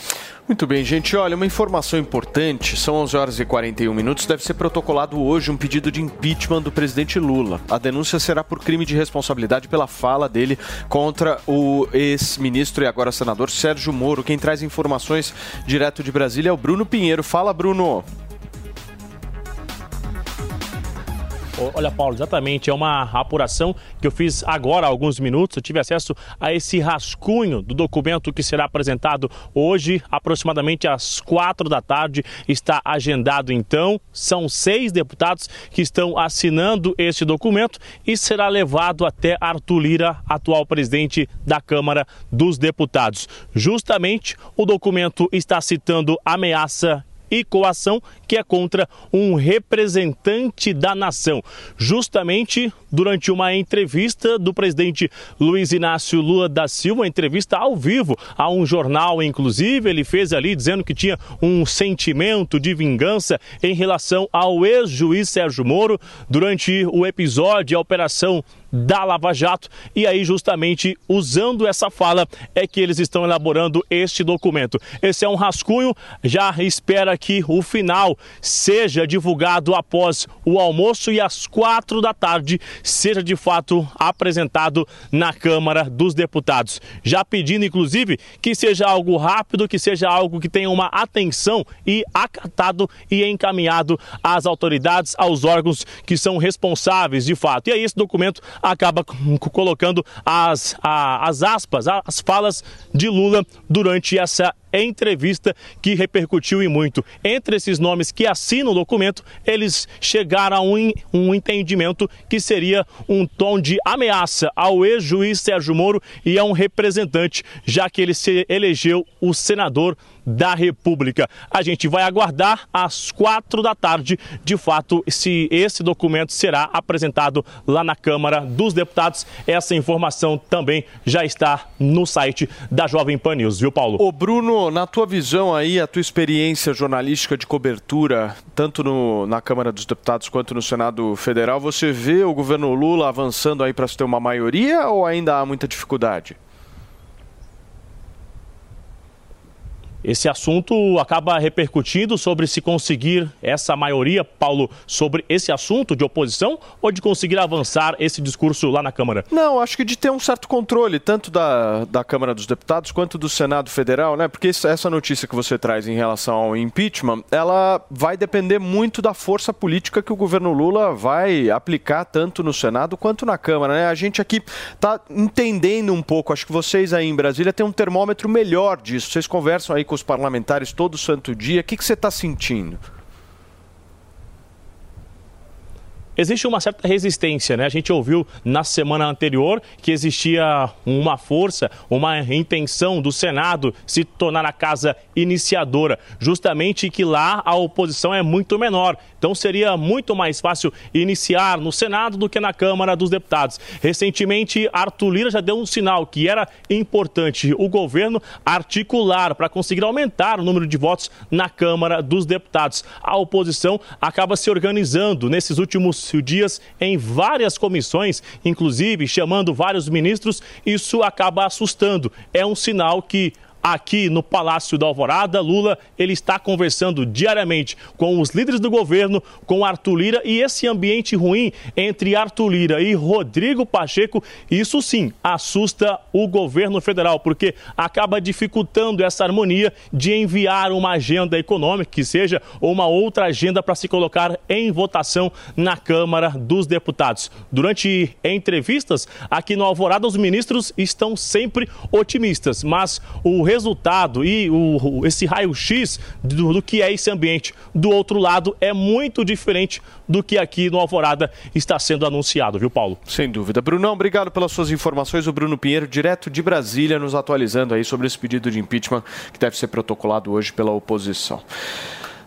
Muito bem, gente. Olha, uma informação importante. São 11 horas e 41 minutos. Deve ser protocolado hoje um pedido de impeachment do presidente Lula. A denúncia será por crime de responsabilidade pela fala dele contra o ex-ministro e agora senador Sérgio Moro. Quem traz informações direto de Brasília é o Bruno Pinheiro. Fala, Bruno. Olha, Paulo, exatamente. É uma apuração que eu fiz agora há alguns minutos. Eu tive acesso a esse rascunho do documento que será apresentado hoje, aproximadamente às quatro da tarde. Está agendado então. São seis deputados que estão assinando esse documento e será levado até Arthur Lira, atual presidente da Câmara dos Deputados. Justamente o documento está citando ameaça e coação, que é contra um representante da nação. Justamente durante uma entrevista do presidente Luiz Inácio Lula da Silva, entrevista ao vivo a um jornal, inclusive, ele fez ali dizendo que tinha um sentimento de vingança em relação ao ex-juiz Sérgio Moro durante o episódio, a operação da Lava Jato. E aí, justamente usando essa fala, é que eles estão elaborando este documento. Esse é um rascunho, já espera que o final seja divulgado após o almoço e às quatro da tarde seja de fato apresentado na Câmara dos Deputados. Já pedindo, inclusive, que seja algo rápido, que seja algo que tenha uma atenção e acatado e encaminhado às autoridades, aos órgãos que são responsáveis de fato. E aí esse documento acaba colocando as, as aspas, as falas de Lula durante essa entrevista que repercutiu e muito. Entre esses nomes que assinam o documento, eles chegaram a um, um entendimento que seria um tom de ameaça ao ex-juiz Sérgio Moro e a um representante, já que ele se elegeu o senador da República. A gente vai aguardar às quatro da tarde, de fato, se esse documento será apresentado lá na Câmara dos Deputados. Essa informação também já está no site da Jovem Pan News, viu, Paulo? Ô, Bruno, na tua visão aí, a tua experiência jornalística de cobertura, tanto no, na Câmara dos Deputados quanto no Senado Federal, você vê o governo Lula avançando aí para se ter uma maioria ou ainda há muita dificuldade? Esse assunto acaba repercutindo sobre se conseguir essa maioria, Paulo, sobre esse assunto de oposição ou de conseguir avançar esse discurso lá na Câmara? Não, acho que de ter um certo controle, tanto da, da Câmara dos Deputados quanto do Senado Federal, né? Porque essa notícia que você traz em relação ao impeachment, ela vai depender muito da força política que o governo Lula vai aplicar tanto no Senado quanto na Câmara, né? A gente aqui está entendendo um pouco, acho que vocês aí em Brasília têm um termômetro melhor disso. Vocês conversam aí com os parlamentares todo santo dia. O que, que você está sentindo? existe uma certa resistência, né? A gente ouviu na semana anterior que existia uma força, uma intenção do Senado se tornar a casa iniciadora, justamente que lá a oposição é muito menor. Então seria muito mais fácil iniciar no Senado do que na Câmara dos Deputados. Recentemente, Arthur Lira já deu um sinal que era importante o governo articular para conseguir aumentar o número de votos na Câmara dos Deputados. A oposição acaba se organizando nesses últimos dias em várias comissões, inclusive chamando vários ministros. Isso acaba assustando. É um sinal que aqui no Palácio da Alvorada. Lula, ele está conversando diariamente com os líderes do governo, com Arthur Lira e esse ambiente ruim entre Arthur Lira e Rodrigo Pacheco, isso sim assusta o governo federal, porque acaba dificultando essa harmonia de enviar uma agenda econômica que seja uma outra agenda para se colocar em votação na Câmara dos Deputados. Durante entrevistas aqui no Alvorada, os ministros estão sempre otimistas, mas o resultado e o, esse raio-x do, do que é esse ambiente do outro lado é muito diferente do que aqui no Alvorada está sendo anunciado, viu, Paulo? Sem dúvida. Brunão, obrigado pelas suas informações. O Bruno Pinheiro, direto de Brasília, nos atualizando aí sobre esse pedido de impeachment que deve ser protocolado hoje pela oposição.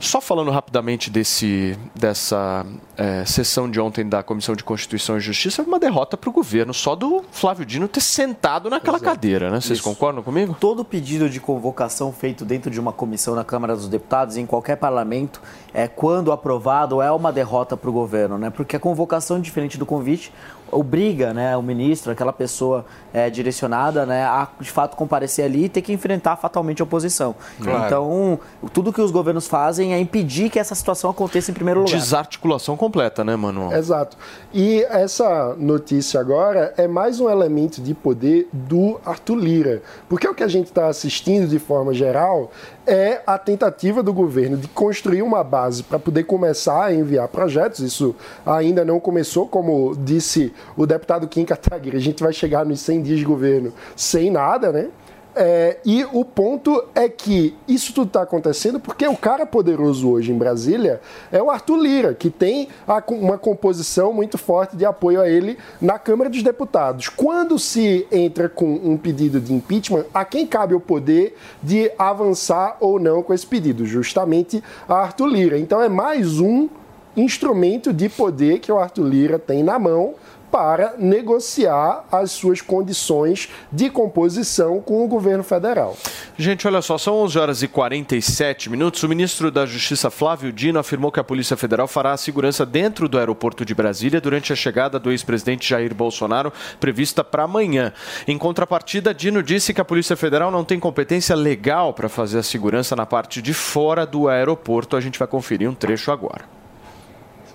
Só falando rapidamente desse, dessa é, sessão de ontem da Comissão de Constituição e Justiça, uma derrota para o governo, só do Flávio Dino ter sentado naquela é. cadeira, né? Vocês Isso. concordam comigo? Todo pedido de convocação feito dentro de uma comissão na Câmara dos Deputados, em qualquer parlamento, é, quando aprovado, é uma derrota para o governo, né? Porque a convocação, diferente do convite, obriga né, o ministro, aquela pessoa é, direcionada, né, a de fato comparecer ali e ter que enfrentar fatalmente a oposição. Claro. Então, tudo que os governos fazem é impedir que essa situação aconteça em primeiro lugar. Desarticulação completa, né, Manuel? Exato. E essa notícia agora é mais um elemento de poder do Arthur Lira. Porque o que a gente está assistindo de forma geral é a tentativa do governo de construir uma base para poder começar a enviar projetos. Isso ainda não começou, como disse o deputado Kim Kataguiri, a gente vai chegar nos 100 dias de governo sem nada, né? É, e o ponto é que isso tudo está acontecendo porque o cara poderoso hoje em Brasília é o Arthur Lira, que tem a, uma composição muito forte de apoio a ele na Câmara dos Deputados. Quando se entra com um pedido de impeachment, a quem cabe o poder de avançar ou não com esse pedido? Justamente a Arthur Lira. Então é mais um instrumento de poder que o Arthur Lira tem na mão para negociar as suas condições de composição com o governo federal. Gente, olha só, são 11 horas e 47 minutos. O ministro da Justiça Flávio Dino afirmou que a Polícia Federal fará a segurança dentro do aeroporto de Brasília durante a chegada do ex-presidente Jair Bolsonaro, prevista para amanhã. Em contrapartida, Dino disse que a Polícia Federal não tem competência legal para fazer a segurança na parte de fora do aeroporto. A gente vai conferir um trecho agora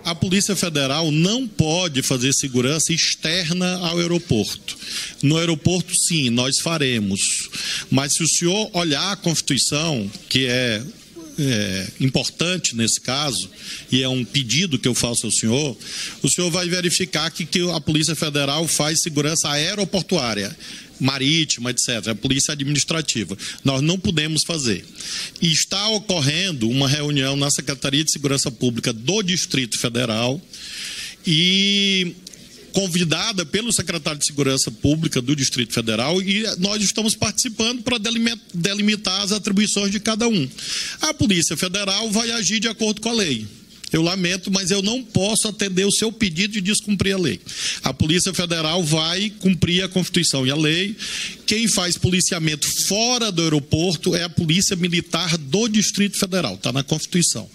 a Polícia Federal não pode fazer segurança externa ao aeroporto. No aeroporto, sim, nós faremos. Mas se o senhor olhar a Constituição, que é é, importante nesse caso, e é um pedido que eu faço ao senhor, o senhor vai verificar que, que a Polícia Federal faz segurança aeroportuária marítima, etc., a polícia administrativa. Nós não podemos fazer. E está ocorrendo uma reunião na Secretaria de Segurança Pública do Distrito Federal e convidada pelo secretário de Segurança Pública do Distrito Federal e nós estamos participando para delimitar as atribuições de cada um. A Polícia Federal vai agir de acordo com a lei. Eu lamento, mas eu não posso atender o seu pedido de descumprir a lei. A Polícia Federal vai cumprir a Constituição e a lei. Quem faz policiamento fora do aeroporto é a Polícia Militar do Distrito Federal, está na Constituição.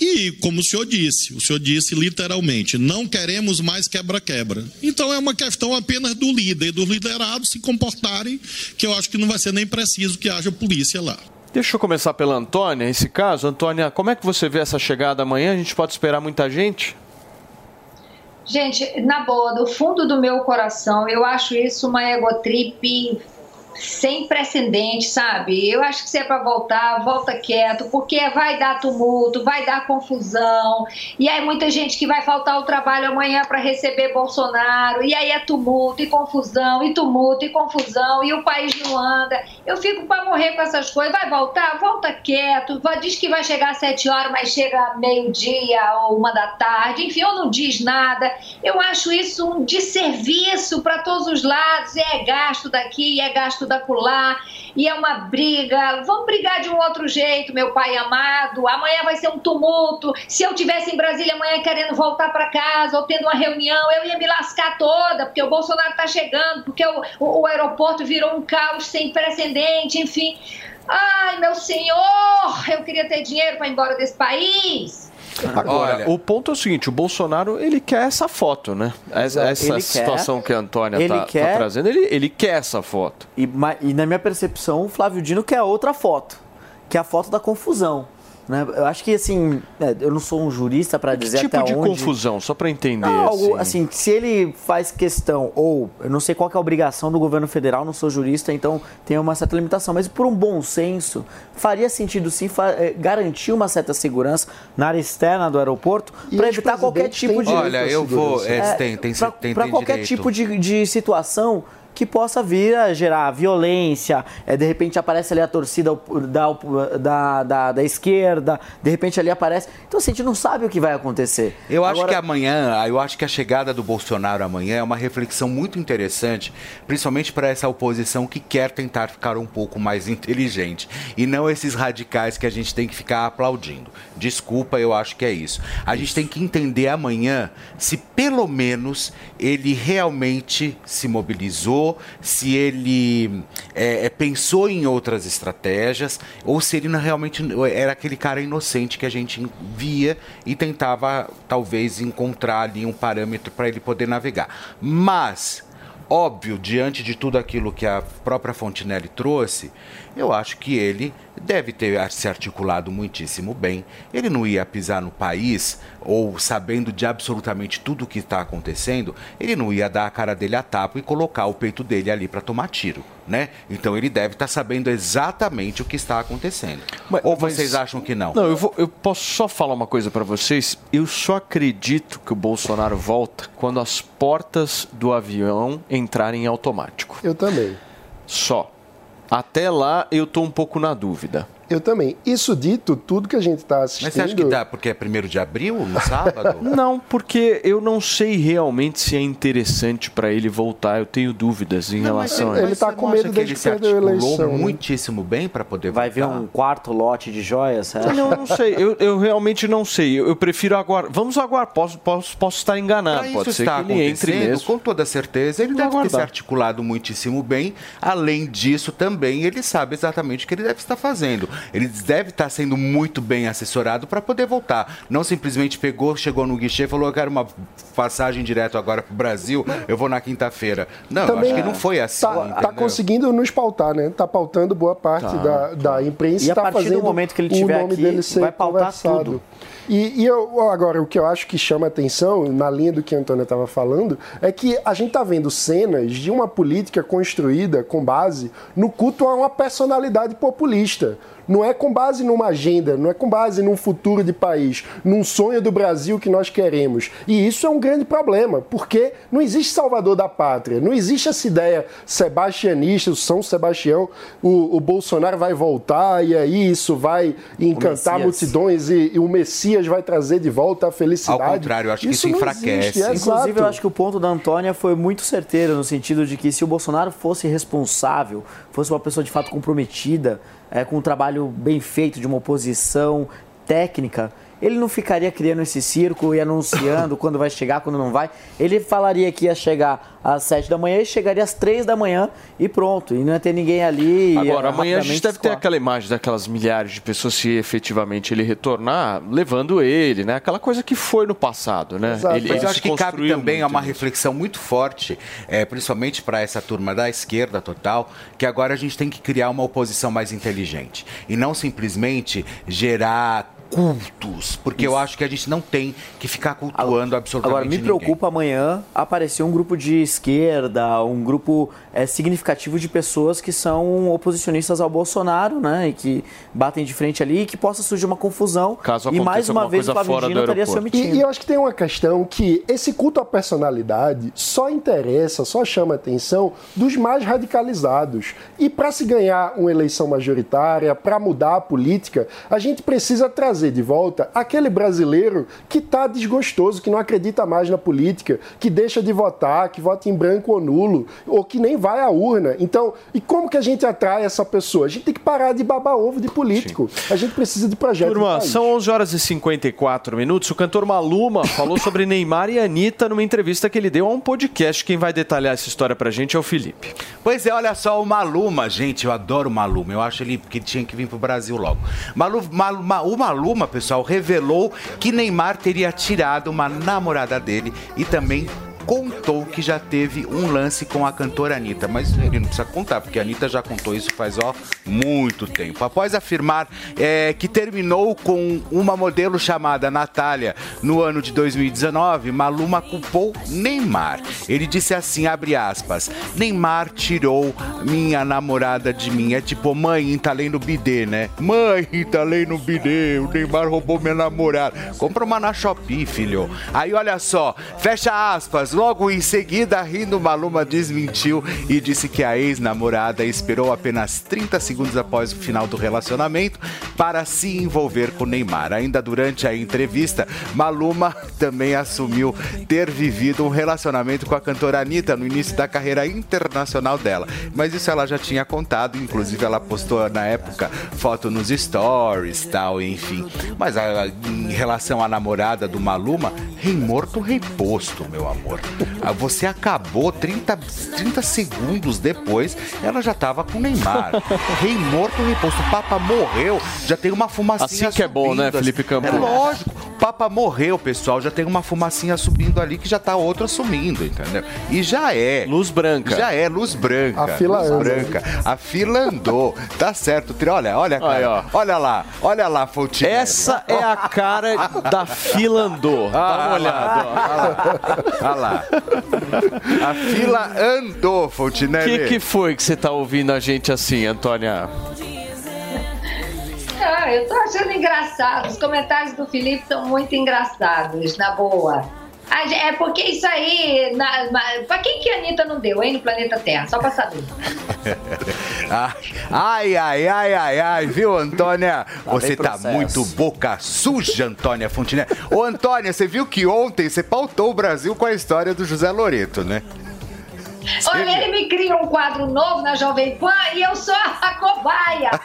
E, como o senhor disse, o senhor disse literalmente, não queremos mais quebra-quebra. Então é uma questão apenas do líder e dos liderados se comportarem, que eu acho que não vai ser nem preciso que haja polícia lá. Deixa eu começar pela Antônia, esse caso. Antônia, como é que você vê essa chegada amanhã? A gente pode esperar muita gente? Gente, na boa, do fundo do meu coração, eu acho isso uma egotrip sem precedente, sabe? Eu acho que se é para voltar, volta quieto, porque vai dar tumulto, vai dar confusão, e aí muita gente que vai faltar o trabalho amanhã para receber Bolsonaro, e aí é tumulto e confusão, e tumulto e confusão, e o país não anda. Eu fico para morrer com essas coisas. Vai voltar? Volta quieto. Diz que vai chegar às sete horas, mas chega meio-dia ou uma da tarde, enfim, ou não diz nada. Eu acho isso um desserviço para todos os lados. É gasto daqui, é gasto da dacular, e é uma briga. Vamos brigar de um outro jeito, meu pai amado. Amanhã vai ser um tumulto. Se eu tivesse em Brasília amanhã querendo voltar para casa ou tendo uma reunião, eu ia me lascar toda, porque o Bolsonaro está chegando, porque o, o, o aeroporto virou um caos sem precedente, enfim. Ai, meu senhor, eu queria ter dinheiro para ir embora desse país. Agora, Olha, o ponto é o seguinte: o Bolsonaro ele quer essa foto, né? Essa, essa situação quer, que a Antônia está tá, tá trazendo, ele, ele quer essa foto. E, e na minha percepção, o Flávio Dino quer outra foto, que é a foto da confusão. Né? Eu acho que, assim, é, eu não sou um jurista para dizer tipo até de onde... confusão, só para entender. Não, algo, assim. assim, se ele faz questão, ou eu não sei qual é a obrigação do governo federal, não sou jurista, então tem uma certa limitação, mas por um bom senso, faria sentido sim é, garantir uma certa segurança na área externa do aeroporto para evitar qualquer tipo de. Olha, eu vou. É, tem, tem, Para qualquer direito. tipo de, de situação que possa vir a gerar violência, é, de repente aparece ali a torcida da, da, da, da, esquerda, de repente ali aparece. Então assim, a gente não sabe o que vai acontecer. Eu acho Agora... que amanhã, eu acho que a chegada do Bolsonaro amanhã é uma reflexão muito interessante, principalmente para essa oposição que quer tentar ficar um pouco mais inteligente e não esses radicais que a gente tem que ficar aplaudindo. Desculpa, eu acho que é isso. A gente tem que entender amanhã se pelo menos ele realmente se mobilizou se ele é, é, pensou em outras estratégias, ou se ele realmente era aquele cara inocente que a gente via e tentava talvez encontrar ali um parâmetro para ele poder navegar. Mas óbvio, diante de tudo aquilo que a própria Fontinelli trouxe, eu acho que ele deve ter se articulado muitíssimo bem. Ele não ia pisar no país, ou sabendo de absolutamente tudo o que está acontecendo, ele não ia dar a cara dele a tapa e colocar o peito dele ali para tomar tiro, né? Então ele deve estar tá sabendo exatamente o que está acontecendo. Mas, ou vocês mas, acham que não? Não, eu, vou, eu posso só falar uma coisa para vocês. Eu só acredito que o Bolsonaro volta quando as portas do avião entrarem em automático. Eu também. Só. Até lá eu tô um pouco na dúvida. Eu também. Isso dito, tudo que a gente está assistindo... Mas você acha que dá porque é primeiro de abril, no sábado? Não, porque eu não sei realmente se é interessante para ele voltar. Eu tenho dúvidas em Não, relação ele- a ele isso. tá com medo que ele se articulou muitíssimo bem para poder Vai ver voltar. um quarto lote de joias, você acha? Não, eu não sei. Eu, eu realmente não sei. Eu, eu prefiro aguardar. Vamos aguardar. Posso, posso, posso estar enganado. Pra Pode isso ser está que ele entre mesmo. com toda certeza, ele deve ter se aguardar. articulado muitíssimo bem. Além disso, também ele sabe exatamente o que ele deve estar fazendo. Ele deve estar sendo muito bem assessorado para poder voltar. Não simplesmente pegou, chegou no guichê e falou: Eu quero uma passagem direto agora para o Brasil, eu vou na quinta-feira. Não, eu Também acho que não foi assim. Tá, tá conseguindo nos pautar, né? Tá pautando boa parte Tá, da, da imprensa. E a tá partir do momento que ele o tiver nome aqui, dele ser vai pautar conversado. tudo. E, e eu, agora, o que eu acho que chama atenção, na linha do que a Antônia estava falando, é que a gente tá vendo cenas de uma política construída com base no culto a uma personalidade populista. Não é com base numa agenda, não é com base num futuro de país, num sonho do Brasil que nós queremos. E isso é um grande problema, porque não existe salvador da pátria, não existe essa ideia sebastianista, o São Sebastião, o, o Bolsonaro vai voltar e aí isso vai encantar multidões e, e o Messias vai trazer de volta a felicidade. Ao contrário, eu acho que isso enfraquece. existe, é Inclusive, exato. eu acho que o ponto da Antônia foi muito certeiro, no sentido de que se o Bolsonaro fosse responsável, fosse uma pessoa de fato comprometida, é, com um trabalho bem feito de uma oposição técnica, ele não ficaria criando esse circo e anunciando quando vai chegar, quando não vai. Ele falaria que ia chegar às 7 da manhã e chegaria às 3 da manhã e pronto. E não ia ter ninguém ali. Agora, amanhã a gente deve ter aquela imagem daquelas milhares de pessoas se efetivamente ele retornar, levando ele, né? Aquela coisa que foi no passado, né? Exato. Ele, Mas ele eu acho que cabe também a uma nisso. reflexão muito forte, é, principalmente para essa turma da esquerda total, que agora a gente tem que criar uma oposição mais inteligente e não simplesmente gerar cultos, porque eu acho que a gente não tem que ficar cultuando absolutamente Agora, me ninguém. preocupa amanhã aparecer um grupo de esquerda, um grupo é, significativo de pessoas que são oposicionistas ao Bolsonaro, né? E que batem de frente ali e que possa surgir uma confusão. Caso e mais aconteça uma vez o Flávio fora Dino do estaria se omitindo. E, e eu acho que tem uma questão que esse culto à personalidade só interessa, só chama atenção dos mais radicalizados. E para se ganhar uma eleição majoritária, para mudar a política, a gente precisa trazer de volta aquele brasileiro que está desgostoso, que não acredita mais na política, que deixa de votar, que vota em branco ou nulo, ou que nem vai à urna. Então, e como que a gente atrai essa pessoa? A gente tem que parar de babar ovo de político. A gente precisa de projeto Turma, país. são 11 horas e 54 minutos. O cantor Maluma falou sobre Neymar e Anitta numa entrevista que ele deu a um podcast. Quem vai detalhar essa história pra gente é o Felipe. Pois é, olha só, o Maluma, gente, eu adoro o Maluma. Eu acho ele que tinha que vir pro Brasil logo. Malu, Malu- Ma- o Maluma, pessoal, revelou que Neymar teria tirado uma namorada dele e também contou que já teve um lance com a cantora Anitta. Mas ele não precisa contar, porque a Anitta já contou isso faz, ó, muito tempo. Após afirmar é, que terminou com uma modelo chamada Natália no ano de 2019, Maluma culpou Neymar. Ele disse assim, abre aspas, Neymar tirou minha namorada de mim. É tipo, mãe, tá lendo bidê, né? Mãe, tá lendo bidê, o Neymar roubou minha namorada. Compra uma na Shopee, filho. Aí olha só, fecha aspas, logo em seguida, rindo, Maluma desmentiu e disse que a ex-namorada esperou apenas 30 segundos após o final do relacionamento para se envolver com Neymar. Ainda durante a entrevista, Maluma também assumiu ter vivido um relacionamento com a cantora Anitta no início da carreira internacional dela. Mas isso ela já tinha contado, inclusive ela postou na época foto nos stories, tal, enfim. Mas a- em relação à namorada do Maluma, rei morto, rei posto, meu amor. Ah, Você acabou 30, 30 segundos depois, ela já tava com o Neymar. Rei morto, rei posto. O Papa morreu, já tem uma fumacinha Assim que é bom, né, subindo, Felipe assim. Campos? É lógico. O Papa morreu, pessoal. Já tem uma fumacinha subindo ali que já tá outro assumindo, entendeu? E já é. Luz branca. Já é, luz branca. A fila luz anda. branca. A fila andou. Tá certo. Olha, olha, cara. Aí, ó. Olha lá. Olha lá, Fontinelli. Essa é a cara da fila andou. Dá uma olhada. Olha lá. A fila andou, O Fontinelli. que, que foi que você tá ouvindo a gente assim, Antônia? Ah, eu tô achando engraçado. Os comentários do Felipe são muito engraçados, na boa. Ah, É porque isso aí. Na, na- pra quem que a Anitta não deu, hein, no planeta Terra? Só pra saber. Ah, Ai, ai, ai, ai, ai, viu, Antônia? Você vem tá muito boca suja, Antônia Fontinelli. Ô, Antônia, você viu que ontem você pautou o Brasil com a história do José Loreto, né? Olha, ele me cria um quadro novo na Jovem Pan e eu sou a cobaia.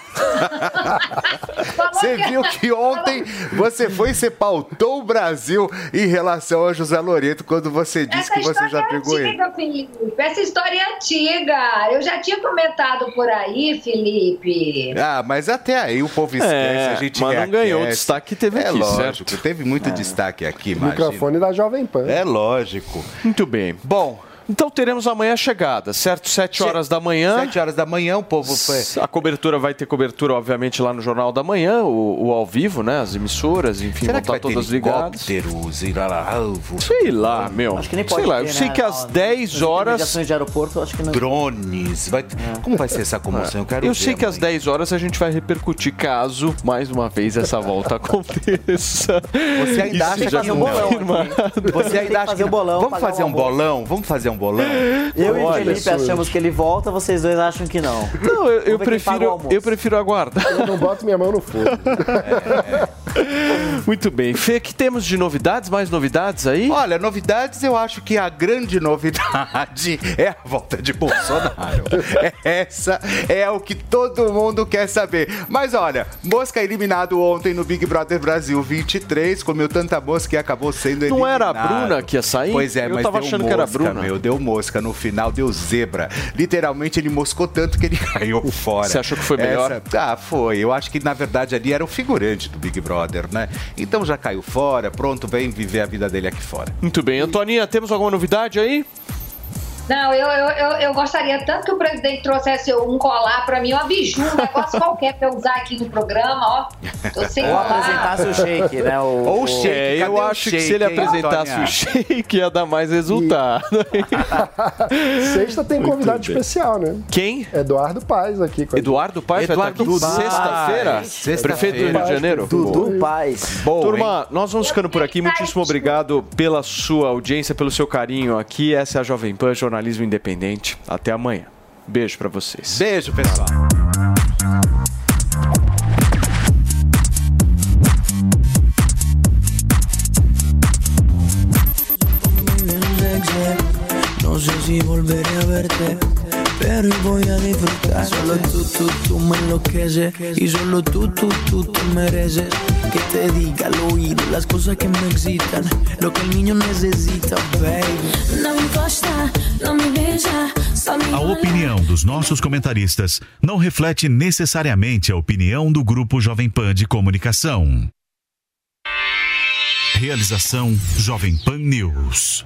Você viu que ontem você foi e você pautou o Brasil em relação ao José Loreto quando você disse Essa que você já é pegou ele. antiga, Felipe. Essa história é antiga. Eu já tinha comentado por aí, Felipe. Ah, mas até aí o povo esquece, É, a gente mas não ganhou o destaque que teve é aqui, lógico, certo? teve muito É. destaque aqui, imagina. Microfone da Jovem Pan. É lógico. Muito bem. Bom. Então teremos amanhã a chegada, certo? Sete horas da manhã. Sete horas da manhã, o povo foi. A cobertura vai ter cobertura, obviamente, lá no Jornal da Manhã, o, o ao vivo, né? As emissoras, enfim, Será vão que vai estar ter todas ligadas. lá, alvo? Sei lá, meu. Acho que nem Sei pode lá, ter, eu sei né? que às Nas 10 horas. De aeroporto, acho que não. Drones. Vai... Como vai ser essa comoção? Eu quero Eu ver sei que às 10 horas a gente vai repercutir caso, mais uma vez, essa volta aconteça. Você ainda Isso acha que não? confirmado. Você ainda acha que não? Vamos pagar fazer o um bolão? Vamos fazer um bolão? Eu e o Olha, Felipe achamos que ele volta, vocês dois acham que não. Não, eu, eu Vamos ver quem paga o prefiro, almoço. eu prefiro aguardar. Eu não boto minha mão no fogo. Muito bem. Fê, que temos de novidades? Mais novidades aí? Olha, novidades, eu acho que a grande novidade é a volta de Bolsonaro. Essa é o que todo mundo quer saber. Mas olha, Mosca eliminado ontem no Big Brother Brasil 23, comeu tanta mosca que acabou sendo eliminado. Não era a Bruna que ia sair? Pois é, Eu mas tava deu achando que era a mosca, Bruna. Meu, deu mosca no final, deu zebra. Literalmente ele moscou tanto que ele caiu fora. Você achou que foi melhor? Essa- ah, foi. Eu acho que na verdade ali era o figurante do Big Brother, né? Então já caiu fora, pronto, vem viver a vida dele aqui fora. Muito bem. Antoninha, temos alguma novidade aí? Não, eu, eu, eu, eu gostaria tanto que o presidente trouxesse um colar pra mim, uma biju, um negócio qualquer pra eu usar aqui no programa, ó. Tô sem Ou colar. apresentasse o shake, né? O, Ou o shake, É, eu o acho que shake, se ele hein, apresentasse Antônia? o shake ia dar mais resultado. Sexta tem Muito convidado bem. especial, né? Quem? Eduardo Paes aqui. Com a gente. Eduardo vai estar Eduardo aqui sexta-feira? Sexta-feira. Prefeito do Rio de Janeiro? Dudu Paz. Bom, Turma, nós vamos ficando por aqui. Muitíssimo obrigado pela sua audiência, pelo seu carinho aqui. Essa é a Jovem Pan, jornalismo independente. Até amanhã. Beijo pra vocês. Beijo, pessoal. No sé si volveré a verte, pero hoy voy a disfrutar. Solo tú, tú, tú me enloqueces y solo tú, tú, tú te mereces que te diga al oído las cosas que me excitan, lo que el niño necesita, baby. Não encosta, não me beija, só me A opinião dos nossos comentaristas não reflete necessariamente a opinião do Grupo Jovem Pan de Comunicação. Realização Jovem Pan News.